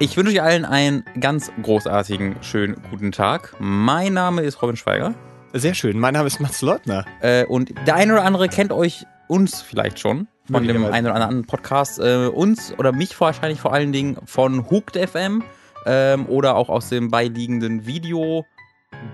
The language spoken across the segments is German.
Ich wünsche euch allen einen ganz großartigen, schönen guten Tag. Mein Name ist Robin Schweiger. Sehr schön. Mein Name ist Mats Leutner. Äh, und der eine oder andere kennt euch, uns vielleicht schon, von dem einen oder anderen Podcast. Äh, uns oder mich wahrscheinlich vor allen Dingen von Hooked FM ähm, oder auch aus dem beiliegenden Video.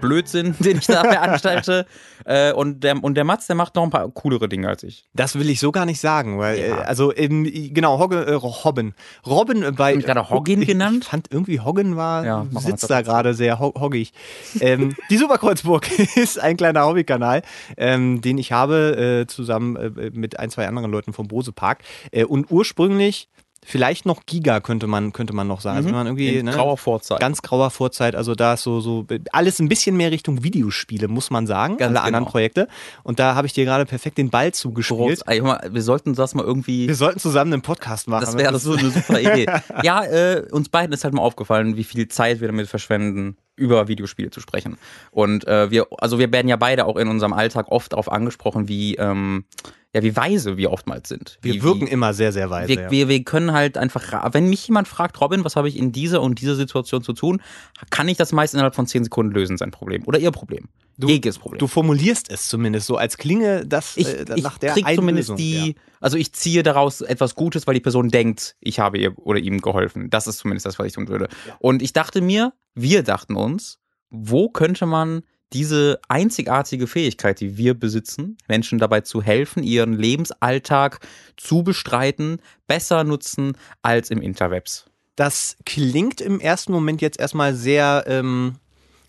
Blödsinn, den ich da veranstalte. äh, und, der, und der Mats, der macht noch ein paar coolere Dinge als ich. Das will ich so gar nicht sagen, weil, ja. äh, also, eben, genau, Hogge, äh, Robin. Robin äh, bei. Hab ich gerade Hoggin genannt? Ich fand irgendwie Hoggen war, ja, sitzt da gerade sehr ho hoggig. ähm, die Superkreuzburg ist ein kleiner Hobbykanal, ähm, den ich habe, äh, zusammen äh, mit ein, zwei anderen Leuten vom Bose Park. Und ursprünglich Vielleicht noch Giga könnte man, könnte man noch sagen. Also mhm. Also man irgendwie, ne, grauer Vorzeit. Ganz grauer Vorzeit. Also da ist so, so alles ein bisschen mehr Richtung Videospiele, muss man sagen. Ganz alle genau. anderen Projekte. Und da habe ich dir gerade perfekt den Ball zugespielt. wir sollten das mal irgendwie. Wir sollten zusammen einen Podcast machen. Das wäre so eine super Idee. ja, äh, uns beiden ist halt mal aufgefallen, wie viel Zeit wir damit verschwenden über Videospiele zu sprechen. Und äh, wir, also wir werden ja beide auch in unserem Alltag oft darauf angesprochen, wie, ähm, ja, wie weise wir oftmals sind. Wir wie, wirken wie, immer sehr, sehr weise. Wir, ja. wir, wir können halt einfach, wenn mich jemand fragt, Robin, was habe ich in dieser und dieser Situation zu tun, kann ich das meist innerhalb von zehn Sekunden lösen, sein Problem. Oder ihr Problem. Du, Problem. Du formulierst es zumindest so, als klinge das ich, äh, nach der krieg zumindest die, ja. also ich ziehe daraus etwas Gutes, weil die Person denkt, ich habe ihr oder ihm geholfen. Das ist zumindest das, was ich tun würde. Ja. Und ich dachte mir, wir dachten uns, wo könnte man diese einzigartige Fähigkeit, die wir besitzen, Menschen dabei zu helfen, ihren Lebensalltag zu bestreiten, besser nutzen als im Interwebs. Das klingt im ersten Moment jetzt erstmal sehr ähm,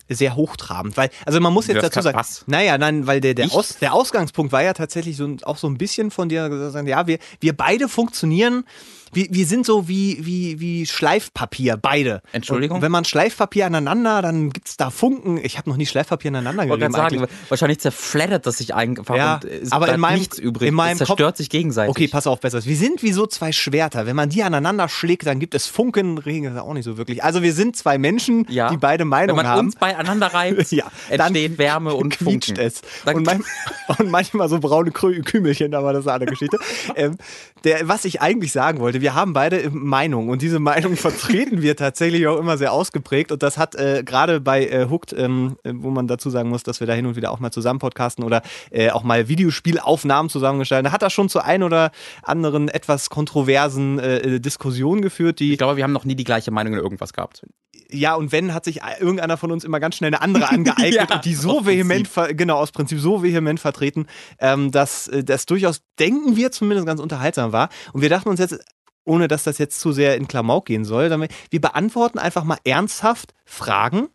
sehr hochtrabend, weil, also man muss jetzt dazu sagen, was? naja, nein, weil der, der, Aus, der Ausgangspunkt war ja tatsächlich so, auch so ein bisschen von dir, ja, wir, wir beide funktionieren wir, wir sind so wie, wie, wie Schleifpapier, beide. Entschuldigung? Und wenn man Schleifpapier aneinander, dann gibt es da Funken. Ich habe noch nie Schleifpapier aneinander gerieben. sagen, wahrscheinlich zerfleddert das sich einfach ja, und ist aber in meinem, nichts übrig. In meinem es zerstört Kopf, sich gegenseitig. Okay, pass auf, besser. Wir sind wie so zwei Schwerter. Wenn man die aneinander schlägt, dann gibt es Funken, Regen ist auch nicht so wirklich. Also wir sind zwei Menschen, ja. die beide Meinungen haben. Wenn man haben. uns beieinander reibt, ja, entstehen Wärme und Funken. es. Und, mein, und, manchmal so braune Kümelchen, aber das ist eine andere Geschichte. ähm, der, was ich eigentlich sagen wollte, wir haben beide im Meinung und diese Meinung vertreten wir tatsächlich auch immer sehr ausgeprägt und das hat äh, gerade bei äh, Hooked, ähm, wo man dazu sagen muss, dass wir da hin und wieder auch mal zusammen podcasten oder äh, auch mal Videospielaufnahmen zusammengestellt, da hat das schon zu ein oder anderen etwas kontroversen äh, Diskussionen geführt, die Ich glaube, wir haben noch nie die gleiche Meinung in irgendwas gehabt. Ja, und wenn, hat sich irgendeiner von uns immer ganz schnell eine andere angeeignet ja, und die so vehement, genau, aus Prinzip so vehement vertreten, ähm, dass äh, das durchaus, denken wir zumindest, ganz unterhaltsam war. Und wir dachten uns jetzt, ohne dass das jetzt zu sehr in Klamauk gehen soll, wir beantworten einfach mal ernsthaft Fragen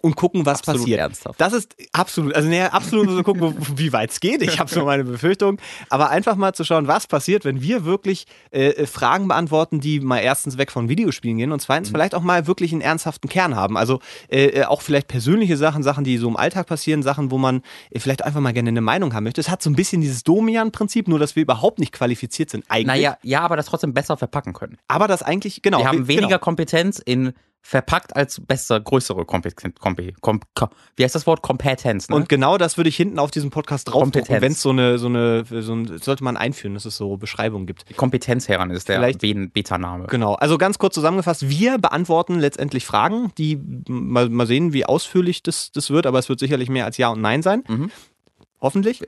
und gucken, was absolut passiert. Ernsthaft. Das ist absolut, also nee, absolut so gucken, wie weit es geht. Ich habe so meine Befürchtung. Aber einfach mal zu schauen, was passiert, wenn wir wirklich äh, äh, Fragen beantworten, die mal erstens weg von Videospielen gehen und zweitens mhm. vielleicht auch mal wirklich einen ernsthaften Kern haben. Also äh, äh, auch vielleicht persönliche Sachen, Sachen, die so im Alltag passieren, Sachen, wo man äh, vielleicht einfach mal gerne eine Meinung haben möchte. Es hat so ein bisschen dieses Domian-Prinzip, nur dass wir überhaupt nicht qualifiziert sind. Eigentlich. Naja, ja, aber das trotzdem besser verpacken können. Aber das eigentlich, genau. Wir haben weniger genau. Kompetenz in verpackt als besser, größere Kompetenz. Kompe, kom, kom, wie heißt das Wort? Kompetenz. Ne? Und genau das würde ich hinten auf diesem Podcast drauf wenn es so eine, so eine, so ein, sollte man einführen, dass es so Beschreibungen gibt. Kompetenz heran ist der Beta-Name. Genau. Also ganz kurz zusammengefasst, wir beantworten letztendlich Fragen, die mal, mal sehen, wie ausführlich das, das wird, aber es wird sicherlich mehr als Ja und Nein sein. Mhm. Hoffentlich.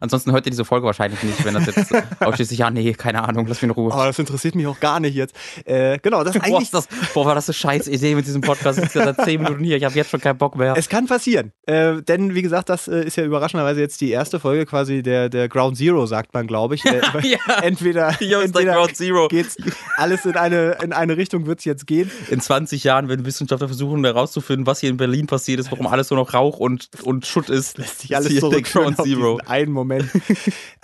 Ansonsten hört ihr diese Folge wahrscheinlich nicht, wenn das jetzt ausschließlich, ja, nee, keine Ahnung, lass mich in Ruhe. Aber das interessiert mich auch gar nicht jetzt. Äh, genau, das ist eigentlich. Boah, das, boah, war das eine scheiß Idee mit diesem Podcast. Ich bin seit zehn Minuten hier, ich habe jetzt schon keinen Bock mehr. Es kann passieren. Äh, denn, wie gesagt, das äh, ist ja überraschenderweise jetzt die erste Folge quasi der, der Ground Zero, sagt man, glaube ich. Äh, ja. Entweder, entweder Ground Zero. geht's alles in eine, in eine Richtung wird es jetzt gehen. In 20 Jahren, wenn Wissenschaftler versuchen herauszufinden, was hier in Berlin passiert ist, warum alles nur noch Rauch und, und Schutt ist, lässt sich alles zurückführen auf Zero. einen Moment.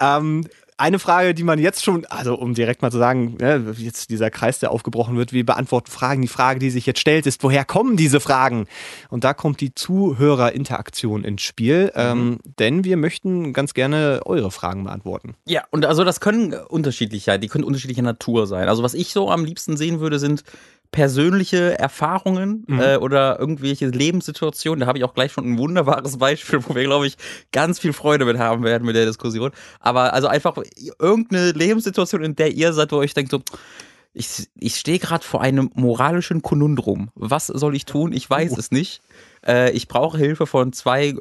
Ähm, eine Frage, die man jetzt schon, also um direkt mal zu sagen, ne, jetzt dieser Kreis, der aufgebrochen wird, wir beantworten Fragen. Die Frage, die sich jetzt stellt, ist, woher kommen diese Fragen? Und da kommt die Zuhörerinteraktion ins Spiel, mhm. ähm, denn wir möchten ganz gerne eure Fragen beantworten. Ja, und also das können unterschiedlich sein, die können unterschiedlicher Natur sein. Also was ich so am liebsten sehen würde, sind persönliche Erfahrungen mhm. äh, oder irgendwelche Lebenssituationen. Da habe ich auch gleich schon ein wunderbares Beispiel, wo wir, glaube ich, ganz viel Freude mit haben werden mit der Diskussion. Aber also einfach irgendeine Lebenssituation, in der ihr seid, wo euch denkt so, Ich, ich stehe gerade vor einem moralischen Konundrum. Was soll ich tun? Ich weiß oh. es nicht. Äh, ich brauche Hilfe von zwei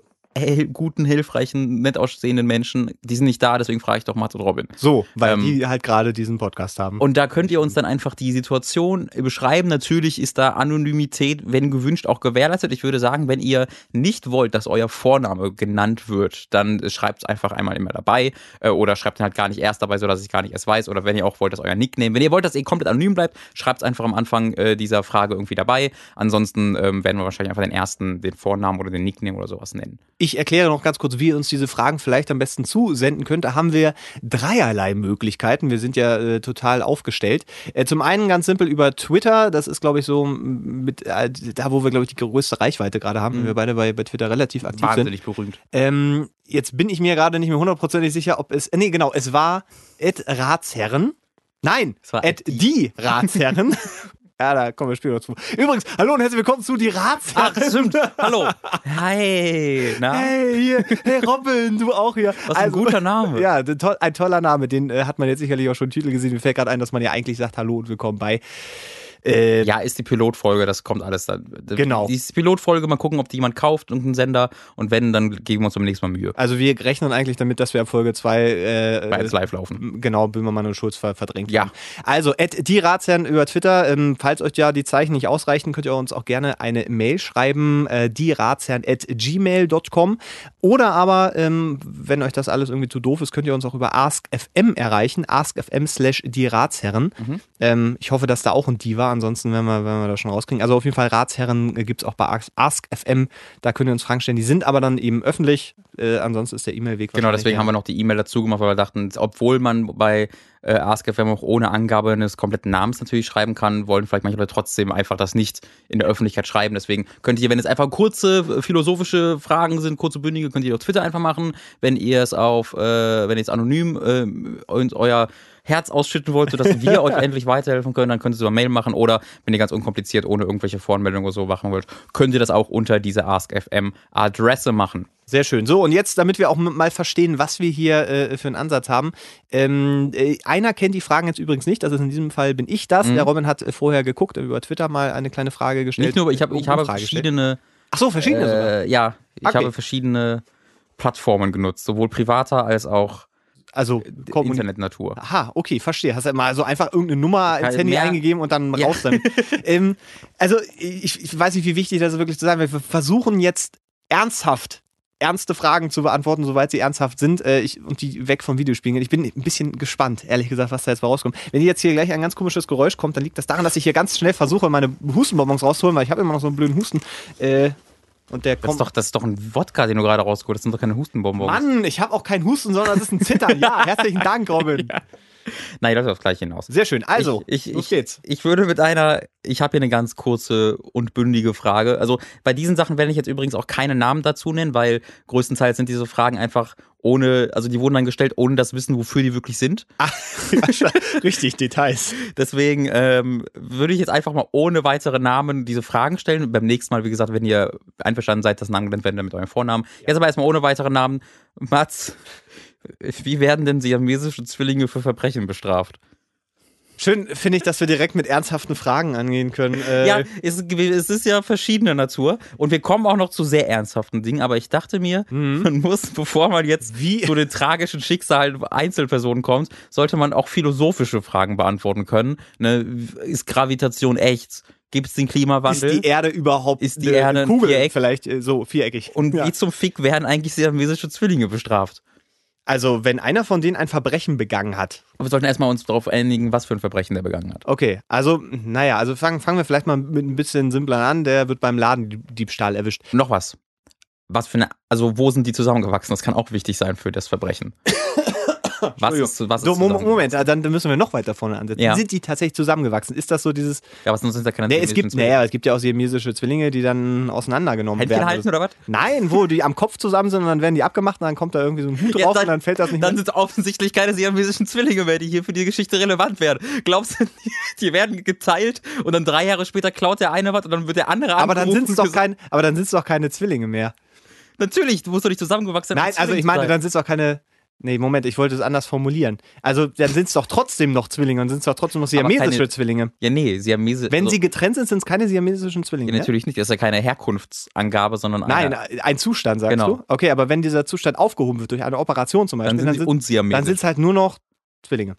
guten, hilfreichen, nett aussehenden Menschen, die sind nicht da, deswegen frage ich doch Mats und Robin. So, weil ähm, die halt gerade diesen Podcast haben. Und da könnt ihr uns dann einfach die Situation beschreiben. Natürlich ist da Anonymität, wenn gewünscht, auch gewährleistet. Ich würde sagen, wenn ihr nicht wollt, dass euer Vorname genannt wird, dann schreibt es einfach einmal immer dabei äh, oder schreibt ihn halt gar nicht erst dabei, sodass ich gar nicht erst weiß. Oder wenn ihr auch wollt, dass euer Nickname, wenn ihr wollt, dass ihr komplett anonym bleibt, schreibt es einfach am Anfang äh, dieser Frage irgendwie dabei. Ansonsten ähm, werden wir wahrscheinlich einfach den ersten, den Vornamen oder den Nickname oder sowas nennen. Ich erkläre noch ganz kurz, wie ihr uns diese Fragen vielleicht am besten zusenden könnt. Da haben wir dreierlei Möglichkeiten. Wir sind ja äh, total aufgestellt. Äh, zum einen ganz simpel über Twitter. Das ist, glaube ich, so mit äh, da, wo wir, glaube ich, die größte Reichweite gerade haben. Mhm. Wir beide bei, bei Twitter relativ aktiv Wahnsinnig sind. berühmt. Ähm, jetzt bin ich mir gerade nicht mehr hundertprozentig sicher, ob es. Nee, genau, es war Ed Ratsherren. Nein, es war Ed die Ratsherren. Ja, da kommen wir später zu. Übrigens, hallo und herzlich willkommen zu die Ratsherren. Ach, stimmt. Hallo. Hi. Na? Hey, hier. hey Robin, du auch hier. Was also, ein guter Name. Ja, ein toller Name. Den äh, hat man jetzt sicherlich auch schon im Titel gesehen. Mir fällt gerade ein, dass man ja eigentlich sagt Hallo und willkommen bei äh, ja, ist die Pilotfolge, das kommt alles dann. Genau. Die Pilotfolge, mal gucken, ob die jemand kauft, irgendein Sender. Und wenn, dann geben wir uns beim nächsten Mal Mühe. Also wir rechnen eigentlich damit, dass wir ab Folge 2 äh, live laufen. Genau, Böhmermann und Schulz verdrängt ja. haben. Also, at die Ratsherren über Twitter. Ähm, falls euch ja die Zeichen nicht ausreichen, könnt ihr uns auch gerne eine Mail schreiben, äh, die Ratsherren at gmail.com. Oder aber, ähm, wenn euch das alles irgendwie zu doof ist, könnt ihr uns auch über AskFM erreichen. AskFM slash die Ratsherren. Mhm. Ähm, ich hoffe, dass da auch ein Die war ansonsten werden wir, werden wir das schon rauskriegen. Also auf jeden Fall Ratsherren äh, gibt es auch bei Ask.fm, da könnt ihr uns Fragen stellen. Die sind aber dann eben öffentlich, äh, ansonsten ist der E-Mail-Weg Genau, deswegen haben wir noch die E-Mail dazu gemacht, weil wir dachten, obwohl man bei äh, AskFM auch ohne Angabe eines kompletten Namens natürlich schreiben kann, wollen vielleicht manche Leute trotzdem einfach das nicht in der Öffentlichkeit schreiben. Deswegen könnt ihr, wenn es einfach kurze philosophische Fragen sind, kurze bündige, könnt ihr auf Twitter einfach machen. Wenn ihr es auf, äh, wenn ihr es anonym äh, euer Herz ausschütten wollt, sodass wir euch endlich weiterhelfen können, dann könnt ihr es über Mail machen oder wenn ihr ganz unkompliziert ohne irgendwelche Voranmeldungen oder so machen wollt, könnt ihr das auch unter diese AskFM-Adresse machen. Sehr schön. So, und jetzt, damit wir auch mal verstehen, was wir hier äh, für einen Ansatz haben. Ähm, äh, einer kennt die Fragen jetzt übrigens nicht, also in diesem Fall bin ich das. Mhm. Der Robin hat äh, vorher geguckt, über Twitter mal eine kleine Frage gestellt. Nicht nur, ich, hab, ich habe verschiedene. Ach so, verschiedene äh, Ja, ich okay. habe verschiedene Plattformen genutzt, sowohl privater als auch also äh, Internetnatur. Aha, okay, verstehe. Hast du mal so einfach irgendeine Nummer ins Handy mehr. eingegeben und dann ja. raus damit. ähm, also ich, ich, weiß nicht, wie wichtig das wirklich zu sein wird. Wir versuchen jetzt ernsthaft ernste Fragen zu beantworten, soweit sie ernsthaft sind äh, ich, und die weg vom Videospielen gehen. Ich bin ein bisschen gespannt, ehrlich gesagt, was da jetzt mal rauskommt. Wenn jetzt hier gleich ein ganz komisches Geräusch kommt, dann liegt das daran, dass ich hier ganz schnell versuche, meine Hustenbonbons rauszuholen, weil ich habe immer noch so einen blöden Husten. Äh, und der das Ist doch, das ist doch ein Wodka, den du gerade rausgeholt hast. Das sind doch keine Hustenbonbons. Mann, ich habe auch keinen Husten, sondern das ist ein Zittern. Ja, herzlichen Dank, Robin. ja. Nein, das ist aufs Gleiche hinaus. Sehr schön. Also, ich, ich, los geht's. Ich, ich würde mit einer, ich habe hier eine ganz kurze und bündige Frage. Also bei diesen Sachen werde ich jetzt übrigens auch keine Namen dazu nennen, weil größtenteils sind diese Fragen einfach ohne, also die wurden dann gestellt, ohne das Wissen, wofür die wirklich sind. Ach, richtig, Details. Deswegen ähm, würde ich jetzt einfach mal ohne weitere Namen diese Fragen stellen. Beim nächsten Mal, wie gesagt, wenn ihr einverstanden seid, dass Namen genannt werden mit eurem Vornamen. Ja. Jetzt aber erstmal ohne weitere Namen. Mats, wie werden denn siamesische Zwillinge für Verbrechen bestraft? Schön finde ich, dass wir direkt mit ernsthaften Fragen angehen können. Äh ja, es, es, ist ja verschiedener Natur und wir kommen auch noch zu sehr ernsthaften Dingen, aber ich dachte mir, mhm. man muss, bevor man jetzt Wie? zu den tragischen Schicksalen Einzelpersonen kommt, sollte man auch philosophische Fragen beantworten können. Ne? Ist Gravitation echt? Gibt es den Klimawandel? Ist die Erde überhaupt ist die Erde Kugel? Viereck? Vielleicht äh, so viereckig. Und ja. wie zum Fick werden eigentlich siamesische Zwillinge bestraft? Also, wenn einer von denen ein Verbrechen begangen hat. Aber wir sollten erstmal uns darauf einigen, was für ein Verbrechen der begangen hat. Okay, also, naja, also fangen, fangen wir vielleicht mal mit ein bisschen simpler an. Der wird beim Ladendiebstahl erwischt. Noch was. Was für eine, also wo sind die zusammengewachsen? Das kann auch wichtig sein für das Verbrechen. Was ist, was ist so, Moment, dann müssen wir noch weiter vorne ansetzen. Ja. Sind die tatsächlich zusammengewachsen? Ist das so dieses. Ja, was sind da keine nee, es gibt, naja, es gibt ja auch siamesische Zwillinge, die dann auseinandergenommen Händchen werden. halten oder was? Nein, wo die am Kopf zusammen sind und dann werden die abgemacht und dann kommt da irgendwie so ein Hut ja, drauf dann, und dann fällt das nicht Dann mehr. sind es offensichtlich keine siamesischen Zwillinge mehr, die hier für die Geschichte relevant werden. Glaubst du, die werden geteilt und dann drei Jahre später klaut der eine was und dann wird der andere aber dann sind's doch kein, Aber dann sind es doch keine Zwillinge mehr. Natürlich, du musst doch nicht zusammengewachsen sein. Nein, also ich meine, dann sind es doch keine Nee, Moment, ich wollte es anders formulieren. Also, dann sind es doch trotzdem noch Zwillinge und sind es doch trotzdem noch siamesische keine- Zwillinge. Ja, nee, Siamese. Wenn also, sie getrennt sind, sind es keine siamesischen Zwillinge. ja, natürlich nicht. Das ist ja keine Herkunftsangabe, sondern Nein, eine, ein Zustand, sagst Genau. du? Okay, aber wenn dieser Zustand aufgehoben wird durch eine Operation zum Beispiel, dann sind sie dann sind es halt nur noch Zwillinge.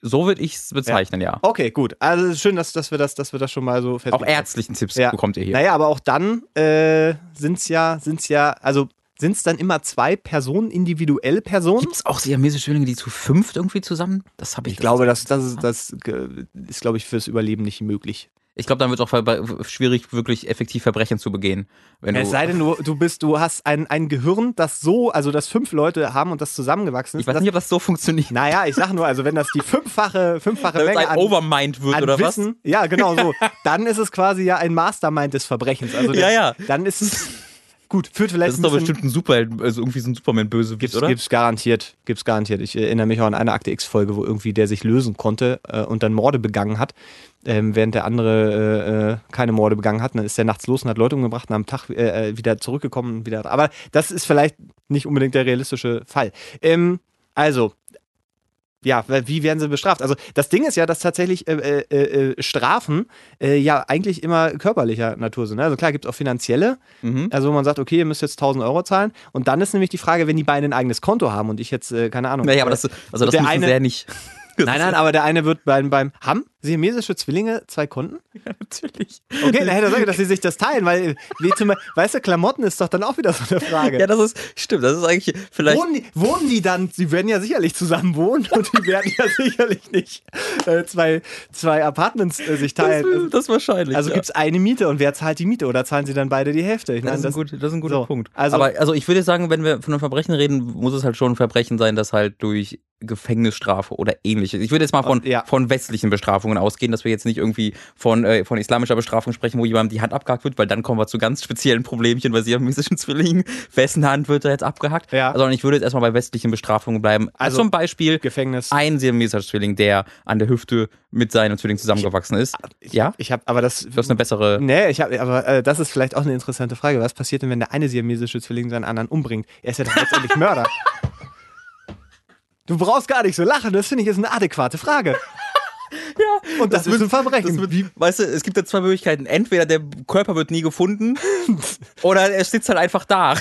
so würde ich es bezeichnen, ja. Okay, gut. Also es ist schön, dass, dass, wir, das, dass wir das schon mal so Auch festlegen. ärztlichen Tipps Ja. bekommt ihr hier. Naja, aber auch dann äh, sind es ja, sind's ja, also sind es dann immer zwei Personen, individuelle Personen? Gibt es auch siamesische Zwillinge, die zu fünft irgendwie zusammen? Das habe ich. Ich glaube, das, das, ist, das ist, glaube ich, fürs Überleben nicht möglich. Ich glaube, dann wird es auch schwierig, wirklich effektiv Verbrechen zu begehen. Wenn du, Es sei denn, du, du bist, du hast ein, ein Gehirn, das so, also das fünf Leute haben und das zusammengewachsen ist. ich weiß das, nicht, ob das so funktioniert. naja, ich sag nur, also wenn das die fünffache, fünffache Menge ein an, Overmind wird oder was? Wissen, ja, genau so, dann ist es quasi ja ein Mastermind des Verbrechens. Also Ja, ja. Dann ist es gut, führt vielleicht Das ist doch bestimmt ein Superheld, also irgendwie so ein Superman-Bösewicht, Gibt's, oder? gibt's garantiert, gibt's garantiert. Ich erinnere mich auch an eine Akte X-Folge, wo irgendwie der sich lösen konnte äh, und dann Morde begangen hat, ähm, während der andere äh, äh, keine Morde begangen hat. Dann ist der nachts los und hat Leute umgebracht und am Tag äh, äh, wieder zurückgekommen und wieder. Aber das ist vielleicht nicht unbedingt der realistische Fall. Ähm, also. Ja, wie werden sie bestraft? Also das Ding ist ja, dass tatsächlich äh, äh, äh, Strafen äh, ja eigentlich immer körperlicher Natur sind. ne? Also klar gibt es auch finanzielle, Mhm. also wo man sagt, okay, ihr müsst jetzt 1000 Euro zahlen. Und dann ist nämlich die Frage, wenn die beiden ein eigenes Konto haben und ich jetzt, äh, keine Ahnung. Naja, aber äh, das, also das der müssen eine- sie ja nicht. Nein, nein, aber der eine wird beim, beim haben siamesische Zwillinge zwei Konten? Ja, natürlich. Okay, dann hätte er sagen, dass sie sich das teilen, weil, wie zum, weißt du, Klamotten ist doch dann auch wieder so eine Frage. Ja, das ist, stimmt, das ist eigentlich vielleicht. Wohnen die, wohnen die dann, sie werden ja sicherlich zusammen wohnen und die werden ja sicherlich nicht äh, zwei, zwei Apartments äh, sich Das, teilen. das wahrscheinlich. Also ja. gibt es eine Miete und wer zahlt die Miete oder zahlen sie dann beide die Hälfte? Ich Das meine, ist, ein gut, das ist ein guter so, Punkt. also- aber also ich würde sagen, wenn wir von einem Verbrechen reden, muss es halt schon ein Verbrechen sein, das halt durch Gefängnisstrafe oder ähnliches. Ich würde jetzt mal von, Ja. von westlichen Bestrafungen ausgehen, dass wir jetzt nicht irgendwie von, äh, von islamischer Bestrafung sprechen, wo jemandem die Hand abgehackt wird, weil dann kommen wir zu ganz speziellen Problemchen bei siamesischen Zwillingen. Wessen Hand wird da jetzt abgehackt? Ja. Sondern ich würde jetzt erstmal bei westlichen Bestrafungen bleiben. Also- Also zum Beispiel Gefängnis. ein siamesischer Zwilling, der an der Hüfte mit seinem Zwilling zusammengewachsen ist. ja? Ich habe, aber das. Du hast eine bessere. Nee, ich habe, aber äh, das ist vielleicht auch eine interessante Frage. Was passiert denn, wenn der eine siamesische Zwilling seinen anderen umbringt? Er ist ja doch letztendlich Mörder. Du brauchst gar nicht so lachen, das finde ich ist eine adäquate Frage. Ja, Und das, ist ein Verbrechen. Das wird, weißt du, es gibt da zwei Möglichkeiten. Entweder der Körper wird nie gefunden oder er sitzt halt einfach da.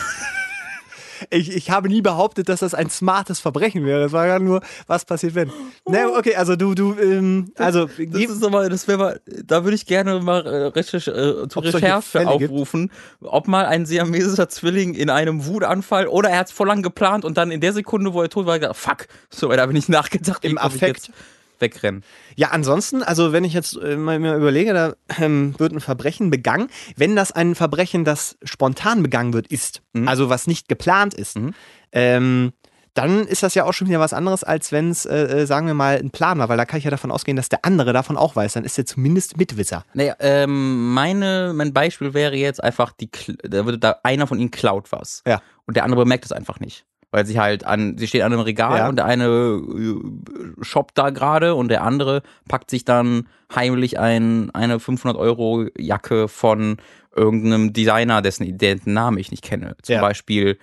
Ich, ich habe nie behauptet, dass das ein smartes Verbrechen wäre. Es war ja nur, was passiert, wenn. Nee, okay, also du, du, ähm, also, Das ist aber, das wäre mal, da würde ich gerne mal äh, Recherche, äh, zur Recherche Fälle gibt? aufrufen, ob mal ein siamesischer Zwilling in einem Wutanfall oder er hat es voll lang geplant und dann in der Sekunde, wo er tot war, gedacht, fuck, so, da habe ich nicht nachgedacht. wie Im Affekt. Wegrennen. Ja, ansonsten, also wenn ich jetzt äh, mal mir überlege, da ähm, wird ein Verbrechen begangen, wenn das ein Verbrechen, das spontan begangen wird, ist, Mhm. also was nicht geplant ist, Mhm. ähm, dann ist das ja auch schon wieder was anderes, als wenn es, äh, äh, sagen wir mal, ein Plan war, weil da kann ich ja davon ausgehen, dass der andere davon auch weiß, dann ist er zumindest Mitwisser. Naja, ähm, meine, mein Beispiel wäre jetzt einfach, die, da würde da einer von ihnen klaut was. Ja. Und der andere bemerkt es einfach nicht. Weil sie halt an, sie steht an einem Regal Ja. und der eine äh, shoppt da gerade und der andere packt sich dann heimlich ein, eine 500 Euro Jacke von irgendeinem Designer, dessen, dessen Namen ich nicht kenne. Zum Ja. Beispiel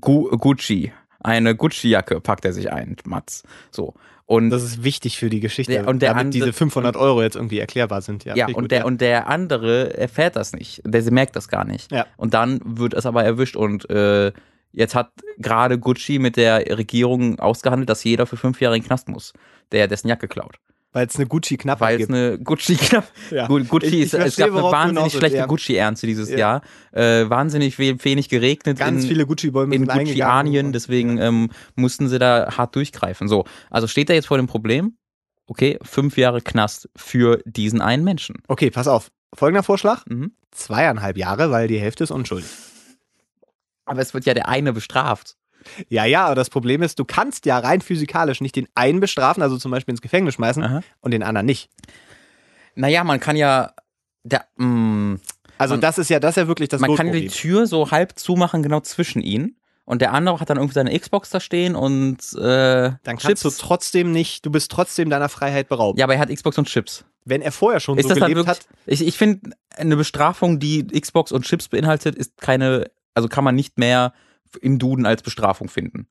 Gu Gucci. Eine Gucci-Jacke packt er sich ein, Mats. So. Und Das ist wichtig für die Geschichte, Ja, und der damit andere- diese 500 Euro jetzt irgendwie erklärbar sind. Ja, Ja, und gut, der, und der andere erfährt das nicht. Der merkt das gar nicht. Ja. Und dann wird es aber erwischt und äh, jetzt hat gerade Gucci mit der Regierung ausgehandelt, dass jeder für fünf Jahre in den Knast muss, der dessen Jacke klaut. Weil es eine Gucci-Knappe Weil es eine Gucci knapp. Ja. Gucci Ich- ich ist, es gab eine wahnsinnig schlechte ja. Gucci-Ernte dieses Ja. Jahr. Äh, wahnsinnig we- wenig geregnet Ganz in, viele Gucci-Bäume in. Gucci-Anien, deswegen ähm, mussten sie da hart durchgreifen. So, also steht er jetzt vor dem Problem, okay, fünf Jahre Knast für diesen einen Menschen. Okay, pass auf. Folgender Vorschlag. Mhm. Zweieinhalb Jahre, weil die Hälfte ist unschuldig. Aber es wird ja der eine bestraft. Ja, ja, aber das Problem ist, du kannst ja rein physikalisch nicht den einen bestrafen, also zum Beispiel ins Gefängnis schmeißen, Aha. und den anderen nicht. Naja, man kann ja. Der, mh, Also Man- das ist ja, das ist ja wirklich das man kann die. Tür so halb zumachen, genau zwischen ihnen. Und der andere hat dann irgendwie seine Xbox da stehen und äh, Dann kannst Chips. du trotzdem nicht, du bist trotzdem deiner Freiheit beraubt. ja, aber er hat Xbox und Chips. Wenn er vorher schon Ist so das gelebt wirklich. hat, Ich, ich finde, eine Bestrafung, die Xbox und Chips beinhaltet, ist keine also kann man nicht mehr im Duden als Bestrafung finden.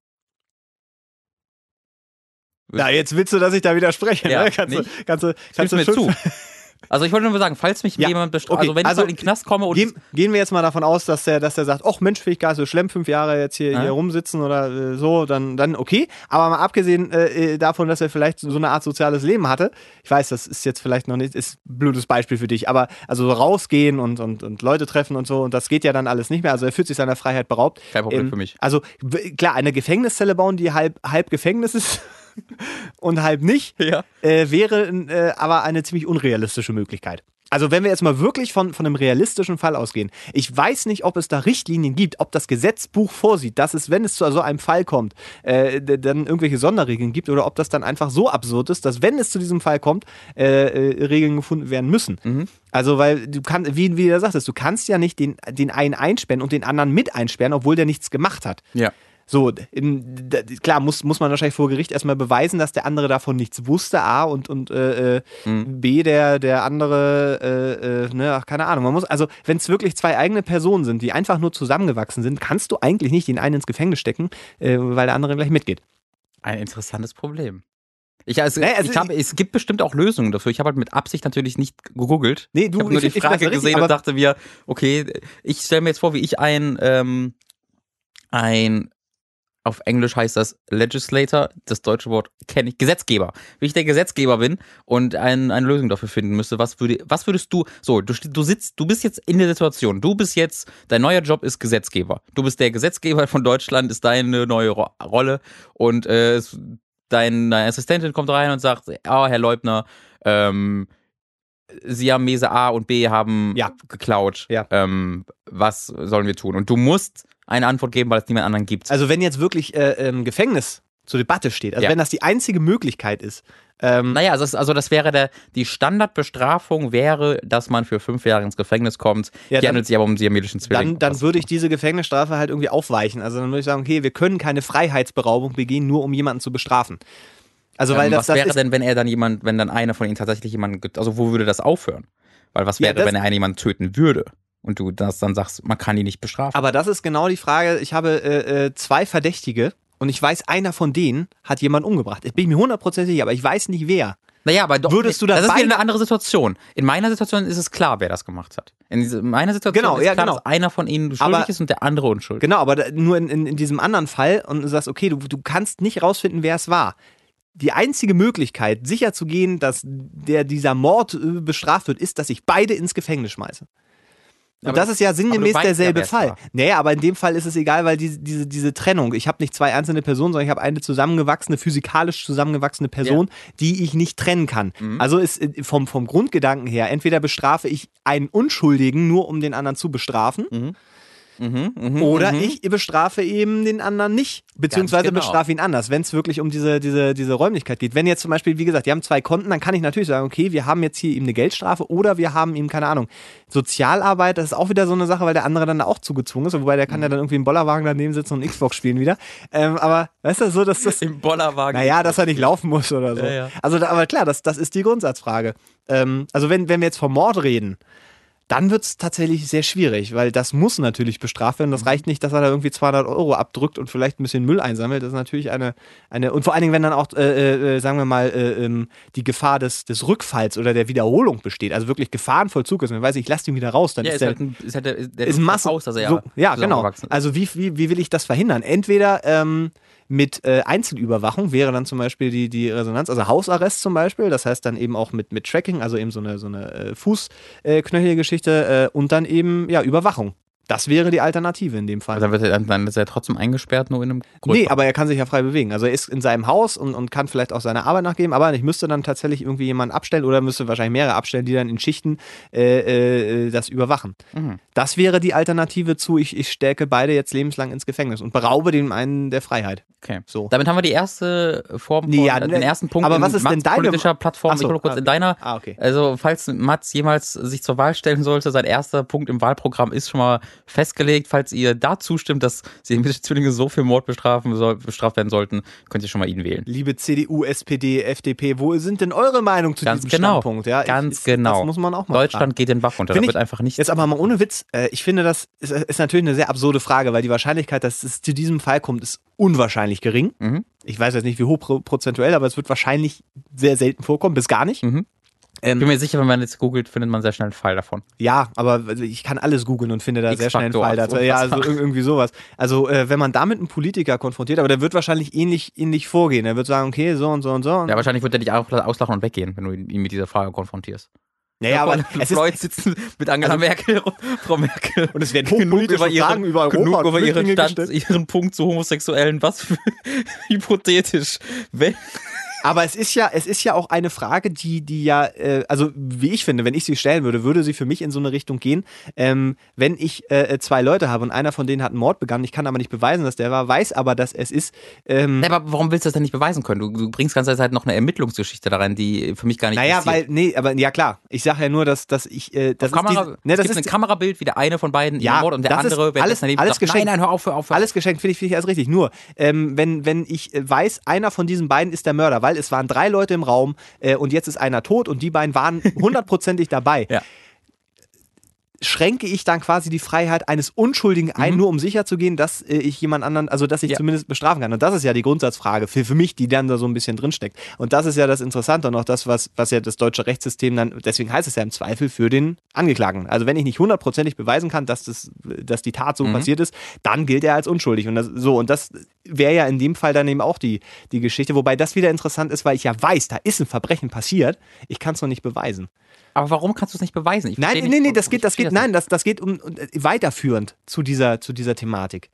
Na, jetzt willst du, dass ich da widerspreche, ja, ne? Kannst, nicht? Du, kannst, kannst du, kannst du mir zu. Also ich wollte nur sagen, falls mich Ja, jemand bestraft, okay, also wenn also ich mal in den Knast komme und Gehen, gehen wir jetzt mal davon aus, dass der, dass der sagt, ach Mensch, finde ich gar nicht so schlimm, fünf Jahre jetzt hier, Ja. hier rumsitzen oder äh, so, dann, dann okay. Aber mal abgesehen äh, äh, davon, dass er vielleicht so eine Art soziales Leben hatte, ich weiß, das ist jetzt vielleicht noch nicht, ist ein blödes Beispiel für dich, aber also so rausgehen und, und, und Leute treffen und so, und das geht ja dann alles nicht mehr. Also er fühlt sich seiner Freiheit beraubt. Kein Problem Ähm, für mich. Also klar, eine Gefängniszelle bauen, die halb, halb Gefängnis ist und halb nicht Ja. äh, wäre äh, aber eine ziemlich unrealistische Möglichkeit. Also wenn wir jetzt mal wirklich von, von einem realistischen Fall ausgehen, ich weiß nicht, ob es da Richtlinien gibt, ob das Gesetzbuch vorsieht, dass es, wenn es zu so einem Fall kommt, äh, dann irgendwelche Sonderregeln gibt oder ob das dann einfach so absurd ist, dass wenn es zu diesem Fall kommt, äh, äh, Regeln gefunden werden müssen. Also weil du kannst, wie, wie du sagtest, du kannst ja nicht den, den einen einsperren und den anderen mit einsperren, obwohl der nichts gemacht hat. Ja. So, in, da, klar, muss, muss man wahrscheinlich vor Gericht erstmal beweisen, dass der andere davon nichts wusste, A, und, und äh, äh, B, der, der andere, äh, äh, ne, ach, keine Ahnung. Man muss, also, wenn es wirklich zwei eigene Personen sind, die einfach nur zusammengewachsen sind, kannst du eigentlich nicht den einen ins Gefängnis stecken, äh, weil der andere gleich mitgeht. Ein interessantes Problem. Ich, also, Nee, also ich habe, es gibt bestimmt auch Lösungen dafür. Ich habe halt mit Absicht natürlich nicht gegoogelt. Nee, du, ich habe nur die ich- ich Frage richtig, gesehen und dachte mir, okay, ich stelle mir jetzt vor, wie ich ein, ähm, ein, auf Englisch heißt das Legislator, das deutsche Wort kenne ich, Gesetzgeber. Wie ich der Gesetzgeber bin und ein, eine Lösung dafür finden müsste. Was, würde, was würdest du, so, du, du sitzt, du bist jetzt in der Situation, du bist jetzt, dein neuer Job ist Gesetzgeber. Du bist der Gesetzgeber von Deutschland, ist deine neue Ro Rolle und äh, dein, deine Assistentin kommt rein und sagt, oh, Herr Leubner, ähm, Sie haben Mese A und B haben Ja. geklaut. Ja. Ähm, was sollen wir tun? Und du musst eine Antwort geben, weil es niemand anderen gibt. Also, wenn jetzt wirklich äh, Gefängnis zur Debatte steht, also Ja. wenn das die einzige Möglichkeit ist, ähm, Naja, also das, also das wäre der, die Standardbestrafung wäre, dass man für fünf Jahre ins Gefängnis kommt. Ja, Hier handelt es sich aber um siamesischen Zwilling. dann, dann würde ich diese Gefängnisstrafe halt irgendwie aufweichen. Also dann würde ich sagen, okay, wir können keine Freiheitsberaubung begehen, nur um jemanden zu bestrafen. Also weil ähm, das, was das wäre denn, wenn er dann jemand, wenn dann einer von ihnen tatsächlich jemanden, also wo würde das aufhören? Weil was Ja, wäre, das- wenn er einen jemanden töten würde? Und du das dann sagst, man kann ihn nicht bestrafen. aber das ist genau die Frage. Ich habe äh, äh, zwei Verdächtige und ich weiß, einer von denen hat jemanden umgebracht. Ich bin mir hundertprozentig sicher, aber ich weiß nicht wer. Naja, aber doch, Würdest du das das ist wieder eine andere Situation. In meiner Situation ist es klar, wer das gemacht hat. In meiner Situation Genau, ist ja, klar, genau. dass einer von ihnen schuldig Aber- ist und der andere unschuldig. Genau, aber nur in, in, in diesem anderen Fall und du sagst, okay, du, du kannst nicht rausfinden, wer es war. Die einzige Möglichkeit, sicher zu gehen, dass der, dieser Mord äh, bestraft wird, ist, dass ich beide ins Gefängnis schmeiße. Und Aber- das ist ja sinngemäß ja, derselbe es Fall. Nee, aber in dem Fall ist es egal, weil diese, diese, diese Trennung, ich habe nicht zwei einzelne Personen, sondern ich habe eine zusammengewachsene, physikalisch zusammengewachsene Person, die ich nicht trennen kann. Mhm. Also ist äh, vom, vom Grundgedanken her, entweder bestrafe ich einen Unschuldigen nur, um den anderen zu bestrafen, Mhm, mhm, oder mhm. ich bestrafe eben den anderen nicht, beziehungsweise genau. bestrafe ihn anders, wenn es wirklich um diese, diese, diese Räumlichkeit geht. Wenn jetzt zum Beispiel, wie gesagt, die haben zwei Konten, dann kann ich natürlich sagen, okay, wir haben jetzt hier ihm eine Geldstrafe oder wir haben ihm, keine Ahnung, Sozialarbeit, das ist auch wieder so eine Sache, weil der andere dann auch zugezwungen ist, wobei der kann Mhm. ja dann irgendwie im Bollerwagen daneben sitzen und Xbox spielen wieder. Ähm, aber weißt du, so, dass das. Im Bollerwagen. Naja, dass er nicht laufen muss oder so. Ja, ja. Also, aber klar, das, das ist die Grundsatzfrage. Ähm, also, wenn, wenn wir jetzt vom Mord reden, dann wird es tatsächlich sehr schwierig, weil das muss natürlich bestraft werden. Mhm. Das reicht nicht, dass er da irgendwie 200 Euro abdrückt und vielleicht ein bisschen Müll einsammelt. Das ist natürlich eine, eine und vor allen Dingen, wenn dann auch, äh, äh, sagen wir mal, äh, ähm, die Gefahr des, des Rückfalls oder der Wiederholung besteht, also wirklich Gefahrenvollzug ist. Man weiß, ich lasse ihn wieder raus, dann Ja, ist ist der, halt ein, ist halt der, der ist Masse. aus, dass er so, ja, genau. Also wie, wie, wie will ich das verhindern? Entweder ähm, mit äh, Einzelüberwachung wäre dann zum Beispiel die, die Resonanz, also Hausarrest zum Beispiel, das heißt dann eben auch mit, mit Tracking, also eben so eine, so eine äh, Fußknöchelgeschichte äh, und dann eben ja Überwachung. Das wäre die Alternative in dem Fall. Also dann, wird er, dann ist er trotzdem eingesperrt, nur in einem Nee, größeren- aber er kann sich ja frei bewegen. Also er ist in seinem Haus und, und kann vielleicht auch seiner Arbeit nachgeben, aber ich müsste dann tatsächlich irgendwie jemanden abstellen oder müsste wahrscheinlich mehrere abstellen, die dann in Schichten äh, äh, das überwachen. Mhm. Das wäre die Alternative zu, ich, ich stecke beide jetzt lebenslang ins Gefängnis und beraube dem einen der Freiheit. Okay. So. Damit haben wir die erste Form, von, Nee, ja, äh, ne, den ersten Punkt aber was ist denn Mats deine- politischer Plattform. So, ich will nur kurz ah, in deiner, Ah, okay. also falls Mats jemals sich zur Wahl stellen sollte, sein erster Punkt im Wahlprogramm ist schon mal festgelegt. Falls ihr da zustimmt, dass siamesische Zwillinge so viel Mord bestrafen soll, bestraft werden sollten, könnt ihr schon mal ihn wählen. Liebe CDU, SPD, FDP, wo sind denn eure Meinungen zu Ganz diesem genau. Standpunkt? Ja, Ganz ich, genau. Das muss man auch mal Deutschland fragen. geht den Bach runter. Da wird einfach nicht. Jetzt aber mal ohne Witz, äh, ich finde, das ist, ist natürlich eine sehr absurde Frage, weil die Wahrscheinlichkeit, dass es zu diesem Fall kommt, ist unwahrscheinlich gering. Mhm. Ich weiß jetzt nicht, wie hoch pro- prozentuell, aber es wird wahrscheinlich sehr selten vorkommen, bis gar nicht. Mhm. Ähm, Ich bin mir sicher, wenn man jetzt googelt, findet man sehr schnell einen Fall davon. Ja, aber also ich kann alles googeln und finde da sehr schnell einen Fall dazu. so Ja, also ir- irgendwie sowas. Also äh, wenn man damit einen Politiker konfrontiert, aber der wird wahrscheinlich ähnlich, ähnlich vorgehen. Er wird sagen, okay, so und so und so. Und Ja, wahrscheinlich wird er dich auch auslachen und weggehen, wenn du ihn mit dieser Frage konfrontierst. ja, ja, aber es ist, Floyd sitzt mit Angela Also- Merkel, Frau Merkel. und es werden genug über ihren, Fragen über Europa genug über ihren Stand, ihren Punkt zu Homosexuellen. Was für hypothetisch. Wenn, Aber es ist ja, es ist ja auch eine Frage, die, die ja, äh, also wie ich finde, wenn ich sie stellen würde, würde sie für mich in so eine Richtung gehen. Ähm, wenn ich äh, zwei Leute habe und einer von denen hat einen Mord begangen, ich kann aber nicht beweisen, dass der war, weiß aber, dass es ist. Ähm, Ja, aber warum willst du das denn nicht beweisen können? Du, du bringst ganze Zeit noch eine Ermittlungsgeschichte da rein, die für mich gar nicht naja, existiert. weil, nee, aber ja klar. Ich sage ja nur, dass, dass ich, äh, das Auf ist Kamera, diese, ne, das ist ein Kamerabild, wie der eine von beiden Ja, mordet und der das ist andere, alles- daneben alles sagt, geschenkt. nein, nein, hör auf, hör auf. Hör auf. Alles geschenkt, finde ich, finde ich alles richtig. Nur, ähm, wenn, wenn ich äh, weiß, einer von diesen beiden ist der Mörder, weil es waren drei Leute im Raum äh, und jetzt ist einer tot und die beiden waren hundertprozentig dabei. Ja. Schränke ich dann quasi die Freiheit eines Unschuldigen ein, nur um sicherzugehen, dass äh, ich jemand anderen, also dass ich Mhm. Ja. zumindest bestrafen kann. Und das ist ja die Grundsatzfrage für, für mich, die dann da so ein bisschen drinsteckt. Und das ist ja das Interessante und auch das, was, was ja das deutsche Rechtssystem dann, deswegen heißt es ja im Zweifel für den Angeklagten. Also wenn ich nicht hundertprozentig beweisen kann, dass, das, dass die Tat so Mhm. passiert ist, dann gilt er als unschuldig. Und das, so, und das wäre ja in dem Fall dann eben auch die, die Geschichte. Wobei das wieder interessant ist, weil ich ja weiß, da ist ein Verbrechen passiert. Ich kann es noch nicht beweisen. Aber warum kannst du es nicht beweisen? Ich Nein, nee, nicht, nee, das geht, das geht, nein, das, das geht um, um äh, weiterführend zu dieser, zu dieser Thematik.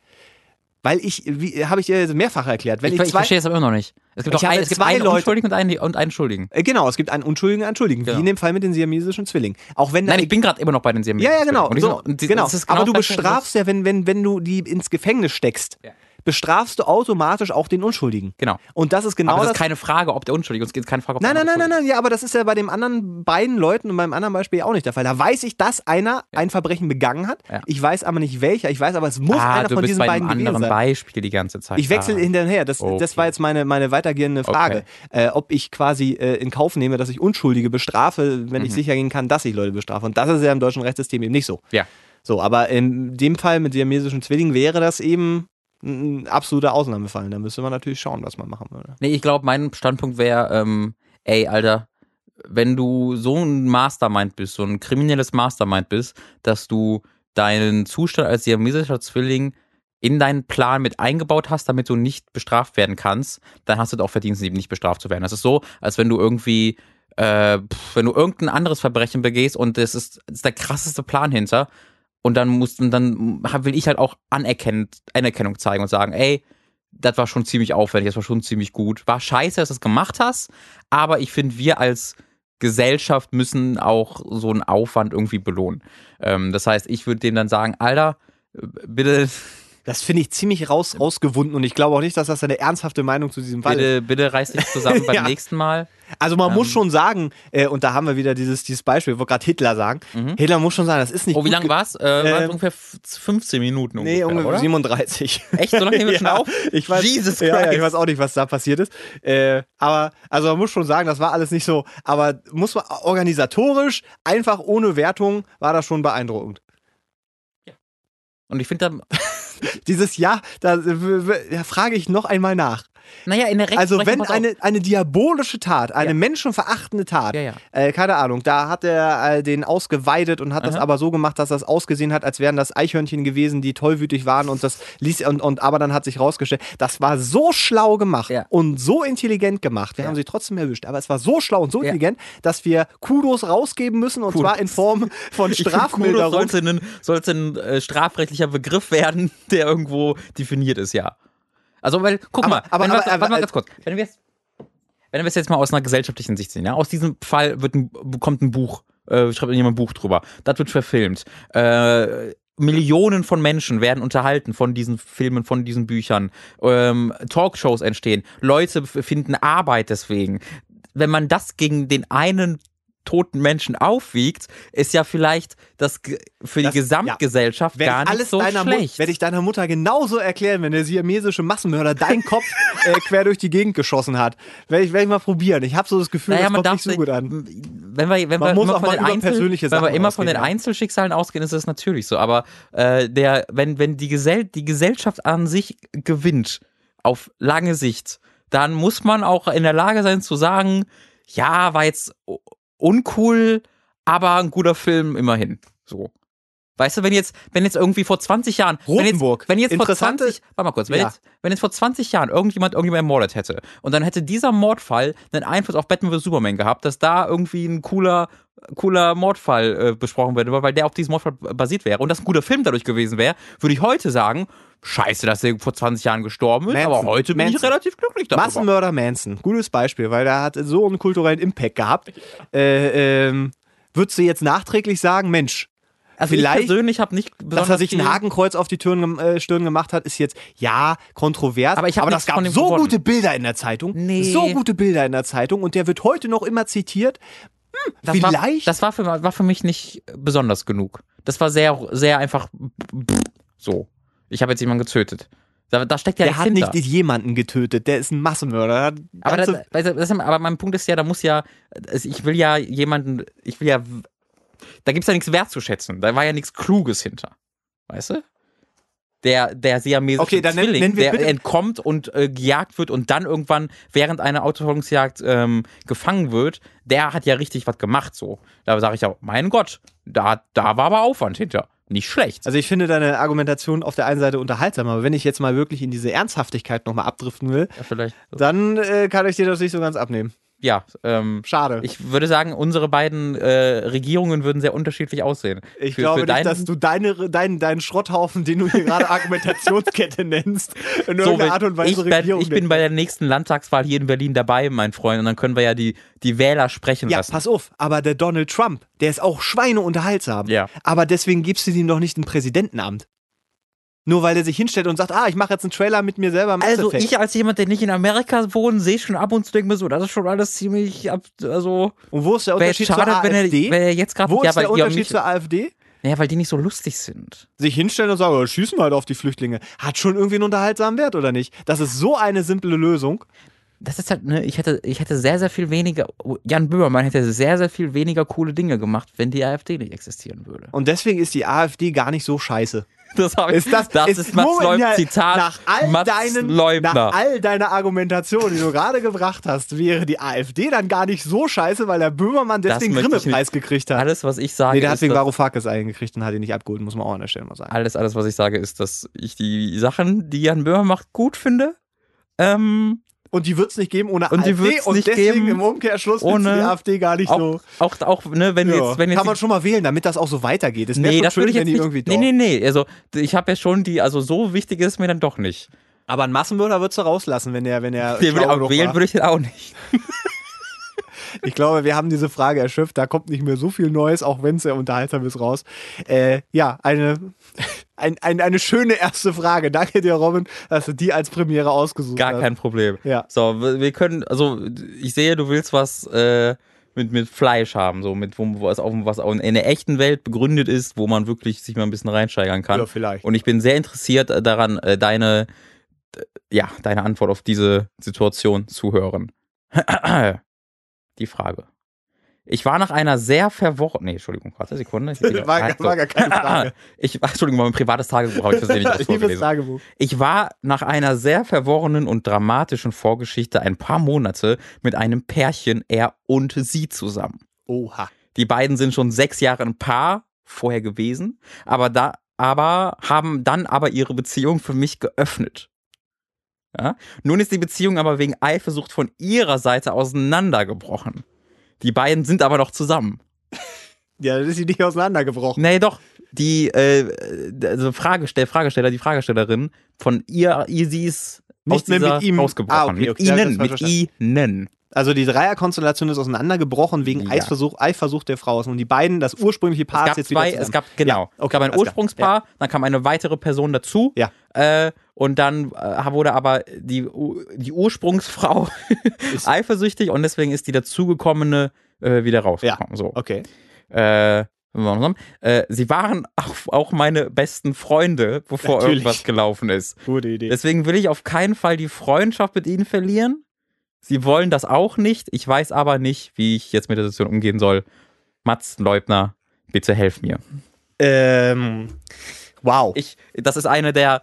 Weil ich, wie habe ich dir mehrfach erklärt, wenn Ich, ich, ich verstehe es aber immer noch nicht. Es gibt, habe ein, es gibt zwei einen Leute- Unschuldigen und einen, und einen Schuldigen. äh, genau, es gibt einen Unschuldigen, einen Schuldigen, Genau. wie in dem Fall mit den siamesischen Zwillingen. Auch wenn Nein, ich bin gerade immer noch bei den Siamesen. Ja, ja, genau. Und So, sind- und genau. ist Aber du bestrafst ja, wenn, wenn, wenn du die ins Gefängnis steckst, Ja. Bestrafst du automatisch auch den Unschuldigen. Genau. Und das ist genau aber das das. ist keine Frage, ob der unschuldig ist. Es geht keine Frage, ob Nein, der nein, nein, nein, nein, ja, aber das ist ja bei den anderen beiden Leuten und beim anderen Beispiel ja auch nicht der Fall. Da weiß ich, dass einer ein Verbrechen begangen hat. Ja. Ich weiß aber nicht welcher. Ich weiß aber, es muss Ah, einer du von bist diesen bei beiden gewesen anderen sein. Beispiel die ganze Zeit. Ich wechsle ah. hinterher. Das, das Okay. war jetzt meine, meine weitergehende Frage. Äh, ob ich quasi äh, in Kauf nehme, dass ich Unschuldige bestrafe, wenn Mhm. ich sicher gehen kann, dass ich Leute bestrafe. Und das ist ja im deutschen Rechtssystem eben nicht so. Ja. So, aber in dem Fall mit siamesischen Zwillingen wäre das eben ein absoluter Ausnahmefall. Da müsste man natürlich schauen, was man machen würde. Nee, ich glaube, mein Standpunkt wäre, ähm, ey, Alter, wenn du so ein Mastermind bist, so ein kriminelles Mastermind bist, dass du deinen Zustand als siamesischer Zwilling in deinen Plan mit eingebaut hast, damit du nicht bestraft werden kannst, dann hast du es auch verdient, eben nicht bestraft zu werden. Das ist so, als wenn du irgendwie, äh, wenn du irgendein anderes Verbrechen begehst und das ist, ist der krasseste Plan hinter und dann musst und dann will ich halt auch anerkennend, Anerkennung zeigen und sagen, ey, das war schon ziemlich aufwendig, das war schon ziemlich gut. War scheiße, dass du das gemacht hast, aber ich finde, wir als Gesellschaft müssen auch so einen Aufwand irgendwie belohnen. Ähm, das heißt, ich würde dem dann sagen, Alter, äh, bitte, Das finde ich ziemlich raus, rausgewunden und ich glaube auch nicht, dass das eine ernsthafte Meinung zu diesem Fall ist. bitte, bitte reiß dich zusammen beim Ja. nächsten Mal. Also man muss Ähm. schon sagen, äh, und da haben wir wieder dieses, dieses Beispiel, wo gerade Hitler sagen, Hitler muss schon sagen, das ist nicht Mhm. Oh, wie lange ge- war's? Äh, war Ähm, ungefähr f- 15 Minuten Nee, ungefähr, ungefähr oder? 37. Echt? So lange nehmen wir schon auf? Ich weiß, Jesus ja, ja, ich Christ. weiß auch nicht, was da passiert ist. Äh, aber, also man muss schon sagen, das war alles nicht so, aber muss man organisatorisch, einfach ohne Wertung, war das schon beeindruckend. Und ich finde da, Dieses Ja, da, da frage ich noch einmal nach. Naja, in der Also Rechtsprechung, wenn pass auf. eine, eine diabolische Tat, eine Ja. menschenverachtende Tat, Ja, ja. Äh, keine Ahnung, da hat er äh, den ausgeweidet und hat das Aha. aber so gemacht, dass das ausgesehen hat, als wären das Eichhörnchen gewesen, die tollwütig waren und das ließ und, und aber dann hat sich rausgestellt, das war so schlau gemacht Ja. und so intelligent gemacht. Wir haben sie trotzdem erwischt, aber es war so schlau und so intelligent, dass wir Kudos rausgeben müssen und Kudos. zwar in Form von find, Kudos Strafmilderung. sollte ein, sollte ein äh, strafrechtlicher Begriff werden, der irgendwo definiert ist, ja. Also, weil, guck Aber- mal, aber- wenn wir, aber- warte mal aber- ganz kurz. Wenn wir, jetzt, wenn wir es jetzt mal aus einer gesellschaftlichen Sicht sehen, ja, aus diesem Fall wird ein, bekommt ein Buch, äh, schreibt jemand ein Buch drüber, das wird verfilmt. Äh, Millionen von Menschen werden unterhalten von diesen Filmen, von diesen Büchern. Ähm, Talkshows entstehen. Leute finden Arbeit deswegen. Wenn man das gegen den einen toten Menschen aufwiegt, ist ja vielleicht das für das, die Gesamtgesellschaft ja, gar nicht so schlecht. Werde ich deiner Mutter genauso erklären, wenn der siamesische Massenmörder deinen Kopf äh, quer durch die Gegend geschossen hat. Werde ich, werd ich mal probieren. Ich habe so das Gefühl, naja, das kommt nicht so gut an. Wenn wir, wenn wir immer, von den, Einzel, wenn wir immer von den Einzelschicksalen ausgehen, ist das natürlich so. Aber äh, der, wenn, wenn die, Gesell die Gesellschaft an sich gewinnt, auf lange Sicht, dann muss man auch in der Lage sein zu sagen, ja, war jetzt uncool, aber ein guter Film immerhin. So. Weißt du, wenn jetzt, wenn jetzt irgendwie vor 20 Jahren, Rotenburg, wenn jetzt, wenn jetzt vor 20, warte mal kurz, wenn, ja. jetzt, wenn jetzt vor 20 Jahren irgendjemand irgendjemand ermordet hätte und dann hätte dieser Mordfall einen Einfluss auf Batman vs Superman gehabt, dass da irgendwie ein cooler, cooler Mordfall äh, besprochen wird, weil der auf diesem Mordfall basiert wäre und das ein guter Film dadurch gewesen wäre, würde ich heute sagen, scheiße, dass er vor 20 Jahren gestorben ist, Manson. aber heute bin Manson. ich relativ glücklich darüber. Massenmörder Manson, gutes Beispiel, weil der hat so einen kulturellen Impact gehabt. Äh, ähm, würdest du jetzt nachträglich sagen, Mensch, also Vielleicht, ich persönlich habe nicht Dass er sich ein Hakenkreuz auf die Türen, äh, Stirn gemacht hat, ist jetzt, ja, kontrovers. Aber, ich aber das gab so gute Bilder in der Zeitung. Nee. So gute Bilder in der Zeitung. Und der wird heute noch immer zitiert. Hm, das vielleicht. War, das war für, war für mich nicht besonders genug. Das war sehr, sehr einfach so. Ich habe jetzt jemanden getötet. Da, da steckt ja Der hat hinter. nicht jemanden getötet, der ist ein Massenmörder. Aber, das, das, aber mein Punkt ist ja, da muss ja, ich will ja jemanden, ich will ja da gibt es ja nichts wertzuschätzen. Da war ja nichts Kluges hinter. Weißt du? Der, der siamesische okay, dann Zwilling, nennen, nennen der entkommt und äh, gejagt wird und dann irgendwann während einer Autoverfolgungsjagd ähm, gefangen wird, der hat ja richtig was gemacht so. Da sage ich ja, mein Gott, da, da war aber Aufwand hinter. Nicht schlecht. Also ich finde deine Argumentation auf der einen Seite unterhaltsam, aber wenn ich jetzt mal wirklich in diese Ernsthaftigkeit nochmal abdriften will, ja, dann äh, kann ich dir das nicht so ganz abnehmen ja, ähm, schade. Ich würde sagen, unsere beiden äh, Regierungen würden sehr unterschiedlich aussehen. Ich für, glaube für nicht, dass du deine, deinen, deinen Schrotthaufen, den du hier gerade Argumentationskette nennst, in so, irgendeiner Art und Weise ich, Regierung. Ich bin bei der nächsten Landtagswahl hier in Berlin dabei, mein Freund, und dann können wir ja die, die Wähler sprechen ja, lassen. Ja, pass auf, aber der Donald Trump, der ist auch schweineunterhaltsam. Ja. Aber deswegen gibst du ihm doch nicht ein Präsidentenamt. Nur weil er sich hinstellt und sagt, ah, ich mache jetzt einen Trailer mit mir selber. also Effect. ich als jemand, der nicht in Amerika wohnt, sehe schon ab und zu denke mir so, das ist schon alles ziemlich, ab, also. Und wo ist der Unterschied schade, zur AfD? Wenn er, wenn er jetzt wo ist ja, der Unterschied zur AfD? Naja, weil die nicht so lustig sind. Sich hinstellen und sagen, oh, schießen wir halt auf die Flüchtlinge. Hat schon irgendwie einen unterhaltsamen Wert, oder nicht? Das ist so eine simple Lösung. Das ist halt, ne, ich hätte, ich hätte sehr, sehr viel weniger, Jan Böhmermann hätte sehr, sehr viel weniger coole Dinge gemacht, wenn die AfD nicht existieren würde. Und deswegen ist die AfD gar nicht so scheiße. Das, ich, ist das, das ist, ist Mats Leub, Zitat nach all, Mats deinen, Leubner. nach all deiner Argumentation, die du gerade gebracht hast, wäre die AfD dann gar nicht so scheiße, weil der Böhmermann deswegen Grimme-Preis gekriegt hat. Alles, was ich sage. Nee, der hat wegen Varoufakis eingekriegt und hat ihn nicht abgeholt, muss man auch an der Stelle mal sagen. Alles, alles, was ich sage, ist, dass ich die Sachen, die Jan Böhmer macht, gut finde. Ähm, und die wird es nicht geben ohne und AfD. Die und deswegen geben, im Umkehrschluss ohne, die AfD gar nicht auch, so. Auch, auch, ne, wenn ja. jetzt, wenn jetzt. Kann man schon mal wählen, damit das auch so weitergeht. Es nee, das schön, würde ich jetzt nicht, irgendwie Nee, nee, nee. Also, ich habe ja schon die, also so wichtig ist es mir dann doch nicht. Aber einen Massenmörder würdest du rauslassen, wenn er, wenn er. Den würde auch wählen, würde ich den auch nicht. Ich glaube, wir haben diese Frage erschöpft. Da kommt nicht mehr so viel Neues, auch wenn es sehr unterhaltsam ist, raus. Äh, ja, eine, ein, ein, eine schöne erste Frage. Danke dir, Robin, dass du die als Premiere ausgesucht Gar hast. Gar kein Problem. Ja. So, wir können, also ich sehe, du willst was äh, mit, mit Fleisch haben, so mit wo, was, auf, was auch in der echten Welt begründet ist, wo man wirklich sich mal ein bisschen reinsteigern kann. Ja, vielleicht. Und ich bin sehr interessiert daran, äh, deine, ja, deine Antwort auf diese Situation zu hören. die Frage. Ich war nach einer sehr verworrenen. Nee, Entschuldigung, warte Sekunde. Ich war, war, war gar keine Frage. Ich, Entschuldigung, mein privates Tagebuch habe ich versehentlich vorgelesen. Tagebuch. Ich war nach einer sehr verworrenen und dramatischen Vorgeschichte ein paar Monate mit einem Pärchen, er und sie zusammen. Oha. Die beiden sind schon sechs Jahre ein Paar vorher gewesen, aber da, aber haben dann aber ihre Beziehung für mich geöffnet. Ja? Nun ist die Beziehung aber wegen Eifersucht von ihrer Seite auseinandergebrochen. Die beiden sind aber noch zusammen. Ja, dann ist sie nicht auseinandergebrochen. Nee, doch. Die äh, also Fragestell, Fragesteller, die Fragestellerin von ihr, ihr sie ist nicht mehr mit ihm ausgebrochen. Ah, okay, okay, mit ihnen, mit ihnen. Also die Dreierkonstellation ist auseinandergebrochen wegen ja. Eifersucht, Eifersucht der Frau. Und die beiden, das ursprüngliche Paar, es gab jetzt zwei, wieder Es gab, genau. Ja, okay, es gab ein Ursprungspaar, ja. dann kam eine weitere Person dazu. Ja. Äh, und dann äh, wurde aber die, die Ursprungsfrau eifersüchtig und deswegen ist die dazugekommene äh, wieder rausgekommen. Ja, so. Okay. Äh, äh, sie waren auch, auch meine besten Freunde, bevor Natürlich. irgendwas gelaufen ist. Gute Idee. Deswegen will ich auf keinen Fall die Freundschaft mit ihnen verlieren. Sie wollen das auch nicht. Ich weiß aber nicht, wie ich jetzt mit der Situation umgehen soll. Mats Leubner, bitte helf mir. ähm, wow. Ich, das ist eine der,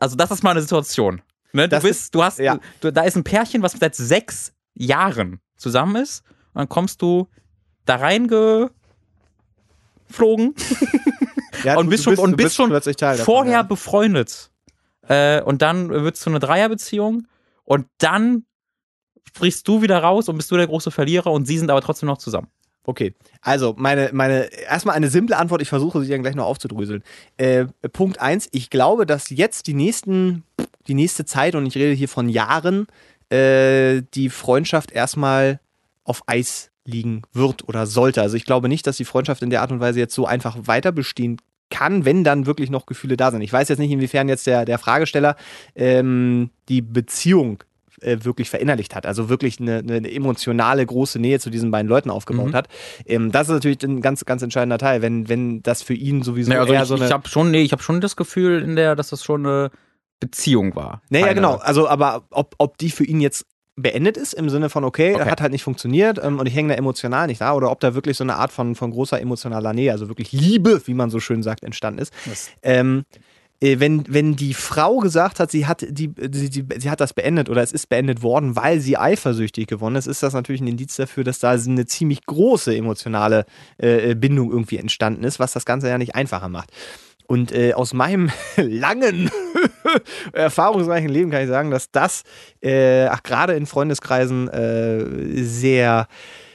also das ist mal eine Situation. Ne? Du bist, du hast, ja. du, da ist ein Pärchen, was seit sechs Jahren zusammen ist. Und dann kommst du da reingeflogen Ja, und du- bist du schon, und du bist schon plötzlich Teil davon, vorher ja. befreundet. Äh, und dann wird es zu einer Dreierbeziehung und dann sprichst du wieder raus und bist du der große Verlierer und sie sind aber trotzdem noch zusammen. Okay, also meine, meine, erstmal eine simple Antwort, ich versuche sie dann gleich noch aufzudröseln. Äh, Punkt eins: ich glaube, dass jetzt die nächsten, die nächste Zeit, und ich rede hier von Jahren, äh, die Freundschaft erstmal auf Eis liegen wird oder sollte. Also ich glaube nicht, dass die Freundschaft in der Art und Weise jetzt so einfach weiter bestehen kann, wenn dann wirklich noch Gefühle da sind. Ich weiß jetzt nicht, inwiefern jetzt der, der Fragesteller ähm, die Beziehung äh, wirklich verinnerlicht hat, also wirklich eine, eine emotionale große Nähe zu diesen beiden Leuten aufgebaut Mhm. hat. Ähm, das ist natürlich ein ganz, ganz entscheidender Teil, wenn, wenn das für ihn sowieso Nee, also eher ich, so eine. ich habe schon, nee, ich habe schon das Gefühl, in der, dass das schon eine Beziehung war. Naja, Keine- genau. Also, aber ob, ob die für ihn jetzt beendet ist, im Sinne von, okay, Okay. hat halt nicht funktioniert ähm, und ich hänge da emotional nicht da, oder ob da wirklich so eine Art von, von großer emotionaler Nähe, also wirklich Liebe, wie man so schön sagt, entstanden ist. Ähm, äh, wenn, wenn die Frau gesagt hat, sie hat, die, sie, sie, sie hat das beendet oder es ist beendet worden, weil sie eifersüchtig geworden ist, ist das natürlich ein Indiz dafür, dass da eine ziemlich große emotionale äh, Bindung irgendwie entstanden ist, was das Ganze ja nicht einfacher macht. Und äh, aus meinem langen, erfahrungsreichen Leben kann ich sagen, dass das äh, gerade in Freundeskreisen äh, sehr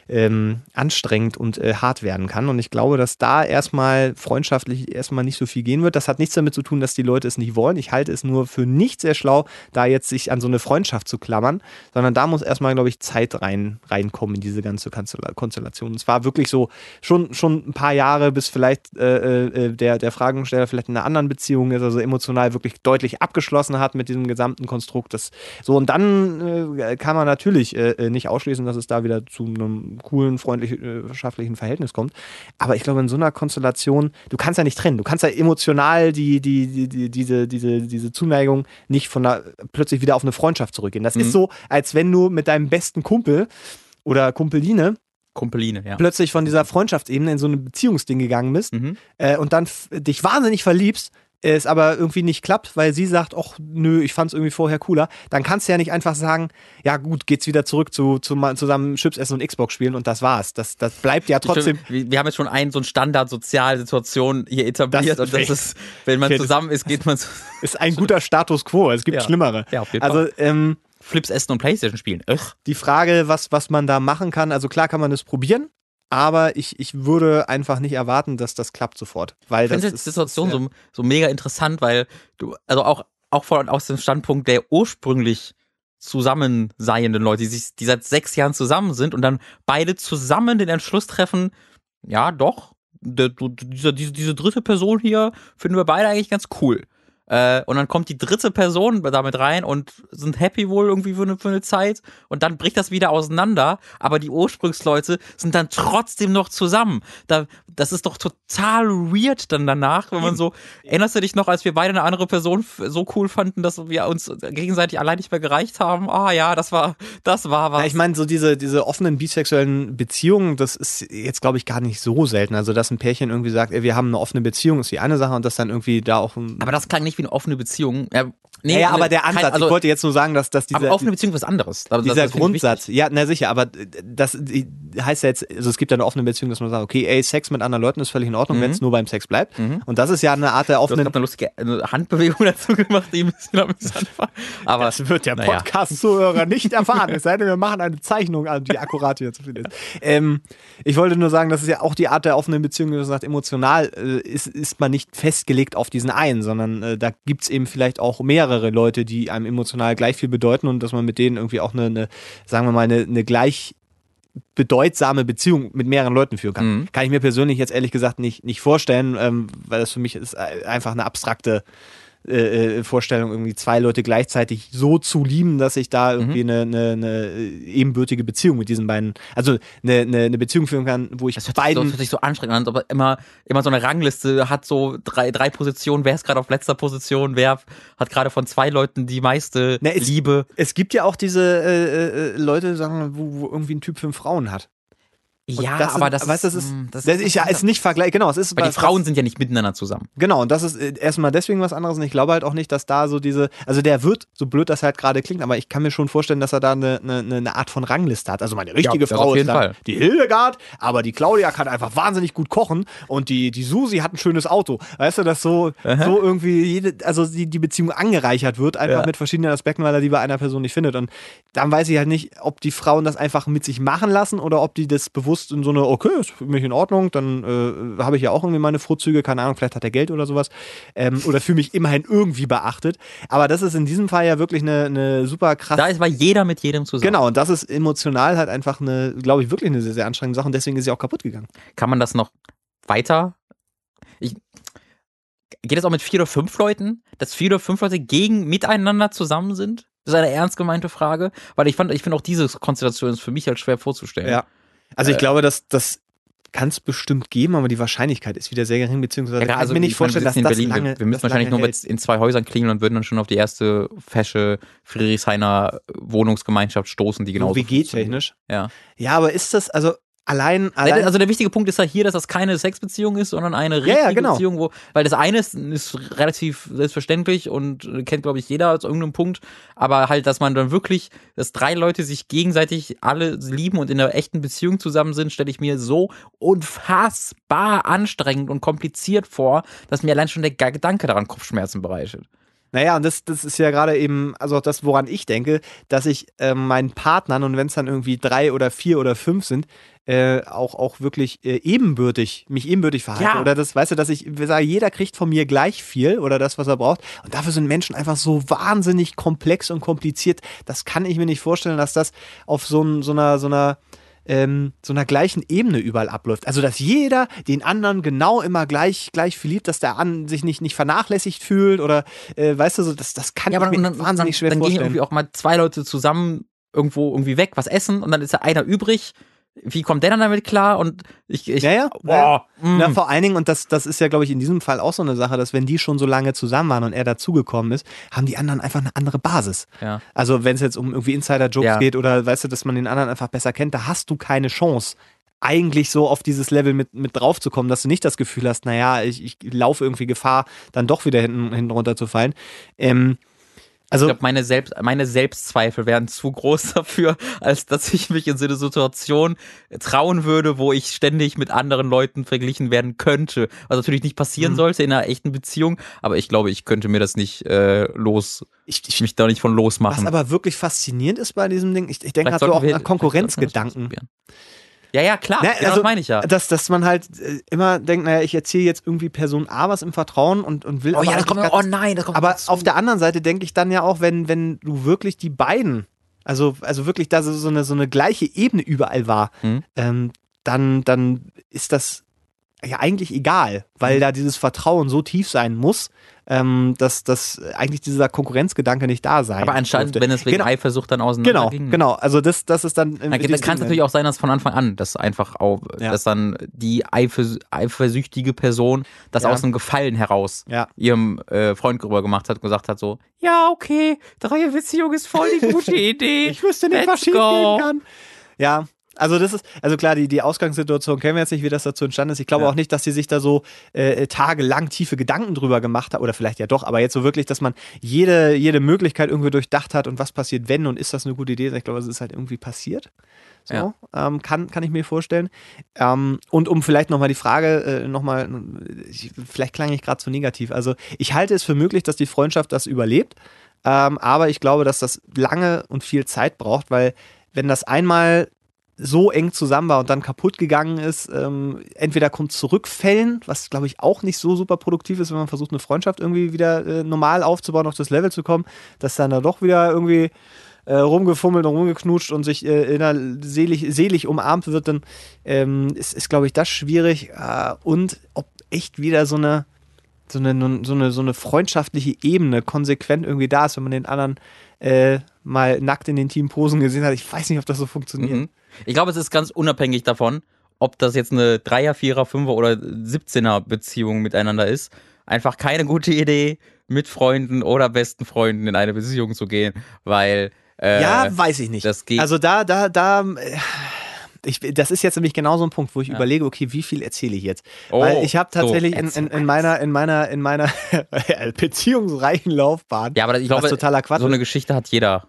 ähm, anstrengend und äh, hart werden kann. Und ich glaube, dass da erstmal freundschaftlich erstmal nicht so viel gehen wird. Das hat nichts damit zu tun, dass die Leute es nicht wollen. Ich halte es nur für nicht sehr schlau, da jetzt sich an so eine Freundschaft zu klammern, sondern da muss erstmal, glaube ich, Zeit rein, reinkommen in diese ganze Konstella- Konstellation. Und es war wirklich so schon, schon ein paar Jahre, bis vielleicht äh, äh, der, der Fragensteller vielleicht in einer anderen Beziehung ist, also emotional wirklich deutlich abgeschlossen hat mit diesem gesamten Konstrukt. Das, so, und dann äh, kann man natürlich äh, äh, nicht ausschließen, dass es da wieder zu einem coolen, freundschaftlichen Verhältnis kommt. Aber ich glaube, in so einer Konstellation, du kannst ja nicht trennen. Du kannst ja emotional die, die, die, die, diese, diese, diese Zuneigung nicht von der, plötzlich wieder auf eine Freundschaft zurückgehen. Das Mhm. ist so, als wenn du mit deinem besten Kumpel oder Kumpeline Kumpeline, ja. plötzlich von dieser Freundschaftsebene in so ein Beziehungsding gegangen bist Mhm. äh, und dann dich wahnsinnig verliebst, es aber irgendwie nicht klappt, weil sie sagt, ach nö, ich fand's irgendwie vorher cooler, dann kannst du ja nicht einfach sagen, ja gut, geht's wieder zurück zu, zu zusammen Chips essen und Xbox spielen und das war's. Das, das bleibt ja trotzdem. Wir, wir haben jetzt schon einen so einen Standard-Sozialsituation hier etabliert Das- und das ist, wenn man zusammen ist, geht man zu Ist ein guter Status quo. Es gibt Ja. schlimmere. Ja, auf jeden also ähm, Flips essen und Playstation spielen. Ugh. die Frage, was, was man da machen kann, also klar kann man es probieren, aber ich, ich würde einfach nicht erwarten, dass das klappt sofort. Weil Ich finde die Situation ist, ja- so, so mega interessant, weil du, also auch, auch von, aus dem Standpunkt der ursprünglich zusammenseienden Leute, die, sich, die seit sechs Jahren zusammen sind und dann beide zusammen den Entschluss treffen, ja doch, der, du- diese, diese, diese dritte Person hier finden wir beide eigentlich ganz cool. Äh, und dann kommt die dritte Person damit rein und sind happy wohl irgendwie für eine, für eine Zeit und dann bricht das wieder auseinander, aber die Ursprungsleute sind dann trotzdem noch zusammen. Da, das ist doch total weird dann danach, wenn man so, erinnerst du dich noch, als wir beide eine andere Person so cool fanden, dass wir uns gegenseitig allein nicht mehr gereicht haben? Ah ja, das war, das war was. Ja, ich meine, so diese, diese offenen bisexuellen Beziehungen, das ist jetzt, glaube ich, gar nicht so selten. Also, dass ein Pärchen irgendwie sagt, ey, wir haben eine offene Beziehung, ist die eine Sache und das dann irgendwie da auch ein. aber das klang nicht wie eine offene Beziehung. Ja, nee, ja, ja, ne, aber der kein- Ansatz, also, ich wollte jetzt nur sagen, dass, dass aber dieser, offene Beziehung ist was anderes. Das- dieser das ich Grundsatz, ja, na sicher, aber das heißt ja jetzt, also es gibt ja eine offene Beziehung, dass man sagt, okay, ey, Sex mit anderen Leuten ist völlig in Ordnung, Mhm. wenn es nur beim Sex bleibt. Mhm. Und das ist ja eine Art der offenen. gerade eine lustige eine Handbewegung dazu gemacht, die ein bisschen amüsant war. Aber Das wird der naja. Podcast-Zuhörer nicht erfahren. Es sei denn, wir machen eine Zeichnung, an, die akkurat hier zu finden ist. Ähm, ich wollte nur sagen, das ist ja auch die Art der offenen Beziehung, wie du sagst, emotional äh, ist, ist man nicht festgelegt auf diesen einen, sondern äh, da gibt es eben vielleicht auch mehrere Leute, die einem emotional gleich viel bedeuten und dass man mit denen irgendwie auch eine, eine sagen wir mal, eine, eine gleich bedeutsame Beziehung mit mehreren Leuten führen kann. Mhm. Kann ich mir persönlich jetzt ehrlich gesagt nicht, nicht vorstellen, ähm, weil das für mich ist äh, einfach eine abstrakte äh, äh, Vorstellung, irgendwie zwei Leute gleichzeitig so zu lieben, dass ich da irgendwie mhm. eine, eine, eine, ebenbürtige Beziehung mit diesen beiden, also eine, eine, eine Beziehung führen kann, wo ich das hört beiden. Sich so, das hört sich so anstrengend an, aber immer, immer so eine Rangliste hat so drei, drei Positionen, wer ist gerade auf letzter Position, wer hat gerade von zwei Leuten die meiste Na, es, Liebe. Es gibt ja auch diese äh, äh, Leute, sagen, wo, wo irgendwie ein Typ fünf Frauen hat. Ja, das aber ist, das, weißt, das ist, hm, das, das ist, ja, ist nicht vergleich. Genau, es ist. Weil die Frauen sind ja nicht miteinander zusammen. Genau, und das ist äh, erstmal deswegen was anderes. Und ich glaube halt auch nicht, dass da so diese, also der wird, so blöd das halt gerade klingt, aber ich kann mir schon vorstellen, dass er da eine, eine, eine Art von Rangliste hat. Also meine richtige ja, Frau ist dann die Hildegard, aber die Claudia kann einfach wahnsinnig gut kochen und die, die Susi hat ein schönes Auto. Weißt du, dass so, so irgendwie jede, also die, die Beziehung angereichert wird, einfach ja. mit verschiedenen Aspekten, weil er die bei einer Person nicht findet. Und dann weiß ich halt nicht, ob die Frauen das einfach mit sich machen lassen oder ob die das bewusst in so eine, okay, ist für mich in Ordnung, dann äh, habe ich ja auch irgendwie meine Vorzüge, keine Ahnung, vielleicht hat er Geld oder sowas. Ähm, oder fühle mich immerhin irgendwie beachtet. Aber das ist in diesem Fall ja wirklich eine, eine super krasse. Da ist bei jeder mit jedem zusammen. Genau, und das ist emotional halt einfach eine, glaube ich, wirklich eine sehr, sehr anstrengende Sache und deswegen ist sie auch kaputt gegangen. Kann man das noch weiter? Ich, geht es auch mit vier oder fünf Leuten, dass vier oder fünf Leute gegen miteinander zusammen sind? Das ist eine ernst gemeinte Frage, weil ich fand, ich finde auch diese Konstellation ist für mich halt schwer vorzustellen. Ja. Also ich äh, glaube, dass das kann es bestimmt geben, aber die Wahrscheinlichkeit ist wieder sehr gering, beziehungsweise ja, kann also ich mir nicht vorstellen, dass das Berlin, lange Wir, wir müssen wahrscheinlich nur mit in zwei Häusern klingeln und würden dann schon auf die erste fesche Friedrichshainer Wohnungsgemeinschaft stoßen, die genau so WG-technisch. Ja. Ja, aber ist das, also Allein, allein. Also der wichtige Punkt ist ja hier, dass das keine Sexbeziehung ist, sondern eine richtige ja, ja, genau. Beziehung, wo, weil das eine ist, ist relativ selbstverständlich und kennt, glaube ich, jeder aus irgendeinem Punkt, aber halt, dass man dann wirklich, dass drei Leute sich gegenseitig alle lieben und in einer echten Beziehung zusammen sind, stelle ich mir so unfassbar anstrengend und kompliziert vor, dass mir allein schon der Gedanke daran Kopfschmerzen bereitet. Naja, und das, das ist ja gerade eben, also auch das, woran ich denke, dass ich äh, meinen Partnern, und wenn es dann irgendwie drei oder vier oder fünf sind, äh, auch, auch wirklich äh, ebenbürtig, mich ebenbürtig verhalte. Ja. Oder das, weißt du, dass ich sage, jeder kriegt von mir gleich viel oder das, was er braucht. Und dafür sind Menschen einfach so wahnsinnig komplex und kompliziert. Das kann ich mir nicht vorstellen, dass das auf so, so einer, so einer ähm, so einer gleichen Ebene überall abläuft. Also, dass jeder den anderen genau immer gleich, gleich viel liebt, dass der an sich nicht, nicht vernachlässigt fühlt oder, äh, weißt du, so, das, das kann ja, ich aber mir dann, wahnsinnig schwer dann vorstellen. Dann gehen irgendwie auch mal zwei Leute zusammen irgendwo irgendwie weg, was essen und dann ist ja einer übrig wie kommt der dann damit klar? Und ich, ich ja, ja. Mm. Na, vor allen Dingen, und das, das ist ja, glaube ich, in diesem Fall auch so eine Sache, dass wenn die schon so lange zusammen waren und er dazugekommen ist, haben die anderen einfach eine andere Basis. Ja. Also wenn es jetzt um irgendwie Insider-Jokes ja. geht oder weißt du, dass man den anderen einfach besser kennt, da hast du keine Chance, eigentlich so auf dieses Level mit, mit drauf zu kommen, dass du nicht das Gefühl hast, naja, ich, ich laufe irgendwie Gefahr, dann doch wieder hinten, hinten runterzufallen. Ähm, also, ich glaube, meine, Selbst, meine Selbstzweifel wären zu groß dafür, als dass ich mich in so eine Situation trauen würde, wo ich ständig mit anderen Leuten verglichen werden könnte. Was natürlich nicht passieren mhm. sollte in einer echten Beziehung, aber ich glaube, ich könnte mir das nicht äh, los, ich, ich mich da nicht von losmachen. Was aber wirklich faszinierend ist bei diesem Ding, ich, ich denke gerade so auch an Konkurrenzgedanken. Ja, ja, klar. Ne, genau, also, das meine ich ja. Dass, dass man halt äh, immer denkt, naja, ich erzähle jetzt irgendwie Person A was im Vertrauen und, und will. Oh ja, das kommt, oh nein, das kommt Aber auf der anderen Seite denke ich dann ja auch, wenn, wenn du wirklich die beiden, also, also wirklich da so, so, eine, so eine gleiche Ebene überall war, mhm. ähm, dann, dann ist das ja eigentlich egal, weil mhm. da dieses Vertrauen so tief sein muss, ähm, dass, dass eigentlich dieser Konkurrenzgedanke nicht da sein Aber anscheinend, wenn es wegen genau. Eifersucht dann auseinander Genau, ging. genau. Also das, das ist dann... dann kann es natürlich auch sein, dass von Anfang an, dass einfach auch, ja. dass dann die Eifers eifersüchtige Person das ja. aus einem Gefallen heraus ja. ihrem äh, Freund rüber gemacht hat und gesagt hat so, ja, okay, Dreierbeziehung ist voll die gute Idee. ich wüsste nicht, Let's was schief gehen kann. Ja, also das ist, also klar, die, die Ausgangssituation kennen wir jetzt nicht, wie das dazu entstanden ist. Ich glaube ja. auch nicht, dass sie sich da so äh, tagelang tiefe Gedanken drüber gemacht hat, oder vielleicht ja doch, aber jetzt so wirklich, dass man jede, jede Möglichkeit irgendwie durchdacht hat und was passiert, wenn und ist das eine gute Idee. Ich glaube, es ist halt irgendwie passiert. So, ja. ähm, kann, kann ich mir vorstellen. Ähm, und um vielleicht nochmal die Frage, äh, nochmal, vielleicht klang ich gerade zu negativ. Also ich halte es für möglich, dass die Freundschaft das überlebt. Ähm, aber ich glaube, dass das lange und viel Zeit braucht, weil wenn das einmal so eng zusammen war und dann kaputt gegangen ist, ähm, entweder kommt zurückfällen, was glaube ich auch nicht so super produktiv ist, wenn man versucht, eine Freundschaft irgendwie wieder äh, normal aufzubauen, auf das Level zu kommen, dass dann da doch wieder irgendwie äh, rumgefummelt und rumgeknutscht und sich äh, inner selig, selig umarmt wird, dann ähm, ist, ist glaube ich, das schwierig. Äh, und ob echt wieder so eine so eine, so eine, so eine freundschaftliche Ebene konsequent irgendwie da ist, wenn man den anderen äh, mal nackt in den Teamposen gesehen hat. Ich weiß nicht, ob das so funktioniert. Mhm. Ich glaube, es ist ganz unabhängig davon, ob das jetzt eine Dreier, Vierer, Fünfer oder 17er Beziehung miteinander ist. Einfach keine gute Idee, mit Freunden oder besten Freunden in eine Beziehung zu gehen, weil äh, ja, weiß ich nicht. Das geht. Also da, da, da. Äh, ich, das ist jetzt nämlich genau so ein Punkt, wo ich ja. überlege, okay, wie viel erzähle ich jetzt? Oh, Weil ich habe tatsächlich so, in, in, in, meiner, in meiner, in meiner beziehungsreichen Laufbahn. Ja, aber ich glaube, totaler Quatsch. so eine Geschichte hat jeder.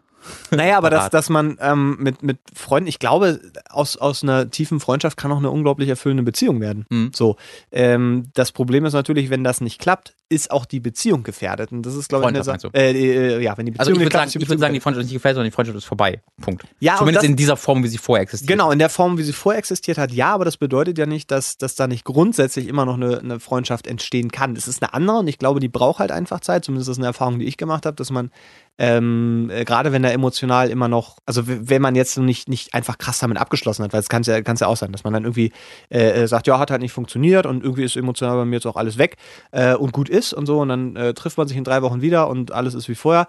Naja, aber dass, dass man ähm, mit, mit Freunden, ich glaube, aus, aus einer tiefen Freundschaft kann auch eine unglaublich erfüllende Beziehung werden. Mhm. So. Ähm, das Problem ist natürlich, wenn das nicht klappt, ist auch die Beziehung gefährdet. Und das ist, glaube ich, eine äh, äh, ja, wenn die Beziehung also ich würde sagen, ich würd sagen, die Freundschaft ist nicht gefährdet, sondern die Freundschaft ist vorbei. Punkt. Ja, Zumindest das, in dieser Form, wie sie vorher existiert. Genau, in der Form, wie sie vorher existiert hat, ja, aber das bedeutet ja nicht, dass, dass da nicht grundsätzlich immer noch eine, eine Freundschaft entstehen kann. Es ist eine andere und ich glaube, die braucht halt einfach Zeit. Zumindest ist das eine Erfahrung, die ich gemacht habe, dass man ähm, äh, gerade wenn er emotional immer noch, also wenn man jetzt nicht, nicht einfach krass damit abgeschlossen hat, weil es kann ja, kann's ja auch sein, dass man dann irgendwie äh, äh, sagt, ja, hat halt nicht funktioniert und irgendwie ist emotional bei mir jetzt auch alles weg äh, und gut ist und so und dann äh, trifft man sich in drei Wochen wieder und alles ist wie vorher.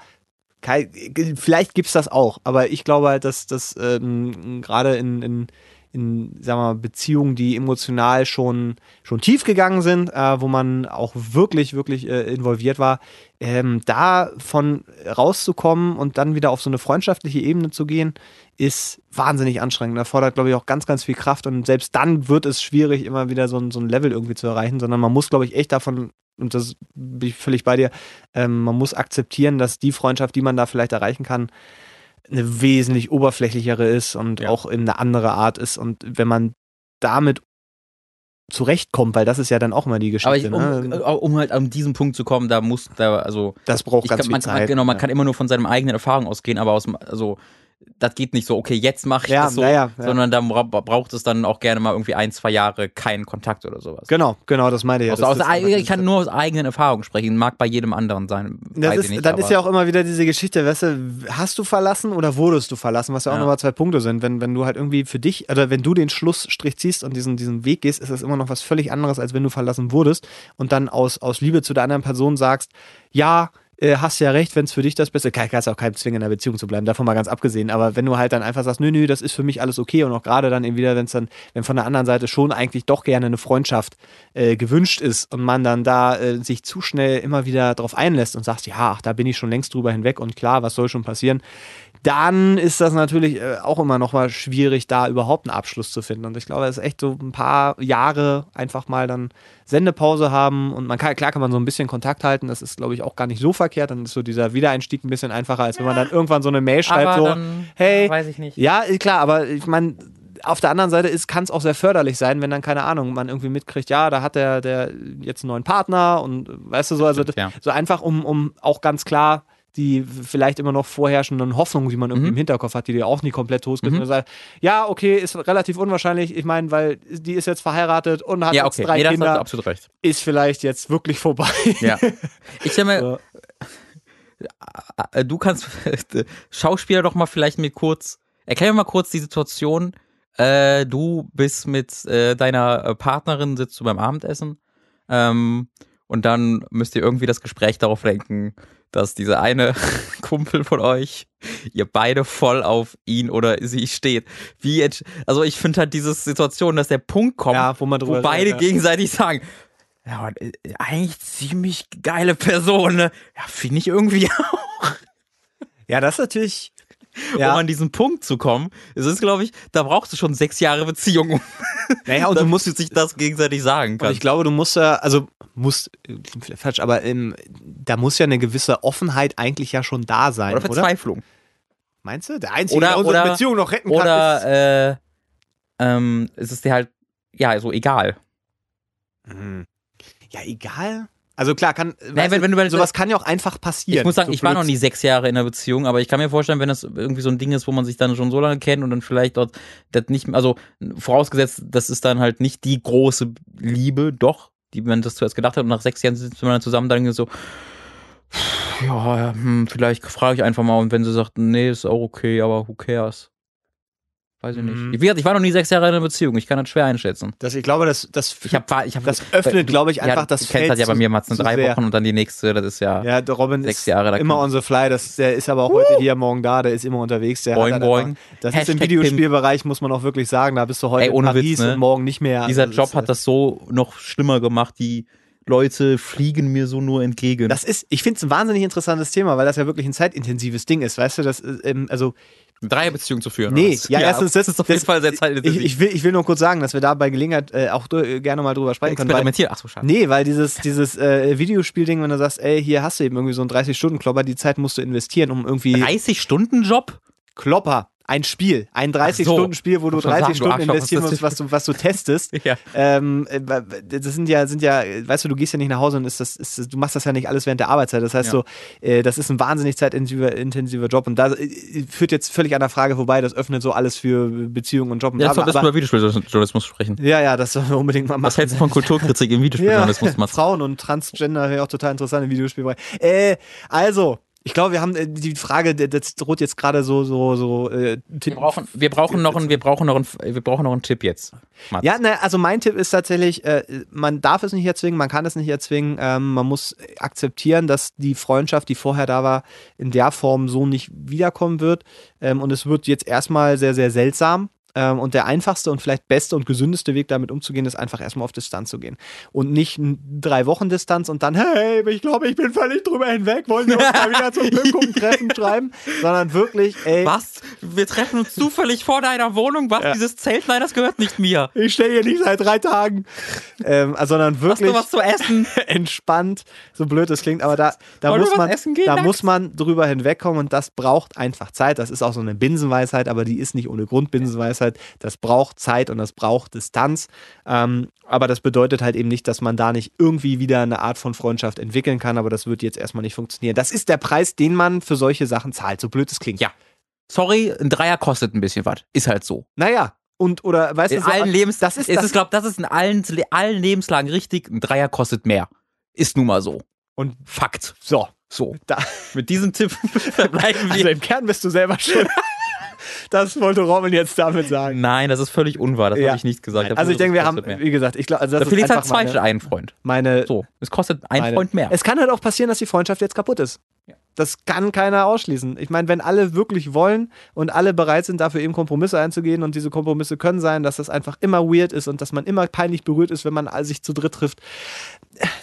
Kein, vielleicht es das auch, aber ich glaube halt, dass das ähm, gerade in, in in sagen wir mal, Beziehungen, die emotional schon, schon tief gegangen sind, äh, wo man auch wirklich, wirklich äh, involviert war, ähm, davon rauszukommen und dann wieder auf so eine freundschaftliche Ebene zu gehen, ist wahnsinnig anstrengend. Erfordert, glaube ich, auch ganz, ganz viel Kraft und selbst dann wird es schwierig, immer wieder so ein, so ein Level irgendwie zu erreichen, sondern man muss, glaube ich, echt davon, und das bin ich völlig bei dir, ähm, man muss akzeptieren, dass die Freundschaft, die man da vielleicht erreichen kann, eine wesentlich oberflächlichere ist und ja. auch in eine andere Art ist. Und wenn man damit zurechtkommt, weil das ist ja dann auch mal die Geschichte. Aber ich, um, ne? um, halt an diesen Punkt zu kommen, da muss da also das braucht ganz kann, man, viel Zeit. Genau, man ja. kann immer nur von seinen eigenen Erfahrungen ausgehen, aber aus also das geht nicht so, okay, jetzt mache ich ja, das so, ja, ja, sondern da braucht es dann auch gerne mal irgendwie ein, zwei Jahre keinen Kontakt oder sowas. Genau, genau, das meine ich aus, aus, ich kann nur aus eigenen Erfahrungen sprechen, mag bei jedem anderen sein. Das ist, nicht, dann ist ja auch immer wieder diese Geschichte, weißt du, hast du verlassen oder wurdest du verlassen, was ja auch nochmal zwei Punkte sind. Wenn, wenn du halt irgendwie für dich, oder wenn du den Schlussstrich ziehst und diesen, diesen Weg gehst, ist das immer noch was völlig anderes, als wenn du verlassen wurdest und dann aus, aus Liebe zu der anderen Person sagst, ja, äh, hast ja recht, wenn es für dich das Beste ist. Kann es auch keinem zwingen, in einer Beziehung zu bleiben, davon mal ganz abgesehen. Aber wenn du halt dann einfach sagst, nö, nö, das ist für mich alles okay und auch gerade dann eben wieder, wenn es dann, wenn von der anderen Seite schon eigentlich doch gerne eine Freundschaft äh, gewünscht ist und man dann da äh, sich zu schnell immer wieder drauf einlässt und sagst, ja, ach, da bin ich schon längst drüber hinweg und klar, was soll schon passieren, dann ist das natürlich äh, auch immer noch mal schwierig, da überhaupt einen Abschluss zu finden. Und ich glaube, es ist echt so ein paar Jahre einfach mal dann Sendepause haben und man kann, klar kann man so ein bisschen Kontakt halten, das ist, glaube ich, auch gar nicht so verkehrt. Dann ist so dieser Wiedereinstieg ein bisschen einfacher, als wenn man dann irgendwann so eine Mail schreibt, aber so, dann, hey, weiß ich nicht. Ja, klar, aber ich meine, auf der anderen Seite kann es auch sehr förderlich sein, wenn dann, keine Ahnung, man irgendwie mitkriegt, ja, da hat der, der jetzt einen neuen Partner und weißt du so, also das, ja. so einfach, um, um auch ganz klar die vielleicht immer noch vorherrschenden Hoffnungen, die man irgendwie mhm. im Hinterkopf hat, die dir auch nie komplett totgeschmissen mhm. sagt, ja, okay, ist relativ unwahrscheinlich. Ich meine, weil die ist jetzt verheiratet und hat ja, okay. jetzt drei nee, Kinder. absolut recht. Ist vielleicht jetzt wirklich vorbei. Ja. Ich habe mir, du kannst Schauspieler doch mal vielleicht mir kurz, erklär mir mal kurz die Situation. Äh, du bist mit äh, deiner Partnerin, sitzt du beim Abendessen ähm, und dann müsst ihr irgendwie das Gespräch darauf lenken, dass dieser eine Kumpel von euch, ihr beide voll auf ihn oder sie steht. Wie jetzt, also ich finde halt diese Situation, dass der Punkt kommt, ja, wo, wo beide ja. gegenseitig sagen, ja, äh, eigentlich ziemlich geile Person, ne? Ja, finde ich irgendwie auch. Ja, das ist natürlich ja. um an diesen Punkt zu kommen. Es ist, glaube ich, da brauchst du schon sechs Jahre Beziehung. Naja, und du musst sich das gegenseitig sagen können. Und ich glaube, du musst ja, also musst, falsch, aber ähm, da muss ja eine gewisse Offenheit eigentlich ja schon da sein. Oder Verzweiflung. Oder? Meinst du? Der Einzige, oder, der unsere oder, Beziehung noch retten kann. Oder ist, äh, ähm, ist es dir halt, ja, so egal. Mhm. Ja, egal. Also klar, kann Nein, wenn, wenn du, sowas kann ja auch einfach passieren. Ich muss sagen, so ich war noch nie sechs Jahre in einer Beziehung, aber ich kann mir vorstellen, wenn das irgendwie so ein Ding ist, wo man sich dann schon so lange kennt und dann vielleicht dort das nicht, also vorausgesetzt, das ist dann halt nicht die große Liebe, doch, die man das zuerst gedacht hat und nach sechs Jahren sind wir dann zusammen, dann so, ja, hm, vielleicht frage ich einfach mal und wenn sie sagt, nee, ist auch okay, aber who cares? Weiß ich nicht. Ich, wie gesagt, ich war noch nie sechs Jahre in einer Beziehung. Ich kann das schwer einschätzen. Das, ich glaube, das, das, Ich hab, ich hab, das öffnet, glaube ich, einfach ja, das Feld das ja bei mir mal drei sehr. Wochen und dann die nächste. Das ist ja. Ja, der Robin Sechs ist Jahre, immer on the fly. Das, der ist aber auch heute hier, morgen da. Der ist immer unterwegs. Der Boing, halt boing. Das ist im Hashtag Videospielbereich, muss man auch wirklich sagen. Da bist du heute Ey, ohne in Paris Witz, ne? und morgen nicht mehr. Dieser Also Job hat das so noch schlimmer gemacht. Die Leute fliegen mir so nur entgegen. Das ist, ich finde es ein wahnsinnig interessantes Thema, weil das ja wirklich ein zeitintensives Ding ist. Weißt du, das, äh, ähm, also Dreierbeziehung zu führen. Nee, was? ja, erstens, das- ist auf jeden das- Fall sehr ich, zeitintensiv. ich, will, ich will nur kurz sagen, dass wir da bei Gelegenheit äh, auch äh, gerne mal drüber sprechen können. Weil, Experimentieren. Ach so, schade. nee, weil dieses, dieses äh, Videospielding, wenn du sagst, ey, hier hast du eben irgendwie so einen 30-Stunden-Klopper, die Zeit musst du investieren, um irgendwie 30-Stunden-Job? Klopper, ein Spiel, ein Ach so. 30-Stunden-Spiel, wo du Ich wollte 30 sagen, du Stunden investieren musst, was du, was du testest. Ja. Ähm, äh, das sind ja, sind ja, weißt du, du gehst ja nicht nach Hause und ist das, ist, du machst das ja nicht alles während der Arbeitszeit. Das heißt Ja. so, äh, das ist ein wahnsinnig zeitintensiver intensiver Job und da äh, führt jetzt völlig an der Frage vorbei, das öffnet so alles für Beziehungen und Job und Ja, bla, das du über Videospieljournalismus sprechen. ja, ja, das sollen wir unbedingt mal machen. Was hältst du von Kulturkritik im Videospieljournalismus, Ja? Frauen und Transgender wäre auch total interessant im Videospielbereich. Äh, also, ich glaube, wir haben äh, die Frage, das droht jetzt gerade so, so, so. Äh, Wir brauchen, wir brauchen noch einen, wir brauchen noch einen, wir brauchen noch einen Tipp jetzt. Mats. Ja, ne, also mein Tipp ist tatsächlich, äh, man darf es nicht erzwingen, man kann es nicht erzwingen. Ähm, man muss akzeptieren, dass die Freundschaft, die vorher da war, in der Form so nicht wiederkommen wird. Ähm, und es wird jetzt erstmal sehr, sehr seltsam. Ähm, und der einfachste und vielleicht beste und gesündeste Weg, damit umzugehen, ist einfach erstmal auf Distanz zu gehen. Und nicht drei Wochen Distanz und dann, hey, ich glaube, ich bin völlig drüber hinweg, wollen wir uns mal wieder zum Glück gucken, treffen, schreiben, sondern wirklich, ey, Was? Wir treffen uns zufällig vor deiner Wohnung? Was? Dieses Zelt? Nein, das gehört nicht mir. ich stehe hier nicht seit drei Tagen. Ähm, also, sondern Hast wirklich. du was zu essen? entspannt, so blöd es klingt, aber da, da, Wollen muss man, essen gehen, da Max? muss man drüber hinwegkommen und das braucht einfach Zeit. Das ist auch so eine Binsenweisheit, aber die ist nicht ohne Grund Binsenweisheit. Das braucht Zeit und das braucht Distanz. Ähm, aber das bedeutet halt eben nicht, dass man da nicht irgendwie wieder eine Art von Freundschaft entwickeln kann, aber das wird jetzt erstmal nicht funktionieren. Das ist der Preis, den man für solche Sachen zahlt, so blöd es klingt. Ja. Sorry, ein Dreier kostet ein bisschen was. Ist halt so. Naja, und oder weißt In du, allen Lebens, das ist es das, ist, glaub, das ist in allen, allen Lebenslagen richtig. Ein Dreier kostet mehr. Ist nun mal so. und Fakt. so. So. Da, Mit diesem Tipp verbleiben also wir. im Kern bist du selber schuld. das wollte Robin jetzt damit sagen. Nein, das ist völlig unwahr. Das Ja. habe ich nicht gesagt. Also ich denke, wir haben, Mehr. wie gesagt, ich glaube, also das Da verliert ist einfach zwei meine, einen Freund. meine, So. Es kostet ein meine Freund mehr. Es kann halt auch passieren, dass die Freundschaft jetzt kaputt ist. Ja. Das kann keiner ausschließen. Ich meine, wenn alle wirklich wollen und alle bereit sind, dafür eben Kompromisse einzugehen und diese Kompromisse können sein, dass das einfach immer weird ist und dass man immer peinlich berührt ist, wenn man sich zu dritt trifft,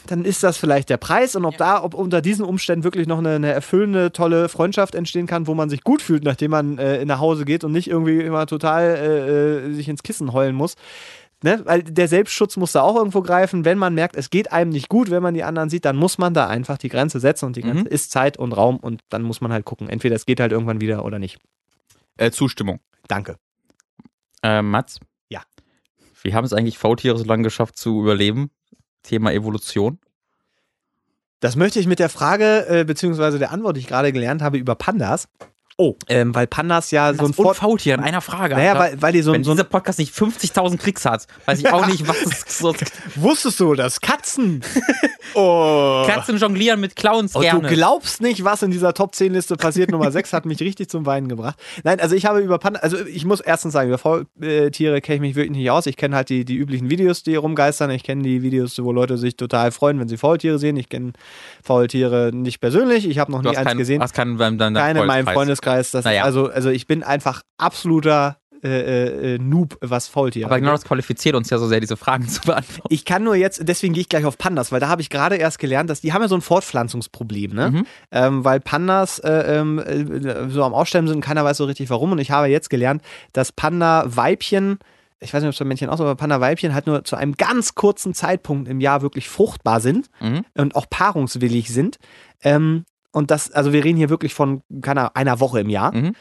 dann ist das vielleicht der Preis und ob da, ob unter diesen Umständen wirklich noch eine, eine erfüllende, tolle Freundschaft entstehen kann, wo man sich gut fühlt, nachdem man äh, nach Hause geht und nicht irgendwie immer total äh, äh, sich ins Kissen heulen muss. Ne? Weil der Selbstschutz muss da auch irgendwo greifen. Wenn man merkt, es geht einem nicht gut, wenn man die anderen sieht, dann muss man da einfach die Grenze setzen und die Grenze Mhm. ist Zeit und Raum und dann muss man halt gucken. Entweder es geht halt irgendwann wieder oder nicht. Äh, Zustimmung. Danke. Äh, Mats? Ja. Wie haben es eigentlich Faultiere so lange geschafft zu überleben? Thema Evolution. Das möchte ich mit der Frage, äh, beziehungsweise der Antwort, die ich gerade gelernt habe, über Pandas. Oh. Ähm, weil Pandas ja so ein und Fort Faultier in einer Frage. Naja, Alter. weil, weil die so, Wenn so dieser Podcast nicht 50.000 Klicks hat, weiß ich auch nicht, was es so Wusstest du, dass Katzen. oh. Katzen jonglieren mit Clowns Und gerne. du glaubst nicht, was in dieser Top 10 Liste passiert. Nummer 6 hat mich richtig zum Weinen gebracht. Nein, also ich habe über Panda, also ich muss erstens sagen, über Faultiere kenne ich mich wirklich nicht aus. Ich kenne halt die, die üblichen Videos, die rumgeistern. Ich kenne die Videos, wo Leute sich total freuen, wenn sie Faultiere sehen. Ich kenne Faultiere nicht persönlich. Ich habe noch du nie eins keinen, gesehen. hast keinen deinem Keine in meinem Freundeskreis. Das Naja. also, also ich bin einfach absoluter äh, äh, äh, Noob, was Faultiere Aber genau das qualifiziert uns ja so sehr, diese Fragen zu beantworten. Ich kann nur jetzt, deswegen gehe ich gleich auf Pandas, weil da habe ich gerade erst gelernt, dass die haben ja so ein Fortpflanzungsproblem, ne? Mhm. Ähm, weil Pandas äh, ähm, äh, so am Aussterben sind und keiner weiß so richtig warum. Und ich habe jetzt gelernt, dass Panda-Weibchen, ich weiß nicht, ob es bei Männchen auch so, aber Panda-Weibchen halt nur zu einem ganz kurzen Zeitpunkt im Jahr wirklich fruchtbar sind Mhm. und auch paarungswillig sind. Ähm, und das, also wir reden hier wirklich von keine, einer Woche im Jahr. Mhm.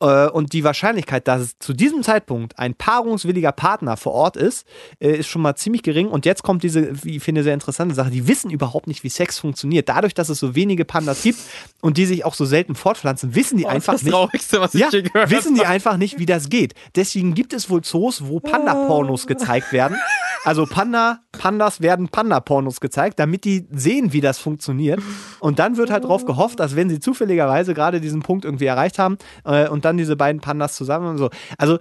Äh, Und die Wahrscheinlichkeit, dass es zu diesem Zeitpunkt ein paarungswilliger Partner vor Ort ist, äh, ist schon mal ziemlich gering. Und jetzt kommt diese, wie ich finde, sehr interessante Sache. Die wissen überhaupt nicht, wie Sex funktioniert. Dadurch, dass es so wenige Pandas gibt und die sich auch so selten fortpflanzen, wissen die einfach das nicht. Traurigste, was ich Ja, je gehört wissen die einfach nicht, wie das geht. Deswegen gibt es wohl Zoos, wo Panda-Pornos gezeigt werden. Also Panda, Pandas werden Panda-Pornos gezeigt, damit die sehen, wie das funktioniert. Und dann wird halt darauf gehofft, dass wenn sie zufälligerweise gerade diesen Punkt irgendwie erreicht haben äh, und dann diese beiden Pandas zusammen und so. Also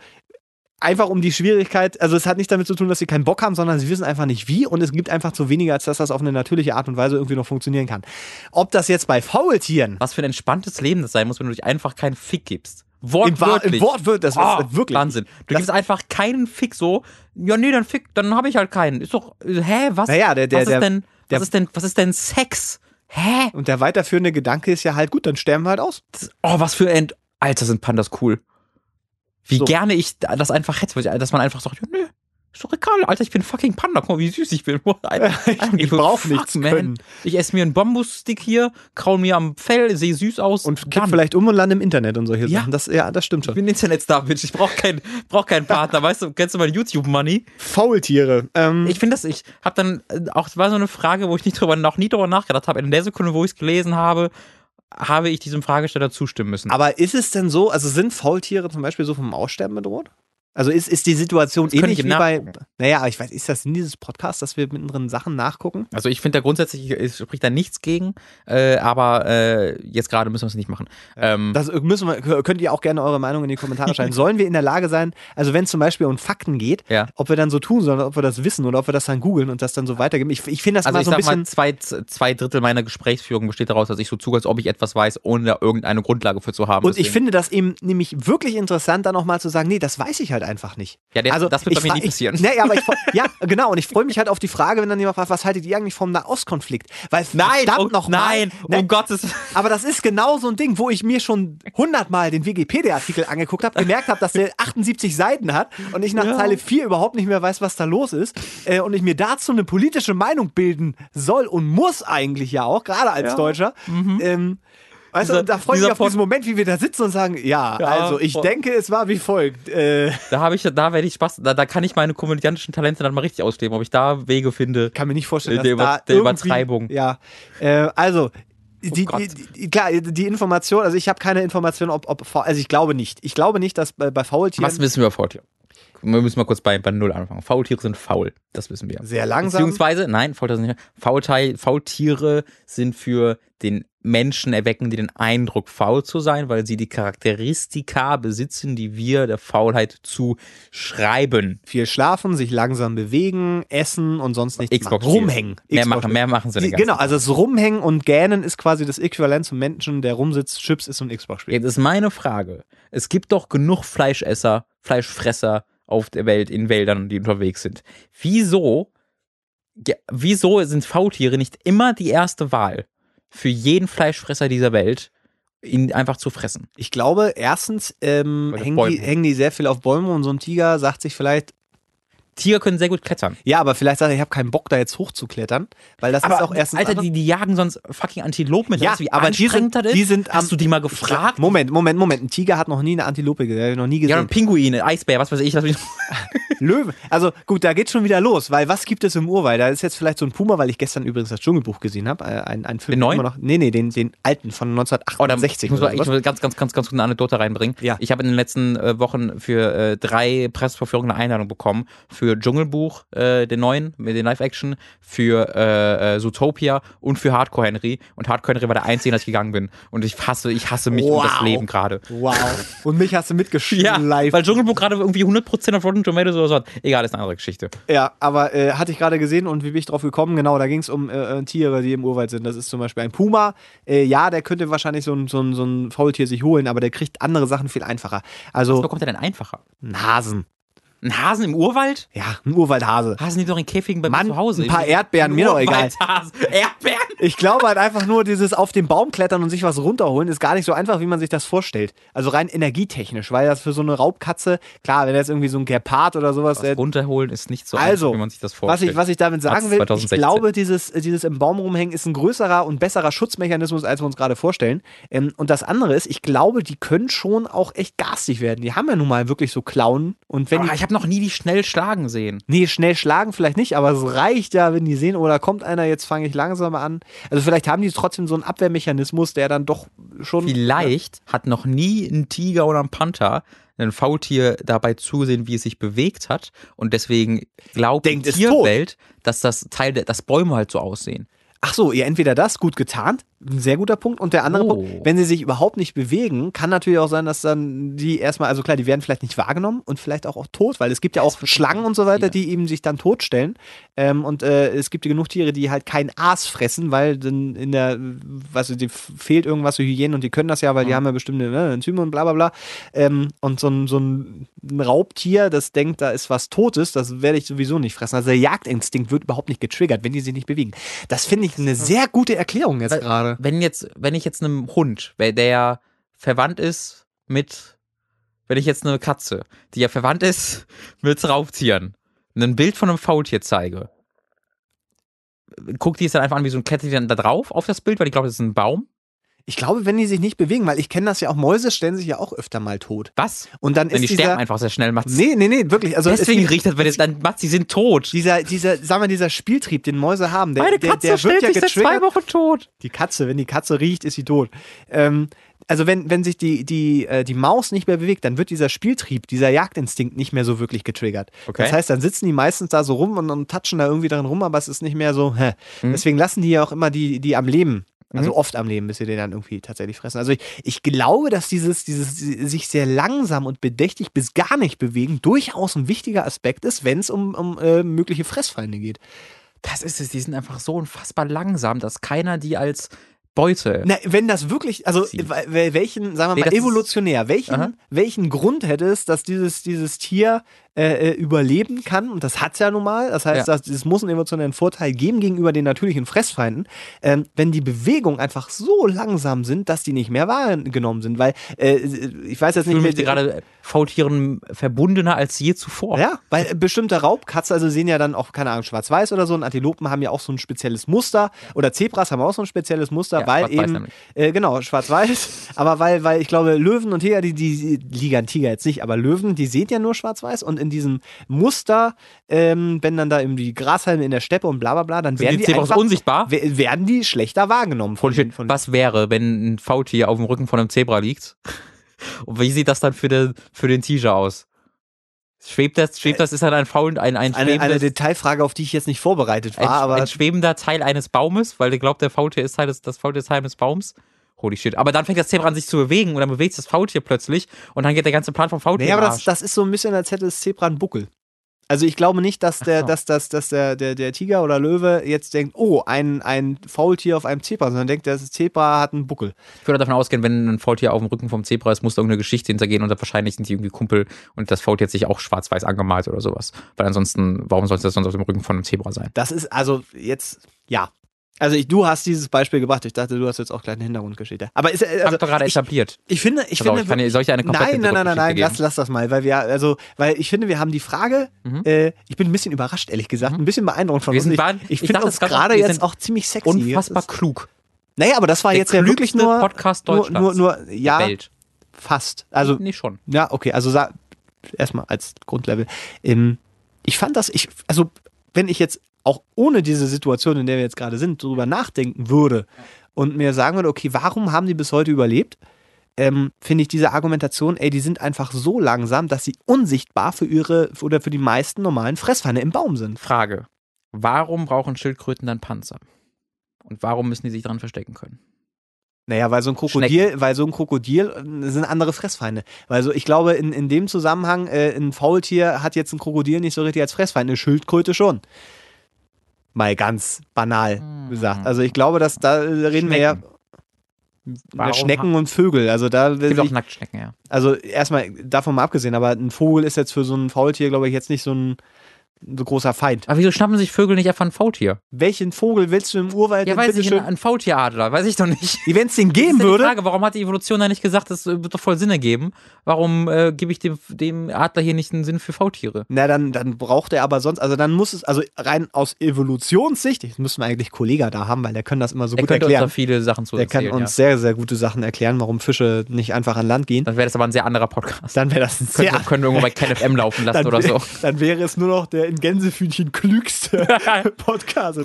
einfach um die Schwierigkeit, also es hat nicht damit zu tun, dass sie keinen Bock haben, sondern sie wissen einfach nicht wie und es gibt einfach zu wenige, als dass das auf eine natürliche Art und Weise irgendwie noch funktionieren kann. Ob das jetzt bei Faultieren. Was für ein entspanntes Leben das sein muss, wenn du dich einfach keinen Fick gibst. Wortwörtlich. Im, Wort wird das oh, ist wirklich. Wahnsinn. Du das gibst einfach keinen Fick so. Ja, nee, dann Fick, dann habe ich halt keinen. Ist doch, hä, was? Naja, der, der, was ist denn, der, was ist denn, was ist denn Sex? Hä? Und der weiterführende Gedanke ist ja halt, gut, dann sterben wir halt aus. Oh, was für ein, Alter, sind Pandas cool. Wie So. gerne ich das einfach hätte, dass man einfach sagt, ja, nö, ist doch egal, Alter, ich bin fucking Panda, guck mal, wie süß ich bin. Ich brauch nichts können. Ich esse mir einen Bambusstick hier, kraul mir am Fell, sehe süß aus. Und kipp vielleicht um und lande im Internet und solche Ja. Sachen. Das, ja, das stimmt Ich schon. bin Internetstar, Bitch. Ich brauche keinen brauch keinen Partner. Weißt du, kennst du mein YouTube-Money? Faultiere. Ähm, Ich finde das, ich habe dann äh, auch, es war so eine Frage, wo ich nicht drüber, noch nie drüber nachgedacht habe. In der Sekunde, wo ich es gelesen habe, habe ich diesem Fragesteller zustimmen müssen. aber ist es denn so, also sind Faultiere zum Beispiel so vom Aussterben bedroht? Also ist, ist die Situation könnte ähnlich ich wie bei. Naja, ich weiß, ist das in dieses Podcast, dass wir mittendrin Sachen nachgucken? Also ich finde da grundsätzlich es spricht da nichts gegen, äh, aber äh, jetzt gerade müssen wir es nicht machen. Ähm, Das müssen wir, könnt ihr auch gerne eure Meinung in die Kommentare schreiben. Sollen wir in der Lage sein, also wenn es zum Beispiel um Fakten geht, Ja. ob wir dann so tun sollen, ob wir das wissen oder ob wir das dann googeln und das dann so weitergeben? Ich, ich finde das also mal ich so ein bisschen. mal, zwei, zwei Drittel meiner Gesprächsführung besteht daraus, dass ich so tue, als ob ich etwas weiß, ohne da irgendeine Grundlage für zu haben. und ich Deswegen- finde das eben nämlich wirklich interessant, dann nochmal zu sagen, nee, das weiß ich halt einfach nicht. Ja, der- das wird bei mir nie passieren. Ich, nee, aber ich, ja, genau. Und ich freue mich halt auf die Frage, wenn dann jemand fragt, was haltet ihr eigentlich vom Nahostkonflikt? Weil Nein, oh, noch nein, mal, um Gottes Aber das ist genau so ein Ding, wo ich mir schon hundertmal den Wikipedia-Artikel angeguckt habe, gemerkt habe, dass der 78 Seiten hat und ich nach Ja. Zeile 4 überhaupt nicht mehr weiß, was da los ist. Äh, und ich mir dazu eine politische Meinung bilden soll und muss eigentlich ja auch, gerade als Deutscher. Ähm, weißt du, Dieser- da freue ich mich auf Pod- diesen Moment, wie wir da sitzen und sagen, ja, Ja, also ich denke, es war wie folgt. Äh, Da habe ich, da werde ich Spaß, da, da kann ich meine komödiantischen Talente dann mal richtig ausleben, ob ich da Wege finde. kann mir nicht vorstellen, dass Der Über- da der irgendwie- Übertreibung. Ja, äh, also die, Gott. die, die, klar, die Information, also ich habe keine Information, ob, ob also ich glaube nicht. Ich glaube nicht, dass bei, bei Faultieren Was wissen wir über Faultiere? Wir müssen mal kurz bei, bei Null anfangen. Faultiere sind faul, das wissen wir. sehr langsam. Beziehungsweise, nein, Faultiere sind nicht. Faultiere sind für den Menschen erwecken, die den Eindruck, faul zu sein, weil sie die Charakteristika besitzen, die wir der Faulheit zuschreiben. viel schlafen, sich langsam bewegen, essen und sonst nichts Xbox machen. Rumhängen. Mehr Xbox machen, mehr machen sie ganzen genau, also das Rumhängen und Gähnen ist quasi das Äquivalent zum Menschen, der rumsitzt, Chips ist und Xbox spielt. Jetzt ist meine Frage. Es gibt doch genug Fleischesser, Fleischfresser auf der Welt, in Wäldern, die unterwegs sind. Wieso, ja, wieso sind Faultiere nicht immer die erste Wahl für jeden Fleischfresser dieser Welt, ihn einfach zu fressen? Ich glaube, erstens ähm, hängen, die, hängen die sehr viel auf Bäume und so ein Tiger sagt sich vielleicht, Tiger können sehr gut klettern. ja, aber vielleicht sagt er, ich habe keinen Bock, da jetzt hochzuklettern, weil das ist auch erstens. Alter, die, die jagen sonst fucking Antilopen mit. Ja, Weißt wie aber die sind- die sind Hast du die mal gefragt? Moment, Moment, Moment. Ein Tiger hat noch nie eine Antilope gesehen, ich noch nie Ja, gesehen. und Pinguine, Eisbär, was weiß ich. Was weiß ich. Löwe. Also gut, da geht schon wieder los, weil was gibt es im Urwald? Da ist jetzt vielleicht so ein Puma, weil ich gestern übrigens das Dschungelbuch gesehen habe. Äh, ein, ein Film Den neuen? noch. Nee, nee, den, den alten von Oh, da 1968. ich muss ich will ganz, ganz, ganz, ganz gut eine Anekdote reinbringen. Ja. Ich habe in den letzten äh, Wochen für äh, drei Presseverführungen eine Einladung bekommen. Für Dschungelbuch, äh, den neuen, mit den Live-Action, für äh, äh, Zootopia und für Hardcore Henry. Und Hardcore Henry war der einzige, dass ich gegangen bin. Und ich hasse, ich hasse mich und das Wow. Leben gerade. Wow. Und mich hast du Ja, mitgeschleift. weil Dschungelbuch gerade irgendwie 100% auf Rotten Tomatoes oder so hat. Egal, ist eine andere Geschichte. Ja, aber äh, hatte ich gerade gesehen und wie bin ich drauf gekommen? Genau, da ging es um äh, äh, Tiere, die im Urwald sind. Das ist zum Beispiel ein Puma. Ja, der könnte wahrscheinlich so ein, so, ein, so ein Faultier sich holen, aber der kriegt andere Sachen viel einfacher. Was Also bekommt er denn einfacher? ein Hasen. Ein Hasen im Urwald? Ja, ein Urwaldhase. Hasen die doch in Käfigen bei Mann, mir zu Hause. ein paar Erdbeeren, mir doch egal. Erdbeeren? Ich glaube halt einfach nur, dieses auf den Baum klettern und sich was runterholen, ist gar nicht so einfach, wie man sich das vorstellt. Also rein energietechnisch, weil das für so eine Raubkatze, klar, wenn jetzt irgendwie so ein Gepard oder sowas, Was äh, runterholen ist nicht so Also, einfach, wie man sich das was vorstellt. ich, was ich damit sagen will, ich 2016. glaube, dieses, dieses im Baum rumhängen ist ein größerer und besserer Schutzmechanismus, als wir uns gerade vorstellen. Ähm, und das andere ist, ich glaube, die können schon auch echt garstig werden. Die haben ja nun mal wirklich so Klauen. Und wenn Ah, die, ich habe noch nie die schnell schlagen sehen. nee, schnell schlagen vielleicht nicht, aber es reicht ja, wenn die sehen, oh, da kommt einer, jetzt fange ich langsamer an. Also vielleicht haben die trotzdem so einen Abwehrmechanismus, der dann doch schon. Vielleicht hat noch nie ein Tiger oder ein Panther ein Faultier dabei zusehen, wie es sich bewegt hat und deswegen glaubt Denkt, die Tierwelt, dass das Teil der, dass Bäume halt so aussehen. Ach so, ihr entweder das, gut getarnt, ein sehr guter Punkt. Und der andere Oh. Punkt, wenn sie sich überhaupt nicht bewegen, kann natürlich auch sein, dass dann die erstmal, also klar, die werden vielleicht nicht wahrgenommen und vielleicht auch, auch tot, weil es gibt ja auch Schlangen und so weiter, die eben sich dann totstellen. Ähm, und äh, es gibt ja genug Tiere, die halt kein Aas fressen, weil dann in der, was die fehlt irgendwas für Hygiene und die können das ja, weil die Mhm. haben ja bestimmte ne, Enzyme und bla bla bla. Ähm, und so ein, so ein Raubtier, das denkt, da ist was Totes, das werde ich sowieso nicht fressen. Also der Jagdinstinkt wird überhaupt nicht getriggert, wenn die sich nicht bewegen. Das finde ich eine sehr gute Erklärung jetzt Weil- Wenn jetzt, wenn ich jetzt einem Hund, der ja verwandt ist mit, wenn ich jetzt eine Katze, die ja verwandt ist mit Raubtieren, ein Bild von einem Faultier zeige, guckt die es dann einfach an, wie so ein klettert die dann da drauf auf das Bild, weil ich glaube, das ist ein Baum. Ich glaube, wenn die sich nicht bewegen, weil ich kenne das ja auch, Mäuse stellen sich ja auch öfter mal tot. Was? Und dann Denn ist die dieser, sterben einfach sehr schnell, macht's. Nee, nee, nee, wirklich. Also es Deswegen riecht das, wenn es dann macht, sie sind tot. dieser, dieser, sagen wir, dieser Spieltrieb, den Mäuse haben, der, Meine der, Katze der wird stellt ja sich seit zwei getriggert. Wochen tot. Die Katze, wenn die Katze riecht, ist sie tot. Ähm, also wenn, wenn sich die, die, äh, die Maus nicht mehr bewegt, dann wird dieser Spieltrieb, dieser Jagdinstinkt nicht mehr so wirklich getriggert. Okay. Das heißt, dann sitzen die meistens da so rum und, und touchen da irgendwie dran rum, aber es ist nicht mehr so, hä. Mhm. Deswegen lassen die ja auch immer die, die am Leben. Also oft am Leben, bis sie den dann irgendwie tatsächlich fressen. Also ich, ich glaube, dass dieses, dieses sich sehr langsam und bedächtig bis gar nicht bewegen durchaus ein wichtiger Aspekt ist, wenn es um, um äh, mögliche Fressfeinde geht. Das ist es, die sind einfach so unfassbar langsam, dass keiner die als Beute. Na, wenn das wirklich, also welchen, sagen wir Nee, mal, evolutionär, Aha. welchen, welchen Grund hätte es, dass dieses, dieses Tier äh, äh, überleben kann? Und das hat es ja nun mal. Das heißt, Ja. es muss einen evolutionären Vorteil geben gegenüber den natürlichen Fressfeinden, ähm, wenn die Bewegungen einfach so langsam sind, dass die nicht mehr wahrgenommen sind. Weil, äh, ich weiß jetzt Ich nicht, mich gerade Faultieren verbundener als je zuvor. Ja, weil bestimmte Raubkatze, also sehen ja dann auch, keine Ahnung, schwarz-weiß oder so, und Antilopen haben ja auch so ein spezielles Muster, oder Zebras haben auch so ein spezielles Muster, Ja, weil eben, äh, genau, schwarz-weiß, aber weil, weil ich glaube, Löwen und Tiger, die, die, Liga Tiger jetzt nicht, aber Löwen, die sehen ja nur schwarz-weiß und in diesem Muster, ähm, wenn dann da eben die Grashalme in der Steppe und bla bla bla, dann Sind werden die die, einfach, unsichtbar? we- werden die schlechter wahrgenommen. Von, shit, von, was wäre, wenn ein Faultier auf dem Rücken von einem Zebra liegt? Und wie sieht das dann für den, für den Tiger aus? Schwebt das, schwebt das, ist dann ein Faul, ein, ein, eine, eine Detailfrage, auf die ich jetzt nicht vorbereitet war, ein, aber ein schwebender Teil eines Baumes, weil der glaubt, der Faultier ist Teil des, das Faultier ist Teil des Baums. Holy shit. Aber dann fängt das Zebra an sich zu bewegen und dann bewegt sich das Faultier plötzlich und dann geht der ganze Plan vom Faultier Nee, aber das, das ist so ein bisschen, als hätte das Zebra einen Buckel. Also ich glaube nicht, dass der, so. dass, dass, dass der, der, der Tiger oder Löwe jetzt denkt, oh, ein, ein Faultier auf einem Zebra, sondern denkt, das Zebra hat einen Buckel. Ich würde davon ausgehen, wenn ein Faultier auf dem Rücken vom Zebra ist, muss da irgendeine Geschichte hintergehen und dann wahrscheinlich sind die irgendwie Kumpel und das Faultier hat sich auch schwarz-weiß angemalt oder sowas. Weil ansonsten, warum sollte das sonst auf dem Rücken von einem Zebra sein? Das ist also jetzt, ja. Also ich, du hast dieses Beispiel gebracht. Ich dachte, du hast jetzt auch gleich eine Hintergrundgeschichte. Aber ist, äh, Also, also, Hab doch gerade etabliert. ich finde, ich auf, finde, ich kann soll ich eine komplette Nein, nein, nein, nein, nein, lass, lass das mal, weil wir, also, weil ich finde, wir haben die Frage, Mhm. äh, ich bin ein bisschen überrascht, ehrlich gesagt, ein bisschen beeindruckt von Wir uns. sind Ich, ich ich finde uns gerade jetzt auch ziemlich sexy. Unfassbar ist- klug. Naja, aber das war Der jetzt ja wirklich nur, Podcast nur, Deutschlands. nur, nur, ja, Der Welt. fast. Also, nee, schon. ja, okay, also erstmal als Grundlevel. Ähm, ich fand das, ich, also, wenn ich jetzt auch ohne diese Situation, in der wir jetzt gerade sind, drüber nachdenken würde und mir sagen würde, okay, warum haben die bis heute überlebt? Ähm, finde ich diese Argumentation, ey, die sind einfach so langsam, dass sie unsichtbar für ihre oder für die meisten normalen Fressfeinde im Baum sind. Frage. Warum brauchen Schildkröten dann Panzer? Und warum müssen die sich dran verstecken können? Naja, weil so ein Krokodil, weil so ein Krokodil äh, sind andere Fressfeinde. Weil so, ich glaube, in, in dem Zusammenhang, äh, ein Faultier hat jetzt ein Krokodil nicht so richtig als Fressfeind, eine Schildkröte schon. Mal ganz banal Hm. gesagt. Also ich glaube, dass da reden wir ja Schnecken. Warum Schnecken und Vögel. Also da Es gibt auch ich, Nacktschnecken, ja. also erstmal davon mal abgesehen, aber ein Vogel ist jetzt für so ein Faultier, glaube ich, jetzt nicht so ein so großer Feind. Aber wieso schnappen sich Vögel nicht einfach ein Faultier? Welchen Vogel willst du im Urwald Ja, weiß ich, bitteschön? ein Faultieradler, weiß ich doch nicht. Wenn es den geben ja die würde, Frage, warum hat die Evolution da nicht gesagt, das äh, wird doch voll Sinn ergeben? Warum äh, gebe ich dem, dem Adler hier nicht einen Sinn für Faultiere? Na, dann, dann braucht er aber sonst, also dann muss es, also rein aus Evolutionssicht, jetzt müssen wir eigentlich Kollega da haben, weil der kann das immer so Der gut könnte uns da erklären. viele Sachen zu Der kann uns sehr, sehr gute Sachen erklären, warum Fische nicht einfach an Land gehen. ja. Dann wäre das aber ein sehr anderer Podcast. Dann wäre das ein Können, sehr, wir, können wir irgendwo bei KenFM laufen lassen oder so. dann wäre es nur noch der in Gänsefühnchen klügste Podcast.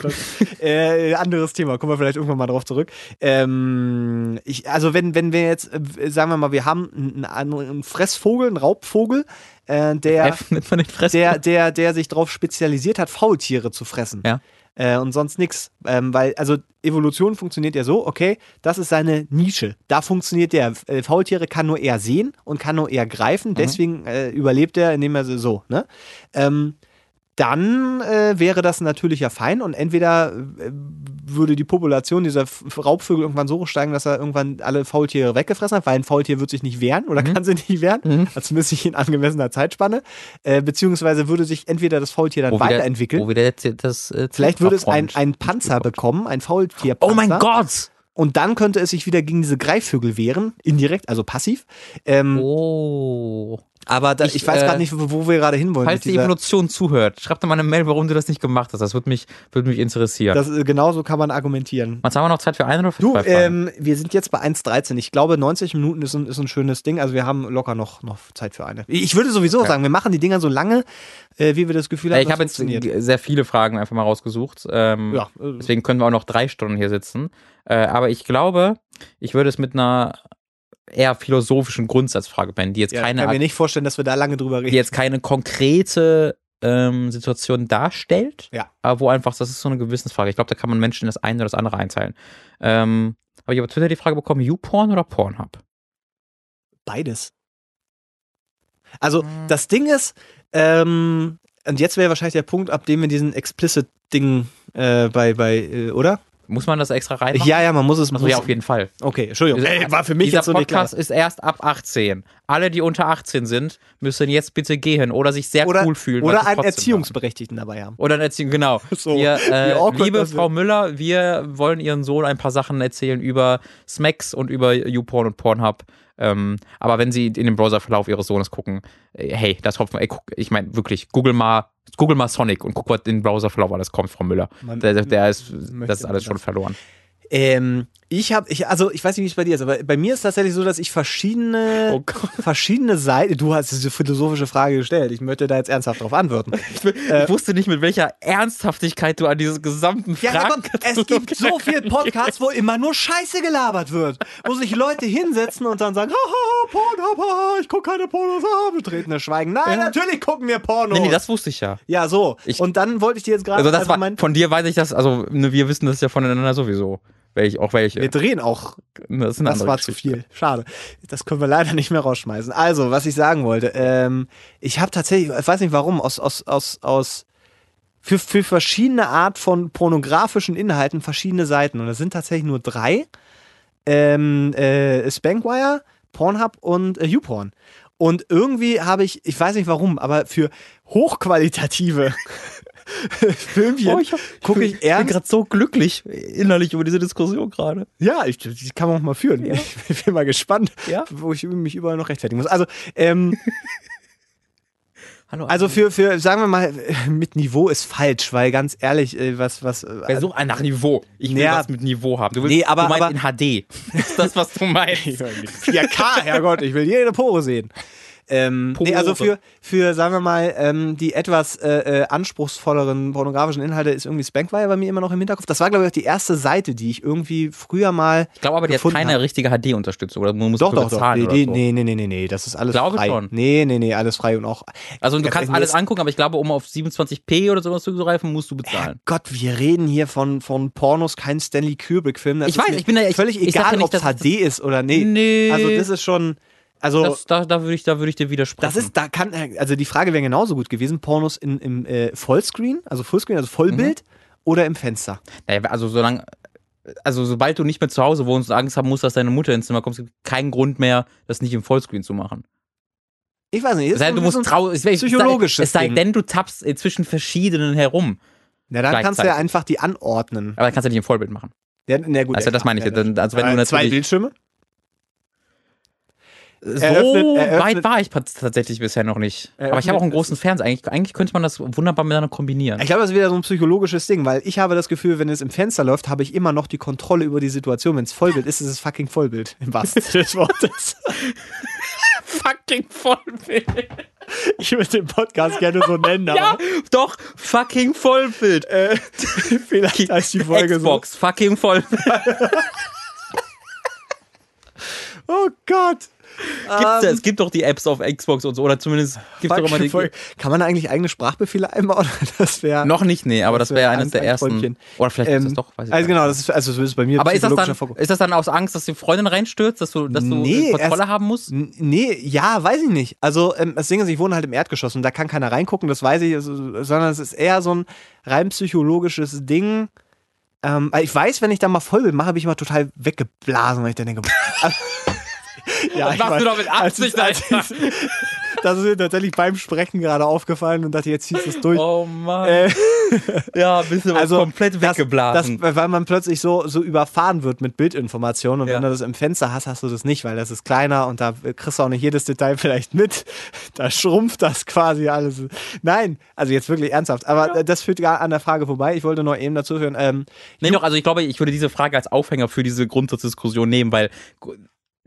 Äh, anderes Thema, kommen wir vielleicht irgendwann mal drauf zurück. Ähm, ich, also wenn, wenn wir jetzt, äh, sagen wir mal, wir haben einen, einen Fressvogel, einen Raubvogel, äh, der, der, der, der sich darauf spezialisiert hat, Faultiere zu fressen. Ja. Äh, und sonst nichts. Ähm, weil, also Evolution funktioniert ja so, okay, das ist seine Nische. Da funktioniert der. Äh, Faultiere kann nur er sehen und kann nur er greifen, deswegen äh, überlebt er, indem er so, ne? Ähm, dann äh, wäre das natürlich ja fein und entweder äh, würde die Population dieser Raubvögel irgendwann so steigen, dass er irgendwann alle Faultiere weggefressen hat, weil ein Faultier wird sich nicht wehren oder kann sie nicht wehren, Mhm. also zumindest nicht in angemessener Zeitspanne, äh, beziehungsweise würde sich entweder das Faultier dann Wo wieder, weiterentwickeln, wo wieder das, äh, vielleicht würde es ein, Abfront- ein Panzer bekommen, ein Faultierpanzer. Oh mein Gott! Und dann könnte es sich wieder gegen diese Greifvögel wehren, indirekt, also passiv. Ähm, Oh. Aber da, ich, ich, weiß äh, gerade nicht, wo, wir gerade hinwollen. Falls die Evolution zuhört, schreibt doch mal eine Mail, warum du das nicht gemacht hast. Das würde mich, würde mich interessieren. das, äh, genauso kann man argumentieren. Was haben wir noch Zeit für eine oder für Du, zwei Fragen? ähm, wir sind jetzt bei 1,13. Ich glaube, 90 Minuten ist ein, ist ein schönes Ding. Also wir haben locker noch, noch Zeit für eine. Ich würde sowieso sagen, wir machen die Dinger so lange, äh, wie wir das Gefühl haben, ich habe jetzt sehr viele Fragen einfach mal rausgesucht. Ähm, Ja, äh, Deswegen können wir auch noch drei Stunden hier sitzen. Äh, aber ich glaube, ich würde es mit einer eher philosophischen Grundsatzfrage beenden, die jetzt ja, keine kann mir nicht vorstellen, dass wir da lange drüber die reden. jetzt keine konkrete ähm, Situation darstellt, Ja. aber wo einfach, das ist so eine Gewissensfrage. Ich glaube, da kann man Menschen in das eine oder das andere einteilen. Ähm, habe ich auf Twitter die Frage bekommen, YouPorn oder Pornhub? Beides. Also, das Ding ist, ähm, und jetzt wäre wahrscheinlich der Punkt, ab dem wir diesen Explicit-Ding äh, bei, bei, äh, oder? Muss man das extra reinmachen? Ja, ja, man muss es. Also muss, ja, auf jeden Fall. Okay, Entschuldigung. Ey, war für mich Dieser jetzt so nicht klar. Podcast ist erst ab 18. Alle, die unter 18 sind, müssen jetzt bitte gehen oder sich sehr Oder, cool fühlen. oder einen Erziehungsberechtigten dabei haben. Oder eine Erziehung, genau. So, wir, äh, liebe Frau wird. Müller, wir wollen Ihren Sohn ein paar Sachen erzählen über Smacks und über YouPorn und Pornhub. Ähm, aber wenn Sie in den Browserverlauf Ihres Sohnes gucken, äh, hey, das hofft man, ey, guck, ich meine wirklich, google mal, google mal Sonic und guck, was in den Browserverlauf alles kommt, Frau Müller. Man- Der, der, ist, das ist alles schon verloren. Ähm, ich habe, ich, also ich weiß nicht, wie es bei dir ist, aber bei mir ist tatsächlich so, dass ich verschiedene, Oh verschiedene Seiten. Du hast diese philosophische Frage gestellt. Ich möchte da jetzt ernsthaft drauf antworten. Ich, ich wusste nicht, mit welcher Ernsthaftigkeit du an diese gesamten Ja, Fragen Gott, es gibt so viele Podcasts, wo immer nur Scheiße gelabert wird. Wo sich Leute hinsetzen und dann sagen, haha, haha, ich gucke keine Pornos, ah, betretenes Schweigen. Nein, Ja. natürlich gucken wir Pornos. Nee, nee, das wusste ich ja. ja, so. Ich- und dann wollte ich dir jetzt gerade Also das einfach war, mein... von dir weiß ich das, also ne, wir wissen das ja voneinander sowieso. Welch, auch welche. Wir drehen auch Das, Das war zu Geschichte. viel. Schade. Das können wir leider nicht mehr rausschmeißen. Also, was ich sagen wollte, ähm, ich habe tatsächlich, ich weiß nicht warum, aus, aus, aus, aus für, für verschiedene Art von pornografischen Inhalten verschiedene Seiten. Und das sind tatsächlich nur drei. Ähm, äh, Spankwire, Pornhub und äh, YouPorn. Und irgendwie habe ich, ich weiß nicht warum, aber für hochqualitative Filmchen Oh, ich, hab- gucke ich ich bin ernst. gerade so glücklich innerlich über diese Diskussion gerade. Ja, ich, die kann man auch mal führen. Ich bin mal gespannt, Ja. wo ich mich überall noch rechtfertigen muss. Also, ähm, Hallo. also für, für, sagen wir mal, mit Niveau ist falsch, weil ganz ehrlich, äh, was, was. Wer sucht einen nach Niveau? Ich will Ja. was mit Niveau haben. Du willst, Nee, aber- du meinst aber- in HD. ist das, was du meinst? 4K, Herrgott, ich will jede Pore sehen. Ähm, nee, also für, für, sagen wir mal, ähm, die etwas äh, äh, anspruchsvolleren pornografischen Inhalte ist irgendwie Spankwire bei mir immer noch im Hinterkopf. Das war, glaube ich, auch die erste Seite, die ich irgendwie früher mal. Ich glaube aber, die hat keine hab. richtige HD-Unterstützung. Oder man muss Doch, doch, doch. Nee, oder nee, so. nee, nee, nee, nee, nee, das ist alles Glaube frei. schon. Nee, nee, nee, alles frei und auch. Also du kannst alles angucken, aber ich glaube, um auf 27p oder sowas zuzugreifen, musst du bezahlen. Gott, wir reden hier von, von Pornos, kein Stanley Kubrick-Film. Ich weiß, ich bin da- ich- völlig ich egal, ob es HD ist oder nee. Nee. Also das ist schon, also Das, da, da würde ich, da würde ich dir widersprechen. das ist, da kann, also die Frage wäre genauso gut gewesen, Pornos in, im äh, Vollscreen, also Fullscreen, also Vollbild Mhm. oder im Fenster. Naja, also solange, also sobald du nicht mehr zu Hause wohnst und Angst haben musst, dass deine Mutter ins Zimmer kommt, gibt es keinen Grund mehr, das nicht im Vollscreen zu machen. Ich weiß nicht. Es denn, du musst trau es, es, psychologisches es sei denn, du tappst äh, zwischen verschiedenen herum. Na, dann kannst du ja einfach die anordnen. Aber dann kannst du nicht im Vollbild machen. Ja, na gut, Also ja, das meine ich. ja, Dann- also wenn du zwei Bildschirme? So Eröffnet- weit war ich tatsächlich bisher noch nicht. Aber ich habe auch einen großen Fernseher. Eigentlich, eigentlich könnte man das wunderbar miteinander kombinieren. Ich glaube, das ist wieder so ein psychologisches Ding, weil ich habe das Gefühl, wenn es im Fenster läuft, habe ich immer noch die Kontrolle über die Situation. Wenn es Vollbild ist, ist es fucking Vollbild. Im wahrsten Sinne des Wortes. fucking Vollbild. Ich würde den Podcast gerne so nennen, Ja, doch, fucking Vollbild. äh, vielleicht heißt die Folge Xbox, fucking Vollbild. so. Oh Gott. Gibt's, es gibt doch die Apps auf Xbox und so, oder zumindest gibt es doch immer die. Voll. Kann man da eigentlich eigene Sprachbefehle einbauen? Das wäre. Noch nicht, nee, aber das wäre wär eines der ersten. Träumchen. Oder vielleicht ist Ähm, das doch, weiß ich Also genau, nicht. das ist, also das ist bei mir Aber ist das, dann, Vorgang. ist das dann aus Angst, dass die Freundin reinstürzt, dass du, dass du Nee, Kontrolle erst- haben musst? Nee, ja, weiß ich nicht. Also ähm, das Ding ist, ich wohne halt im Erdgeschoss und da kann keiner reingucken, das weiß ich, also, sondern es ist eher so ein rein psychologisches Ding. Ähm, ich weiß, wenn ich da mal voll bin, mache ich immer total weggeblasen, weil ich dann denke, ja, ich machst du doch mit als Absicht, ich- als Alter. ich- Das ist mir tatsächlich beim Sprechen gerade aufgefallen und dachte, jetzt ziehst du es durch. Oh Mann. Äh, ja, bist du also komplett weggeblasen. Das, weil man plötzlich so, so überfahren wird mit Bildinformationen und Ja. wenn du das im Fenster hast, hast du das nicht, weil das ist kleiner und da kriegst du auch nicht jedes Detail vielleicht mit. Da schrumpft das quasi alles. Nein, also jetzt wirklich ernsthaft. Aber das führt gar an der Frage vorbei. Ich wollte nur eben dazu hören. Ähm, Nee, doch, also ich glaube, ich würde diese Frage als Aufhänger für diese Grundsatzdiskussion nehmen, weil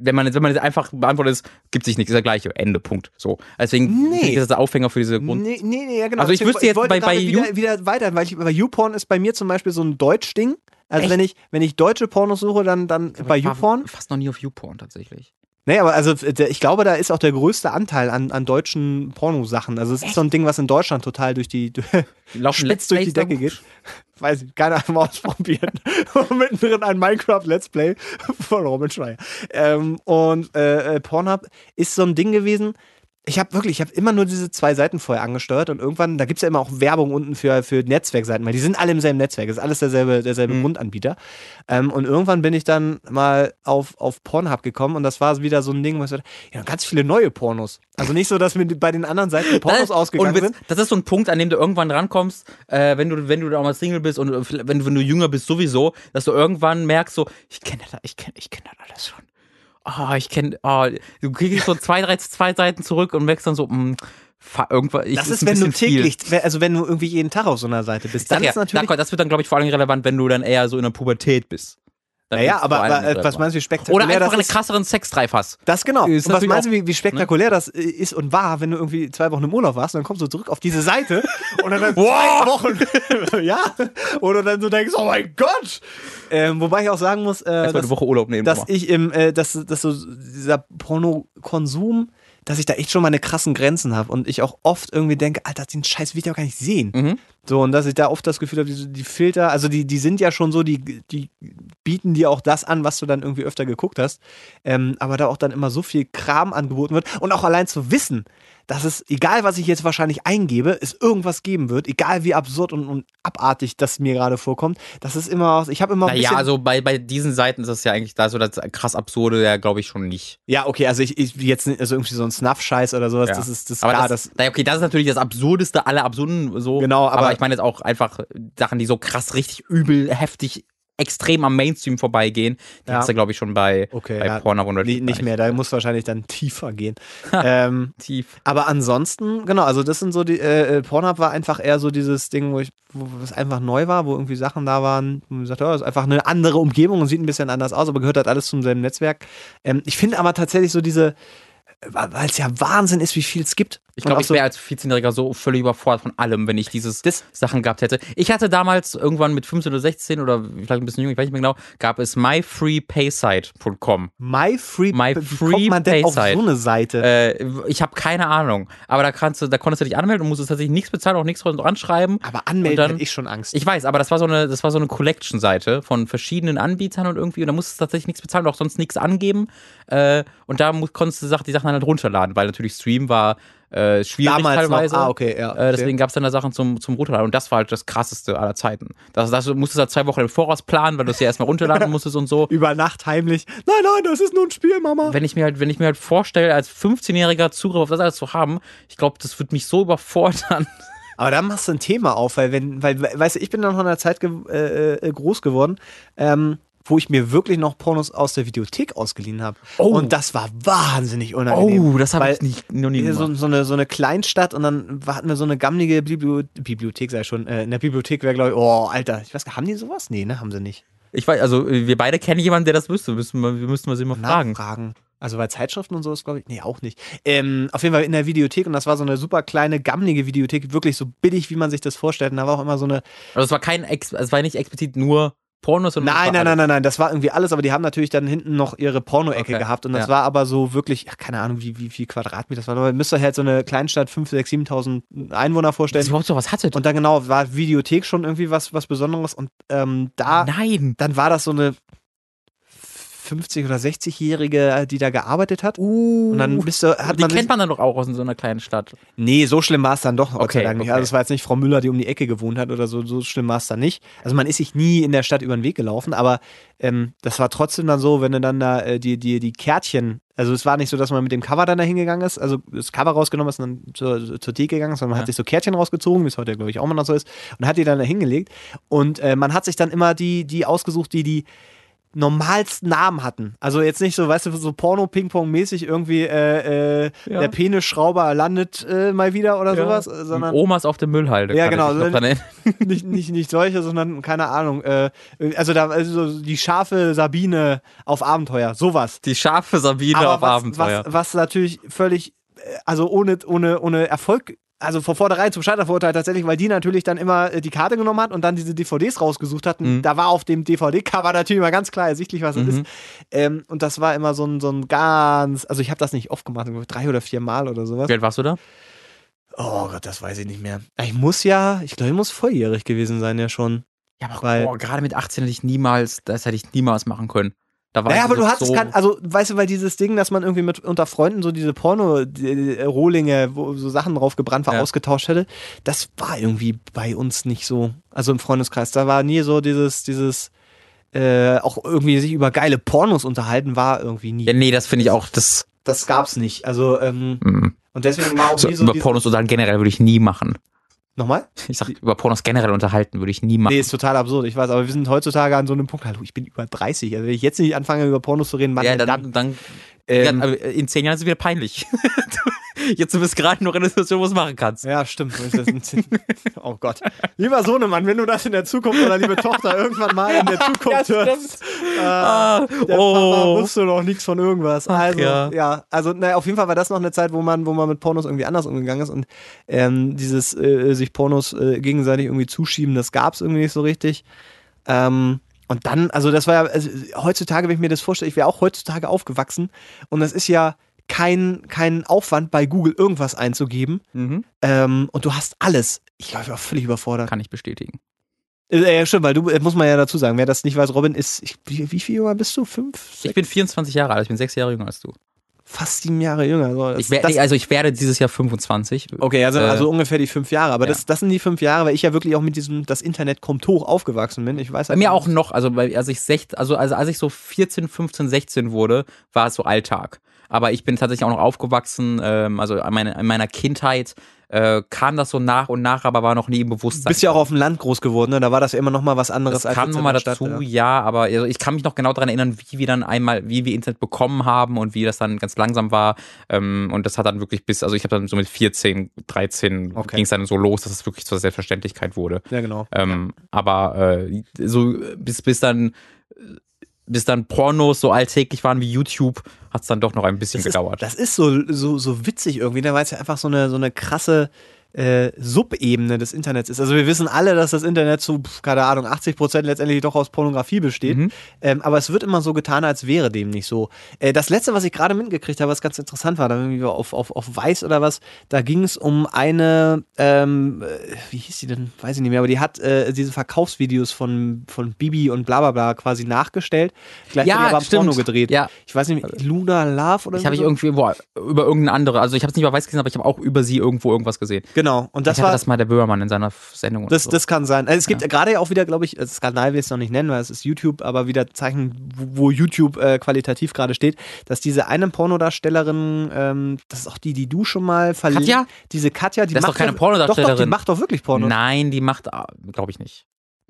wenn man, wenn man jetzt einfach beantwortet ist, gibt sich nichts, ist der gleiche, Ende, Punkt. So. Deswegen Nee. ich das der Aufhänger für diese Grund. nee, nee, nee, ja, genau. Also ich wüsste jetzt wollte bei- bei wieder, wieder weiter, weil ich, bei YouPorn ist bei mir zum Beispiel so ein Deutsch-Ding. Also Echt? wenn ich, wenn ich deutsche Pornos suche, dann, dann bei Ich war YouPorn. Fast noch nie auf YouPorn tatsächlich. Nee, aber also der- ich glaube, da ist auch der größte Anteil an, an deutschen Pornosachen. Also es ist so ein Ding, was in Deutschland total durch die Laufen spitz durch die Decke geht. Weiß ich, keiner hat mal ausprobiert. Und Mittendrin ein Minecraft Let's Play von Robin Schreier. Ähm, und äh, äh, Pornhub ist so ein Ding gewesen. Ich habe wirklich, ich habe immer nur diese zwei Seiten vorher angesteuert und irgendwann, da gibt es ja immer auch Werbung unten für, für Netzwerkseiten, weil die sind alle im selben Netzwerk, ist alles derselbe, derselbe Mhm. Grundanbieter. Ähm, und irgendwann bin ich dann mal auf, auf Pornhub gekommen und das war wieder so ein Ding, wo ich so, ja, ganz viele neue Pornos. Also nicht so, dass mir bei den anderen Seiten Pornos ausgegangen und sind. Das ist so ein Punkt, an dem du irgendwann rankommst, äh, wenn du, wenn du da auch mal Single bist und äh, wenn, du- wenn du jünger bist sowieso, dass du irgendwann merkst, so, ich kenne das, ich kenne, ich kenne das alles schon. Ah, ich kenne, ah, du kriegst so zwei, drei, zwei Seiten zurück und merkst dann so, mh, fa- irgendwann, ich, Das ist ist, wenn du bisschen viel. täglich, also wenn du irgendwie jeden Tag auf so einer Seite bist, dann ja, ist natürlich. da- das wird dann, glaube ich, vor allem relevant, wenn du dann eher so in der Pubertät bist. Naja, aber, aber äh, was meinst du, wie spektakulär Oder einfach das einen ist? krasseren Sexdrive hast. Das genau. Ist Und was meinst du, wie, wie spektakulär das äh, ist und war, wenn du irgendwie zwei Wochen im Urlaub warst und dann kommst du zurück auf diese Seite und dann, dann zwei Wochen, ja, oder dann so denkst, oh mein Gott. Ähm, wobei ich auch sagen muss, äh, dass, Woche Urlaub nehmen. dass ich im, äh, dass, dass so dieser Pornokonsum, dass ich da echt schon meine krassen Grenzen habe und ich auch oft irgendwie denke, Alter, den Scheiß will ich auch gar nicht sehen. Mhm. So, und dass ich da oft das Gefühl habe, die, die Filter, also die, die sind ja schon so, die, die bieten dir auch das an, was du dann irgendwie öfter geguckt hast. Ähm, aber da auch dann immer so viel Kram angeboten wird. Und auch allein zu wissen, dass es, egal was ich jetzt wahrscheinlich eingebe, es irgendwas geben wird, egal wie absurd und, und abartig das mir gerade vorkommt, das ist immer, ich habe immer Naja, also bei, bei diesen Seiten ist das ja eigentlich da so das krass Absurde, ja, glaube ich schon nicht. ja, okay, also ich, ich jetzt also irgendwie so ein Snuff-Scheiß oder sowas, Ja. das ist, das Aber klar, das, das, okay, das ist natürlich das Absurdeste aller Absurden so. Genau, aber- ich meine jetzt auch einfach Sachen, die so krass, richtig übel, heftig, extrem am Mainstream vorbeigehen. Die Ja. hast du, glaube ich, schon bei, okay, bei ja, Pornhub und nicht, nicht mehr, da muss wahrscheinlich dann tiefer gehen. ähm, Tief. Aber ansonsten, genau, also das sind so die, äh, äh, Pornhub war einfach eher so dieses Ding, wo ich, wo es einfach neu war, wo irgendwie Sachen da waren, wo man sagt, ja, das ist einfach eine andere Umgebung und sieht ein bisschen anders aus, aber gehört halt alles zum selben Netzwerk. Ähm, ich finde aber tatsächlich so diese, weil es ja Wahnsinn ist, wie viel es gibt. Ich glaube, ich wäre als 14-Jähriger so völlig überfordert von allem, wenn ich dieses Das- Sachen gehabt hätte. Ich hatte damals irgendwann mit 15 oder 16 oder vielleicht ein bisschen jünger, ich weiß nicht mehr genau, gab es myfreepaysite.com. MyFree, My wie Free kommt man denn auf so eine Seite? Äh, ich habe keine Ahnung, aber da kannst du, da konntest du dich anmelden und musstest tatsächlich nichts bezahlen, auch nichts dran schreiben. aber anmelden dann- hätte ich schon Angst. Ich weiß, aber das war so eine, das war so eine Collection-Seite von verschiedenen Anbietern und irgendwie, und da musstest du tatsächlich nichts bezahlen und auch sonst nichts angeben. Äh, und da konntest du die Sachen dann halt runterladen, weil natürlich Stream war äh, schwierig Damals teilweise. noch, ah, okay, ja. Äh, deswegen gab es dann da Sachen zum, zum Runterladen und das war halt das krasseste aller Zeiten. Das, das du musstest halt zwei Wochen im Voraus planen, weil du es ja erstmal runterladen musstest und so. Über Nacht heimlich. Nein, nein, das ist nur ein Spiel, Mama. Wenn ich mir halt, wenn ich mir halt vorstelle, als 15-Jähriger Zugriff auf das alles zu haben, ich glaube, das wird mich so überfordern. Aber da machst du ein Thema auf, weil wenn, weil, we- weißt du, ich bin dann noch in einer Zeit ge äh, äh, groß geworden, ähm, wo ich mir wirklich noch Pornos aus der Videothek ausgeliehen habe. Oh. Und das war wahnsinnig unangenehm. Oh, das habe ich nicht, noch nie gemacht. so, so, eine, so eine Kleinstadt und dann hatten wir so eine gammelige Bibli Bibliothek, sei schon. Äh, in der Bibliothek wäre, glaube ich, oh, Alter, ich weiß gar nicht, haben die sowas? Nee, ne, haben sie nicht. Ich weiß, also wir beide kennen jemanden, der das wüsste. Müssen wir, wir müssten mal sie mal fragen. Nachfragen. Also bei Zeitschriften und so ist, glaube ich, nee, auch nicht. Ähm, auf jeden Fall in der Videothek und das war so eine super kleine, gammelige Videothek, wirklich so billig, wie man sich das vorstellt. Und da war auch immer so eine, Also es war kein, Ex es war nicht explizit nur Pornos und Nein, nein, nein, nein, nein, das war irgendwie alles, aber die haben natürlich dann hinten noch ihre Porno-Ecke Okay, gehabt und das ja. war aber so wirklich, ach, keine Ahnung, wie, wie viel Quadratmeter das war. Aber ihr müsst euch halt so eine Kleinstadt, 5, 6, 7.000 Einwohner Dass vorstellen. ihr überhaupt sowas hattet. Und dann genau, war Videothek schon irgendwie was, was Besonderes und ähm, da, Nein. dann war das so eine 50- oder 60-Jährige, die da gearbeitet hat. Uh. Und dann bist du, hat die man kennt man dann doch auch aus in so einer kleinen Stadt. Nee, so schlimm war es dann doch Okay, okay. Also es war jetzt nicht Frau Müller, die um die Ecke gewohnt hat oder so, so schlimm war es dann nicht. Also man ist sich nie in der Stadt über den Weg gelaufen, aber ähm, das war trotzdem dann so, wenn du dann da äh, die, die, die Kärtchen, also es war nicht so, dass man mit dem Cover dann da hingegangen ist, also das Cover rausgenommen ist und dann zur, zur Theke gegangen ist, sondern man Ja. hat sich so Kärtchen rausgezogen, wie es heute glaube ich auch immer noch so ist, und hat die dann da hingelegt und äh, man hat sich dann immer die, die ausgesucht, die die normalsten Namen hatten. Also jetzt nicht so, weißt du, so Porno-Ping-Pong-mäßig irgendwie äh, äh, Ja. der Penisschrauber landet äh, mal wieder oder sowas, äh, sondern Omas auf der Müllhalde. Ja, genau, erinnern. nicht, nicht, nicht solche, sondern keine Ahnung. Äh, also da also so die scharfe Sabine auf Abenteuer, sowas. Die scharfe Sabine Aber auf was, Abenteuer. Was, was natürlich völlig, äh, also ohne, ohne, ohne Erfolg, also von vornherein zum Scheitern verurteilt tatsächlich, weil die natürlich dann immer äh, die Karte genommen hat und dann diese DVDs rausgesucht hatten. Mhm. Da war auf dem DVD-Cover natürlich mal ganz klar ersichtlich, was es Mhm. ist. Ähm, und das war immer so ein, so ein ganz, also ich habe das nicht oft gemacht, drei oder vier Mal oder sowas. Wie alt warst du da? Oh Gott, das weiß ich nicht mehr. Ich muss ja, ich glaube, ich muss volljährig gewesen sein, ja schon. Ja, aber Weil- boah, gerade mit 18 hätte ich niemals, das hätte ich niemals machen können. Da war Naja, aber du hattest so, kein, also weißt du, weil dieses Ding, dass man irgendwie mit unter Freunden so diese Porno-Rohlinge, wo so Sachen drauf gebrannt war, Ja. ausgetauscht hätte, das war irgendwie bei uns nicht so. Also im Freundeskreis, da war nie so dieses, dieses, äh, auch irgendwie sich über geile Pornos unterhalten, war irgendwie nie. Ja, nee, das finde ich auch, das, Das gab's nicht. Also, ähm, mm. und deswegen war auch so, nie so über Pornos unterhalten generell würde ich nie machen. Nochmal? Ich sag, über Pornos generell unterhalten würde ich nie machen. Nee, ist total absurd, ich weiß, aber wir sind heutzutage an so einem Punkt, hallo, ich bin über 30, also wenn ich jetzt nicht anfange, über Pornos zu reden, Mann, ja, dann, dann, dann ähm, ja, in zehn Jahren ist es wieder peinlich. Jetzt du bist gerade noch in einer Situation, wo du es machen kannst. Ja, stimmt. Oh Gott. Lieber Sohnemann, wenn du das in der Zukunft oder liebe Tochter irgendwann mal in der Zukunft hörst, äh, Ah, der Papa oh. wusste noch nichts von irgendwas. Also, ja. ja. also, naja, auf jeden Fall war das noch eine Zeit, wo man, wo man mit Pornos irgendwie anders umgegangen ist und ähm, dieses äh, sich Pornos äh, gegenseitig irgendwie zuschieben, das gab es irgendwie nicht so richtig. Ähm, und dann, also das war ja, also, heutzutage, wenn ich mir das vorstelle, ich wäre auch heutzutage aufgewachsen und das ist ja kein, kein Aufwand bei Google irgendwas einzugeben. Mhm. Ähm, und du hast alles. Ich glaube, ich war völlig überfordert. Kann ich bestätigen. Äh, ja, stimmt, weil du, äh, muss man ja dazu sagen, wer das nicht weiß, Robin ist, ich, wie, wie viel jünger bist du? Fünf? Ich Sechs? bin 24 Jahre alt, ich bin sechs Jahre jünger als du. fast sieben Jahre jünger. So, das, Ich wär, also ich werde dieses Jahr 25. okay, also, äh, also ungefähr die fünf Jahre. Aber ja. das, das sind die fünf Jahre, weil ich ja wirklich auch mit diesem, das Internet kommt hoch aufgewachsen bin. Ich weiß Bei halt mir nicht. auch noch, also bei, als ich sech, also, also als ich so 14, 15, 16 wurde, war es so Alltag. Aber ich bin tatsächlich auch noch aufgewachsen, ähm, also in meiner, in meiner Kindheit äh, kam das so nach und nach, aber war noch nie im Du Bewusstsein. bist ja auch auf dem Land groß geworden, ne? da war das ja immer noch mal was anderes das kam noch mal dazu, ja. ja, aber also ich kann mich noch genau daran erinnern, wie wir dann einmal, wie wir Internet bekommen haben und wie das dann ganz langsam war. Ähm, und das hat dann wirklich bis, also ich habe dann so mit 14, 13 Okay. ging es dann so los, dass es wirklich zur Selbstverständlichkeit wurde. Ja, genau. Ähm, Aber äh, so bis, bis dann bis dann Pornos so alltäglich waren wie YouTube, hat es dann doch noch ein bisschen Das ist, gedauert. das ist so, so, so witzig irgendwie, ne, weil es ja einfach so eine, so eine krasse äh, Subebene des Internets ist. Also wir wissen alle, dass das Internet zu, keine Ahnung, 80 Prozent letztendlich doch aus Pornografie besteht. Mhm. Ähm, aber es wird immer so getan, als wäre dem nicht so. Äh, das letzte, was ich gerade mitgekriegt habe, was ganz interessant war, da irgendwie auf, auf, auf Weiß oder was, da ging es um eine, ähm, äh, wie hieß die denn? Weiß ich nicht mehr, aber die hat äh, diese Verkaufsvideos von, von Bibi und bla bla bla quasi nachgestellt. Gleichzeitig Ja, aber stimmt. Porno gedreht. Ja. Ich weiß nicht, Luna Love oder ich so. habe ich irgendwie boah, über irgendeine andere, also ich habe es nicht über Weiß gesehen, aber ich habe auch über sie irgendwo irgendwas gesehen. Genau, und das war. das mal der Böhmermann in seiner Sendung. Das, so. das kann sein. Also es gibt gerade ja auch wieder, glaube ich, das Skandal will ich es noch nicht nennen, weil es ist YouTube, aber wieder Zeichen, wo wo YouTube äh, qualitativ gerade steht, dass diese eine Pornodarstellerin, ähm, das ist auch die, die du schon mal verlinkt. Katja? Diese Katja, die Das ist macht doch keine Doch, doch, die Pornodarstellerin. macht doch wirklich Porno. Nein, die macht, glaube ich nicht.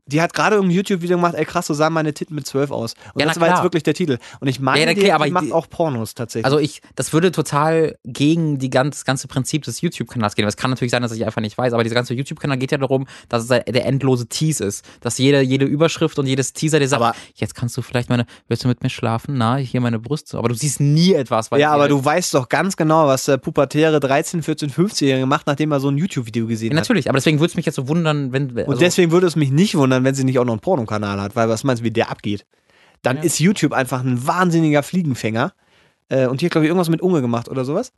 Die hat gerade ein YouTube-Video gemacht, ey krass, so sahen meine Titten mit zwölf aus. Und Ja, das war jetzt klar. wirklich der Titel. Und ich meine, Ja, na die, aber die macht auch Pornos tatsächlich. Also ich, das würde total gegen die ganz, das ganze Prinzip des YouTube-Kanals gehen. Es kann natürlich sein, dass ich einfach nicht weiß, aber dieser ganze YouTube-Kanal geht ja darum, dass es der endlose Tease ist. Dass jede, jede Überschrift und jedes Teaser dir sagt, Aber- jetzt kannst du vielleicht meine, willst du mit mir schlafen? Na, hier meine Brüste. Aber du siehst nie etwas. Ja, aber du weißt doch ganz genau, was der pubertäre 13, 14, 15-Jährige macht, nachdem er so ein YouTube-Video gesehen Ja, hat. natürlich, aber deswegen würde es mich jetzt so wundern, wenn. Und also, deswegen würde es mich nicht wundern, wundern, wenn sie nicht auch noch einen Pornokanal hat, weil was meinst du, wie der abgeht? Dann ja. ist YouTube einfach ein wahnsinniger Fliegenfänger. Äh, und hat, glaube ich, irgendwas mit Unge gemacht oder sowas.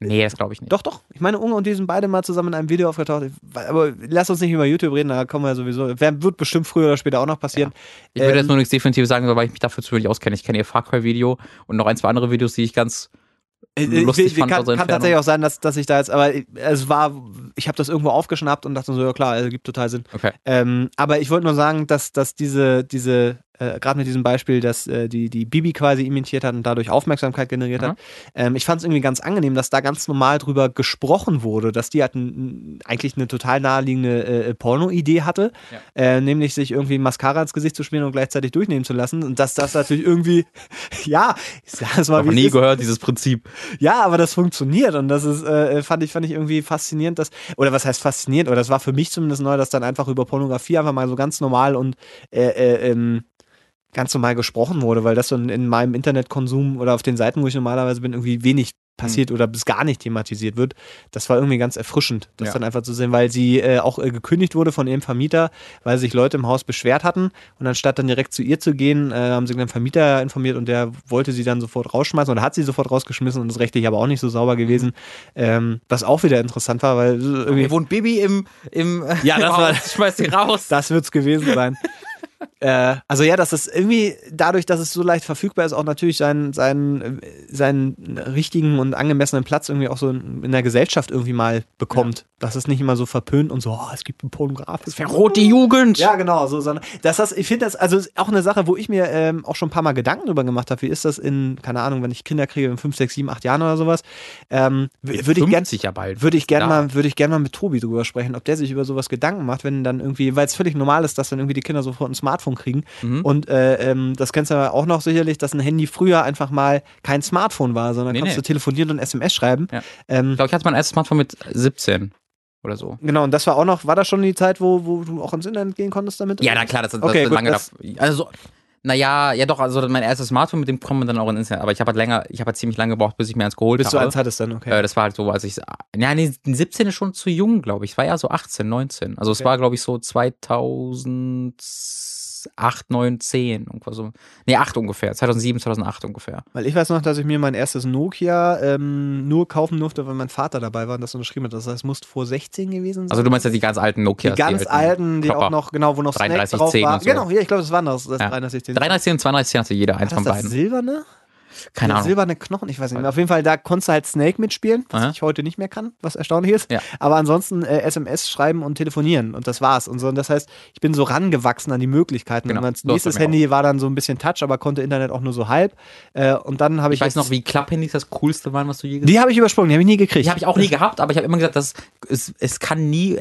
Nee, das glaube ich nicht. Doch, doch. Ich meine, Unge und die sind beide mal zusammen in einem Video aufgetaucht. Aber lass uns nicht über YouTube reden, da kommen wir ja sowieso. Wird bestimmt früher oder später auch noch passieren. Ja. Ich würde ähm, jetzt nur nichts definitiv sagen, weil ich mich dafür zu wenig auskenne. Ich kenne ihr Far Cry-Video und noch ein, zwei andere Videos, die ich ganz äh, äh, lustig fand. Kann, kann tatsächlich auch sein, dass, dass ich da jetzt, aber es war, ich habe das irgendwo aufgeschnappt und dachte so, ja klar, es gibt total Sinn. Okay. Ähm, aber ich wollte nur sagen, dass, dass diese, diese äh, gerade mit diesem Beispiel, dass äh, die, die Bibi quasi imitiert hat und dadurch Aufmerksamkeit generiert mhm. hat. Ähm, ich fand es irgendwie ganz angenehm, dass da ganz normal drüber gesprochen wurde, dass die halt ein, eigentlich eine total naheliegende äh, Porno-Idee hatte, ja. äh, nämlich sich irgendwie Mascara ins Gesicht zu schmieren und gleichzeitig durchnehmen zu lassen. Und dass das natürlich irgendwie, ja, ich sag's mal, ich wie nie gehört, dieses Prinzip. Ja, aber das funktioniert und das ist, äh, fand ich, fand ich irgendwie faszinierend, dass, oder was heißt faszinierend, oder das war für mich zumindest neu, dass dann einfach über Pornografie einfach mal so ganz normal und äh, äh, ähm, ganz normal gesprochen wurde, weil das so in, in, meinem Internetkonsum oder auf den Seiten, wo ich normalerweise bin, irgendwie wenig passiert mhm. oder bis gar nicht thematisiert wird. Das war irgendwie ganz erfrischend, das ja. dann einfach zu sehen, weil sie äh, auch äh, gekündigt wurde von ihrem Vermieter, weil sich Leute im Haus beschwert hatten und anstatt dann direkt zu ihr zu gehen, äh, haben sie den Vermieter informiert und der wollte sie dann sofort rausschmeißen oder hat sie sofort rausgeschmissen und ist rechtlich aber auch nicht so sauber gewesen, ähm, was auch wieder interessant war, weil irgendwie... Hier wohnt Baby im, im Ja, das war... Schmeißt sie raus. Das wird's gewesen sein. Äh, also ja, dass es irgendwie dadurch, dass es so leicht verfügbar ist, auch natürlich seinen, seinen, seinen richtigen und angemessenen Platz irgendwie auch so in, in der Gesellschaft irgendwie mal bekommt. Ja. Dass es nicht immer so verpönt und so, oh, es gibt ein Pornograf. Es verrot die Jugend. Ja, genau. So, sondern, dass das, ich finde das, also auch eine Sache, wo ich mir ähm, auch schon ein paar Mal Gedanken drüber gemacht habe. Wie ist das in, keine Ahnung, wenn ich Kinder kriege in 5, 6, 7, 8 Jahren oder sowas? Ähm, würde ich gerne ja bald. Würde ich gerne ja. mal, würde ich gerne mal mit Tobi drüber sprechen, ob der sich über sowas Gedanken macht, wenn dann irgendwie, weil es völlig normal ist, dass dann irgendwie die Kinder sofort ein Smartphone kriegen. Mhm. Und äh, ähm, das kennst du ja auch noch sicherlich, dass ein Handy früher einfach mal kein Smartphone war, sondern nee, konntest nee. du telefonieren und SMS schreiben. Ja. Ähm, ich glaube, ich hatte mein erstes Smartphone mit 17 oder so. Genau, und das war auch noch, war das schon die Zeit, wo, wo du auch ins Internet gehen konntest damit? Ja, na klar, das, das, okay, das gut, lange das, Also naja, ja doch, also mein erstes Smartphone, mit dem kommt man dann auch ins Internet. Aber ich habe halt länger, ich habe halt ziemlich lange gebraucht, bis ich mir eins geholt bis habe. Bis du eins hattest dann, okay. Äh, das war halt so, als ich, ja, nee, 17 ist schon zu jung, glaube ich. Es war ja so 18, 19. Also okay. es war, glaube ich, so 2000 8, 9, 10. Irgendwas so. Nee, 8 ungefähr. 2007, 2008 ungefähr. Weil ich weiß noch, dass ich mir mein erstes Nokia ähm, nur kaufen durfte, weil mein Vater dabei war und das unterschrieben hat. Das heißt, es muss vor 16 gewesen sein. Also du meinst ja die ganz alten Nokias? Die ganz die alten, die auch noch, genau, wo noch 33, Snack drauf 10 war. So. Genau, ja, ich glaube, das waren das. das ja. 33, 10. 33 und 32 10 hatte jeder, eins von beiden. Das silberne? Keine Ahnung. Silberne Knochen, ich weiß nicht mehr. Auf jeden Fall, da konntest du halt Snake mitspielen, was Aha. ich heute nicht mehr kann, was erstaunlich ist. Ja. Aber ansonsten äh, SMS schreiben und telefonieren und das war's. Und so, und das heißt, ich bin so rangewachsen an die Möglichkeiten. Genau. Und mein nächstes Handy auch. war dann so ein bisschen Touch, aber konnte Internet auch nur so halb. Äh, und dann habe ich. Ich weiß noch, wie Klapphandys das coolste waren, was du je gesehen hast. Die habe ich übersprungen, die habe ich nie gekriegt. Die habe ich auch nie gehabt, aber ich habe immer gesagt, dass es, es kann nie,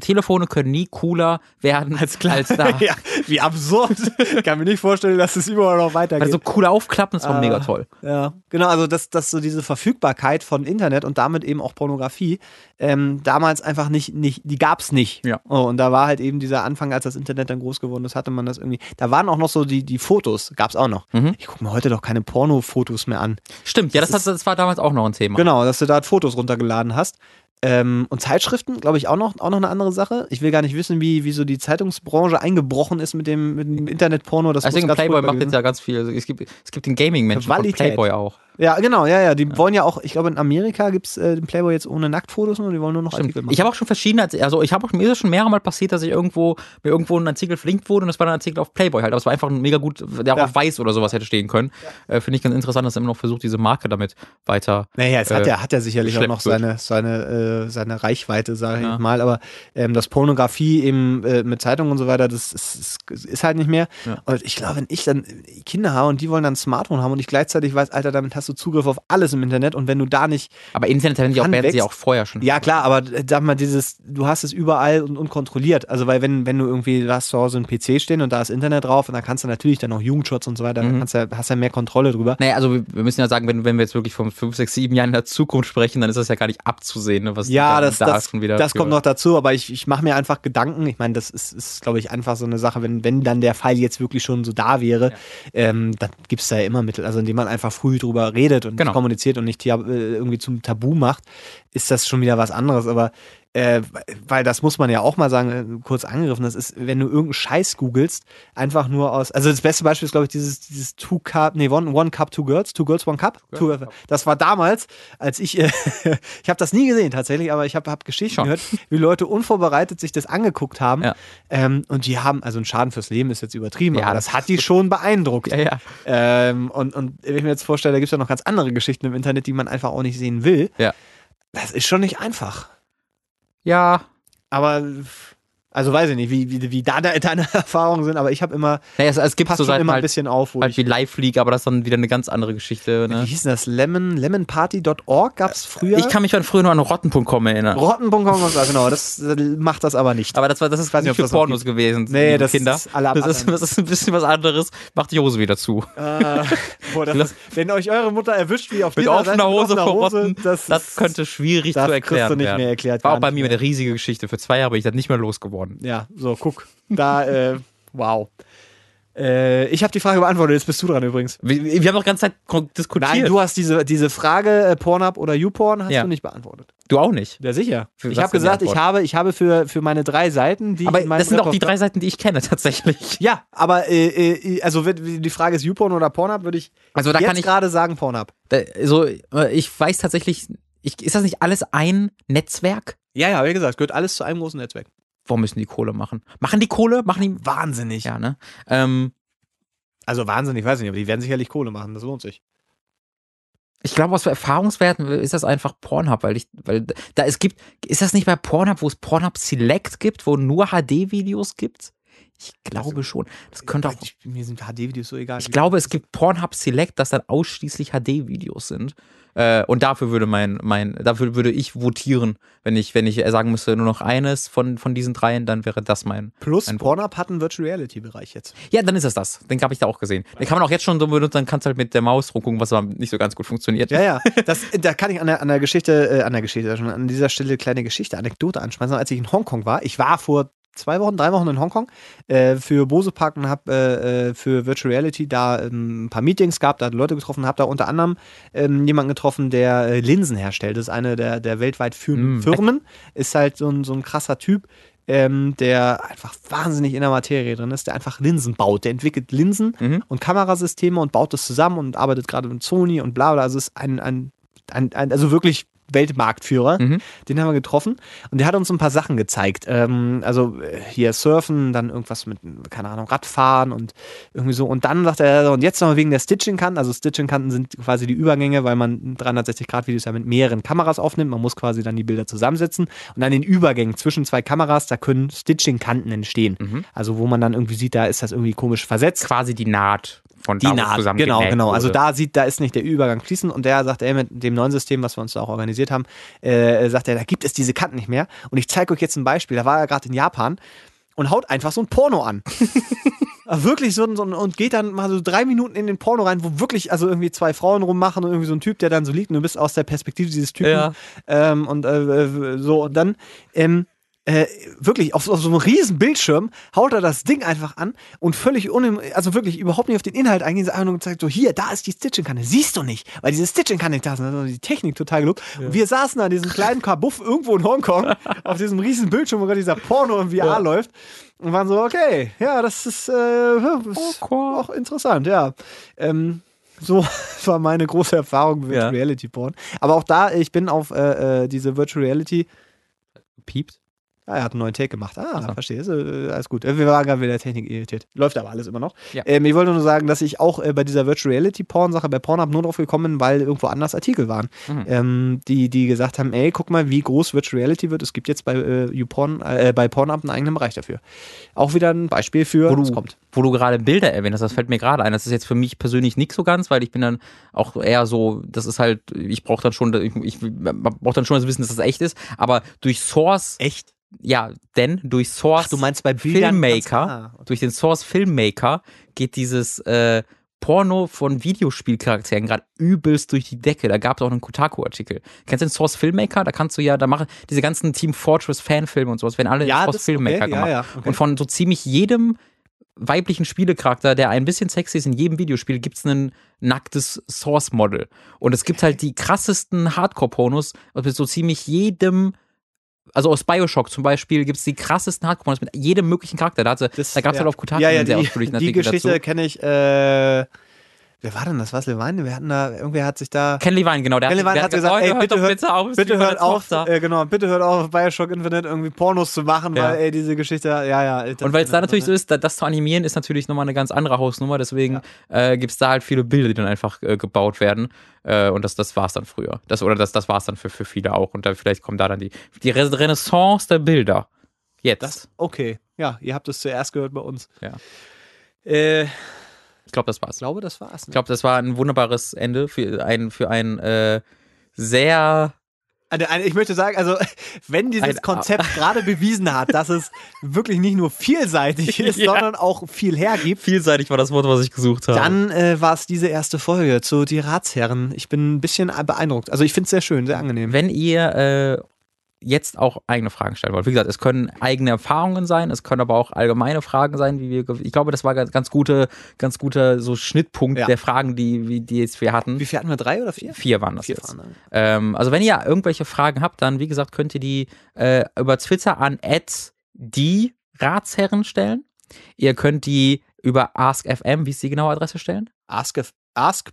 Telefone können nie cooler werden als, als da. ja, wie absurd. ich kann mir nicht vorstellen, dass es überall noch weitergeht. Also cool aufklappen, das war uh, mega toll. Ja, genau. Also, dass, dass so diese Verfügbarkeit von Internet und damit eben auch Pornografie ähm, damals einfach nicht, nicht die gab es nicht. Ja. Oh, und da war halt eben dieser Anfang, als das Internet dann groß geworden ist, hatte man das irgendwie. Da waren auch noch so die, die Fotos, gab es auch noch. Mhm. Ich gucke mir heute doch keine Porno-Fotos mehr an. Stimmt, ja, das, das, das war damals auch noch ein Thema. Genau, dass du da Fotos runtergeladen hast. Ähm, und Zeitschriften, glaube ich, auch noch, auch noch eine andere Sache. Ich will gar nicht wissen, wie, wie so die Zeitungsbranche eingebrochen ist mit dem, mit dem Internetporno. Das also Playboy macht jetzt ja ganz viel. Also es, gibt, es gibt den Gaming-Menschen von Playboy auch. Ja, genau, ja, ja. Die ja. wollen ja auch, ich glaube, in Amerika gibt es äh, den Playboy jetzt ohne Nacktfotos und die wollen nur noch Stimmt. Artikel machen. Ich habe auch schon verschiedene, also ich habe auch, mir ist es schon mehrere Mal passiert, dass ich irgendwo, mir irgendwo ein Artikel verlinkt wurde und das war ein Artikel auf Playboy halt. Aber es war einfach ein mega gut, der auch ja. auf weiß oder sowas hätte stehen können. Ja. Äh, Finde ich ganz interessant, dass er immer noch versucht, diese Marke damit weiter. Naja, es äh, hat ja, hat ja sicherlich auch noch seine, seine, äh, seine Reichweite, sage ich mal. Aber ähm, das Pornografie eben äh, mit Zeitungen und so weiter, das ist, ist halt nicht mehr. Und ich glaube, wenn ich dann Kinder habe und die wollen dann ein Smartphone haben und ich gleichzeitig weiß, Alter, damit hast du Zugriff auf alles im Internet und wenn du da nicht. Aber Internet werden die auch, werden sie auch vorher schon. Ja, klar, aber sag mal, dieses, du hast es überall und unkontrolliert. Also, weil wenn, wenn du irgendwie, du hast zu Hause einen PC stehen und da ist Internet drauf und dann kannst du natürlich dann auch Jugendschutz und so weiter, mhm. dann kannst du, hast du ja mehr Kontrolle drüber. Naja, also wir müssen ja sagen, wenn, wenn wir jetzt wirklich von 5, 6, 7 Jahren in der Zukunft sprechen, dann ist das ja gar nicht abzusehen, ne, was ja, das, da das, schon wieder. Das kommt noch dazu, aber ich, ich mache mir einfach Gedanken. Ich meine, das ist, ist glaube ich, einfach so eine Sache, wenn, wenn dann der Fall jetzt wirklich schon so da wäre, ja. ähm, dann gibt es da ja immer Mittel, also indem man einfach früh drüber redet und genau. kommuniziert und nicht äh, irgendwie zum Tabu macht, ist das schon wieder was anderes. Aber Äh, weil das muss man ja auch mal sagen, äh, kurz angegriffen, das ist, wenn du irgendeinen Scheiß googelst, einfach nur aus, also das beste Beispiel ist, glaube ich, dieses, dieses Two Cup, nee, One, one Cup, Two Girls, Two Girls, One Cup. Two, das war damals, als ich, äh, ich habe das nie gesehen tatsächlich, aber ich habe hab Geschichten Schon. gehört, wie Leute unvorbereitet sich das angeguckt haben. Ja. Ähm, und die haben, also ein Schaden fürs Leben ist jetzt übertrieben, ja, aber das hat die schon beeindruckt. Ja, ja. Ähm, und, und wenn ich mir jetzt vorstelle, da gibt es ja noch ganz andere Geschichten im Internet, die man einfach auch nicht sehen will. Ja. Das ist schon nicht einfach. Ja. Aber also weiß ich nicht, wie, wie, wie da deine Erfahrungen sind, aber ich habe immer. Naja, es, es gibt so immer halt, ein bisschen auf, halt wie Live League, aber das ist dann wieder eine ganz andere Geschichte. Ne? Wie hieß denn das? Lemon, lemonparty.org gab es früher? Ich kann mich an früher nur an rotten.com erinnern. Rotten.com, genau, das macht das aber nicht. Aber das war das ist quasi nicht für Pornos gewesen. Nee, das Kinder. ist alle das ist, das ist ein bisschen was anderes. Macht die Hose wieder zu. Äh, boah, ist, wenn euch eure Mutter erwischt, wie auf Mit offener Hose vor Rotten, das, das könnte schwierig das zu erklären du nicht werden. Mehr erklärt, war auch bei mir eine riesige Geschichte. Für zwei Jahre bin ich dann nicht mehr losgeworden. Ja, so, guck. Da, äh, wow. Äh, ich habe die Frage beantwortet, jetzt bist du dran übrigens. Wir, wir haben doch ganze Zeit diskutiert. Nein, du hast diese, diese Frage, äh, Pornhub oder YouPorn, hast ja. du nicht beantwortet. Du auch nicht? Ja, sicher. Für ich habe gesagt, ich habe, ich habe für, für meine drei Seiten, die Aber das sind doch die drei Seiten, die ich kenne, tatsächlich. Ja, aber äh, äh, also die Frage ist YouPorn oder Pornhub, würde ich also da jetzt gerade sagen Pornhub. Also ich weiß tatsächlich, ich, ist das nicht alles ein Netzwerk? Ja, ja, wie gesagt, gehört alles zu einem großen Netzwerk. Warum müssen die Kohle machen? Machen die Kohle? Machen die wahnsinnig. Ja, ne? Ähm, also wahnsinnig, weiß ich nicht, aber die werden sicherlich Kohle machen, das lohnt sich. Ich glaube, aus Erfahrungswerten ist das einfach Pornhub, weil ich, weil da es gibt, ist das nicht bei Pornhub, wo es Pornhub Select gibt, wo nur HD-Videos gibt? Ich glaube also, schon. Das könnte auch. Ich, mir sind HD-Videos so egal. Ich glaube, es gibt Pornhub Select, das dann ausschließlich HD-Videos sind. Äh, und dafür würde mein, mein, dafür würde ich votieren, wenn ich, wenn ich sagen müsste, nur noch eines von, von diesen dreien, dann wäre das mein. Plus mein Pornhub hat einen Virtual Reality Bereich jetzt. Ja, dann ist es das. Den habe ich da auch gesehen. Den kann man auch jetzt schon so benutzen, dann kannst du halt mit der Maus rumgucken, was aber nicht so ganz gut funktioniert. Ja, ja. Das, da kann ich an der, an der Geschichte, äh, an der Geschichte, an dieser Stelle kleine Geschichte, Anekdote anschmeißen. Als ich in Hongkong war, ich war vor zwei Wochen, drei Wochen in Hongkong äh, für Bose Park und habe äh, äh, für Virtual Reality da ähm, ein paar Meetings gehabt, da Leute getroffen, habe da unter anderem ähm, jemanden getroffen, der äh, Linsen herstellt. Das ist eine der, der weltweit führenden mm. Firmen. Ist halt so ein, so ein krasser Typ. Ähm, der einfach wahnsinnig in der Materie drin ist, der einfach Linsen baut. Der entwickelt Linsen mhm. und Kamerasysteme und baut das zusammen und arbeitet gerade mit Sony und bla bla. Also ist ein, ein, ein, ein also wirklich Weltmarktführer. Mhm. Den haben wir getroffen und der hat uns ein paar Sachen gezeigt. Ähm, also äh, hier Surfen, dann irgendwas mit, keine Ahnung, Radfahren und irgendwie so. Und dann sagt er, und jetzt noch wegen der Stitching-Kanten. Also Stitching-Kanten sind quasi die Übergänge, weil man 360-Grad-Videos ja mit mehreren Kameras aufnimmt. Man muss quasi dann die Bilder zusammensetzen. Und an den Übergängen zwischen zwei Kameras, da können Stitching-Kanten entstehen. Mhm. Also wo man dann irgendwie sieht, da ist das irgendwie komisch versetzt. Quasi die Naht von die Naht, zusammen genau, genau. Also da sieht, da ist nicht der Übergang fließend und der sagt, ey, mit dem neuen System, was wir uns da auch organisiert haben, äh, sagt er, da gibt es diese Kanten nicht mehr. Und ich zeige euch jetzt ein Beispiel. Da war er gerade in Japan und haut einfach so ein Porno an. wirklich so, so und geht dann mal so drei Minuten in den Porno rein, wo wirklich also irgendwie zwei Frauen rummachen und irgendwie so ein Typ, der dann so liegt und du bist aus der Perspektive dieses Typen ja. ähm, und äh so und dann ähm, äh, wirklich auf, auf, so einem riesen Bildschirm haut er das Ding einfach an und völlig unim, also wirklich überhaupt nicht auf den Inhalt eingehen, einfach nur gezeigt, so hier, da ist die Stitching-Kanne, siehst du nicht, weil diese Stitching-Kanne da ist, also die Technik total gelobt. Ja. Und wir saßen da in diesem kleinen Kabuff irgendwo in Hongkong auf diesem riesen Bildschirm, wo gerade dieser Porno im VR ja. läuft und waren so, okay, ja, das ist, äh, ist auch interessant, ja. Ähm, so war meine große Erfahrung mit ja. Reality Porn. Aber auch da, ich bin auf äh, äh diese Virtual Reality piept. Ah, er hat einen neuen Take gemacht. Ah, so. verstehe. Ist, äh, alles gut. Wir waren gerade wieder Technik irritiert. Läuft aber alles immer noch. Ja. Ähm, ich wollte nur sagen, dass ich auch äh, bei dieser Virtual Reality Porn-Sache bei Pornhub nur drauf gekommen bin, weil irgendwo anders Artikel waren, mhm. ähm, die, die gesagt haben, ey, guck mal, wie groß Virtual Reality wird. Es gibt jetzt bei, äh, YouPorn, äh, bei Pornhub einen eigenen Bereich dafür. Auch wieder ein Beispiel für, wo du, kommt. Wo du gerade Bilder erwähnt hast, das fällt mir gerade ein. Das ist jetzt für mich persönlich nicht so ganz, weil ich bin dann auch eher so, das ist halt, ich brauche dann schon, ich, ich brauche dann schon das Wissen, dass das echt ist, aber durch Source. Echt? Ja, denn durch Source Ach, du meinst bei Filmmaker, okay. durch den Source Filmmaker geht dieses äh, Porno von Videospielcharakteren gerade übelst durch die Decke. Da gab es auch einen Kotaku-Artikel. Kennst du den Source Filmmaker? Da kannst du ja, da machen diese ganzen Team Fortress Fanfilme und sowas, werden alle ja, Source das, Filmmaker okay, gemacht. Ja, ja, okay. Und von so ziemlich jedem weiblichen Spielecharakter, der ein bisschen sexy ist in jedem Videospiel, gibt es ein nacktes Source-Model. Und es gibt halt die krassesten Hardcore-Pornos, mit so ziemlich jedem also aus Bioshock zum Beispiel gibt es die krassesten hardcore mit jedem möglichen Charakter. Da, da gab es ja. halt auf Kotaku ja, ja, einen sehr ausführlichen Die Geschichte kenne ich, äh, Wer war denn das? Was Levine? Wir hatten da, irgendwer hat sich da. Ken Levine, genau. Der Ken Levine hat, gesagt, ey, bitte, hört, bitte auf, bitte hört auf, äh, genau, bitte hört auf, Bioshock Infinite irgendwie Pornos zu machen, ja. weil, ey, diese Geschichte, ja, ja. Und weil es da natürlich so ist, das zu animieren ist natürlich nochmal eine ganz andere Hausnummer, deswegen ja. äh, gibt es da halt viele Bilder, die dann einfach äh, gebaut werden. Äh, und das, das war es dann früher. Das, oder das, das war es dann für, für viele auch. Und dann vielleicht kommt da dann die, die Renaissance der Bilder. Jetzt. Das, okay. Ja, ihr habt es zuerst gehört bei uns. Ja. Äh, ich glaube, das war's. Ich glaube, das war's. Ne? Ich glaube, das war ein wunderbares Ende für ein, für ein äh, sehr ich möchte sagen, also wenn dieses ein, Konzept gerade bewiesen hat, dass es wirklich nicht nur vielseitig ist, ja. sondern auch viel hergibt. Vielseitig war das Wort, was ich gesucht habe. Dann äh, war es diese erste Folge zu Die Ratsherren. Ich bin ein bisschen beeindruckt. Also ich finde es sehr schön, sehr angenehm. Wenn ihr äh, jetzt auch eigene Fragen stellen wollt. Wie gesagt, es können eigene Erfahrungen sein, es können aber auch allgemeine Fragen sein, wie wir, ich glaube, das war ganz, ganz gute, ganz guter so Schnittpunkt ja. der Fragen, die, die jetzt wir hatten. Wie viel hatten wir? Drei oder vier? Vier waren das vier jetzt. Waren, ähm, also wenn ihr irgendwelche Fragen habt, dann, wie gesagt, könnt ihr die äh, über Twitter an die Ratsherren stellen. Ihr könnt die über AskFM, wie ist die genaue Adresse stellen? Ask.fm ask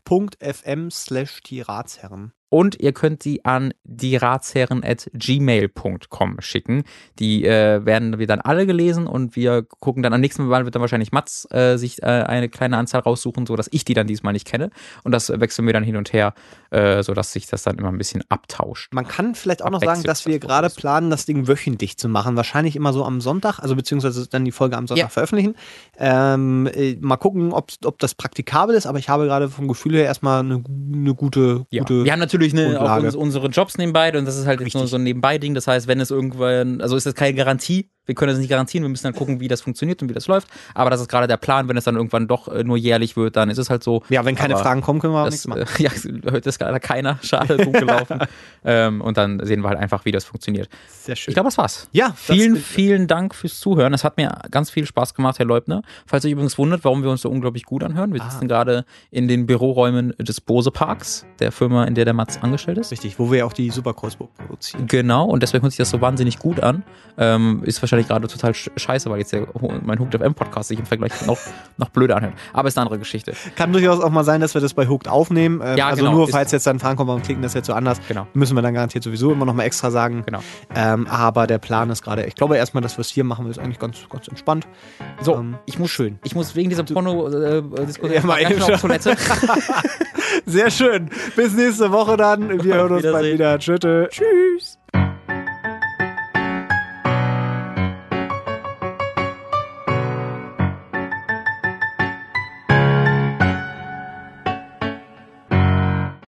slash die Ratsherren. Und ihr könnt sie an die Ratsherren at gmail.com schicken. Die äh, werden wir dann alle gelesen und wir gucken dann am nächsten Mal wird dann wahrscheinlich Mats äh, sich äh, eine kleine Anzahl raussuchen, sodass ich die dann diesmal nicht kenne. Und das wechseln wir dann hin und her, äh, sodass sich das dann immer ein bisschen abtauscht. Man kann vielleicht auch noch sagen, dass wir gerade planen, das Ding wöchentlich zu machen. Wahrscheinlich immer so am Sonntag, also beziehungsweise dann die Folge am Sonntag ja. veröffentlichen. Ähm, äh, mal gucken, ob, ob das praktikabel ist, aber ich habe gerade vom Gefühl her erstmal eine, eine gute, ja. gute. Wir haben natürlich eine, auch uns, unsere Jobs nebenbei. Und das ist halt jetzt nur so ein Nebenbei-Ding. Das heißt, wenn es irgendwann, also ist das keine Garantie, wir können das nicht garantieren, wir müssen dann gucken, wie das funktioniert und wie das läuft. Aber das ist gerade der Plan, wenn es dann irgendwann doch äh, nur jährlich wird, dann ist es halt so. Ja, wenn keine Aber Fragen kommen, können wir auch das, nichts machen. Äh, ja, heute ist gerade keiner, schade, gut gelaufen. ähm, und dann sehen wir halt einfach, wie das funktioniert. Sehr schön. Ich glaube, das war's. Ja. Vielen, vielen Dank fürs Zuhören. Es hat mir ganz viel Spaß gemacht, Herr Leubner. Falls ihr übrigens wundert, warum wir uns so unglaublich gut anhören, wir ah. sitzen gerade in den Büroräumen des Bose Parks, der Firma, in der der Mats angestellt ist. Richtig, wo wir auch die Superkreuzburg produzieren. Genau, und deswegen hört sich das so wahnsinnig gut an. Ähm, ist wahrscheinlich gerade total scheiße, weil jetzt der, mein Hooked FM Podcast sich im Vergleich noch, noch blöder anhört. Aber ist eine andere Geschichte. Kann durchaus auch mal sein, dass wir das bei Hooked aufnehmen. Ähm, ja, also genau, nur falls jetzt dann Fragen kommen, warum klicken das jetzt so anders, genau. müssen wir dann garantiert sowieso immer noch mal extra sagen. Genau. Ähm, aber der Plan ist gerade, ich glaube erstmal, dass wir es hier machen, ist eigentlich ganz, ganz entspannt. So, ähm, ich muss schön. Ich muss wegen dieser Porno-Diskussion äh, ja, mal eben auf Toilette. Sehr schön. Bis nächste Woche dann. Wir hören uns bald wieder. Tschüss. Tschüss.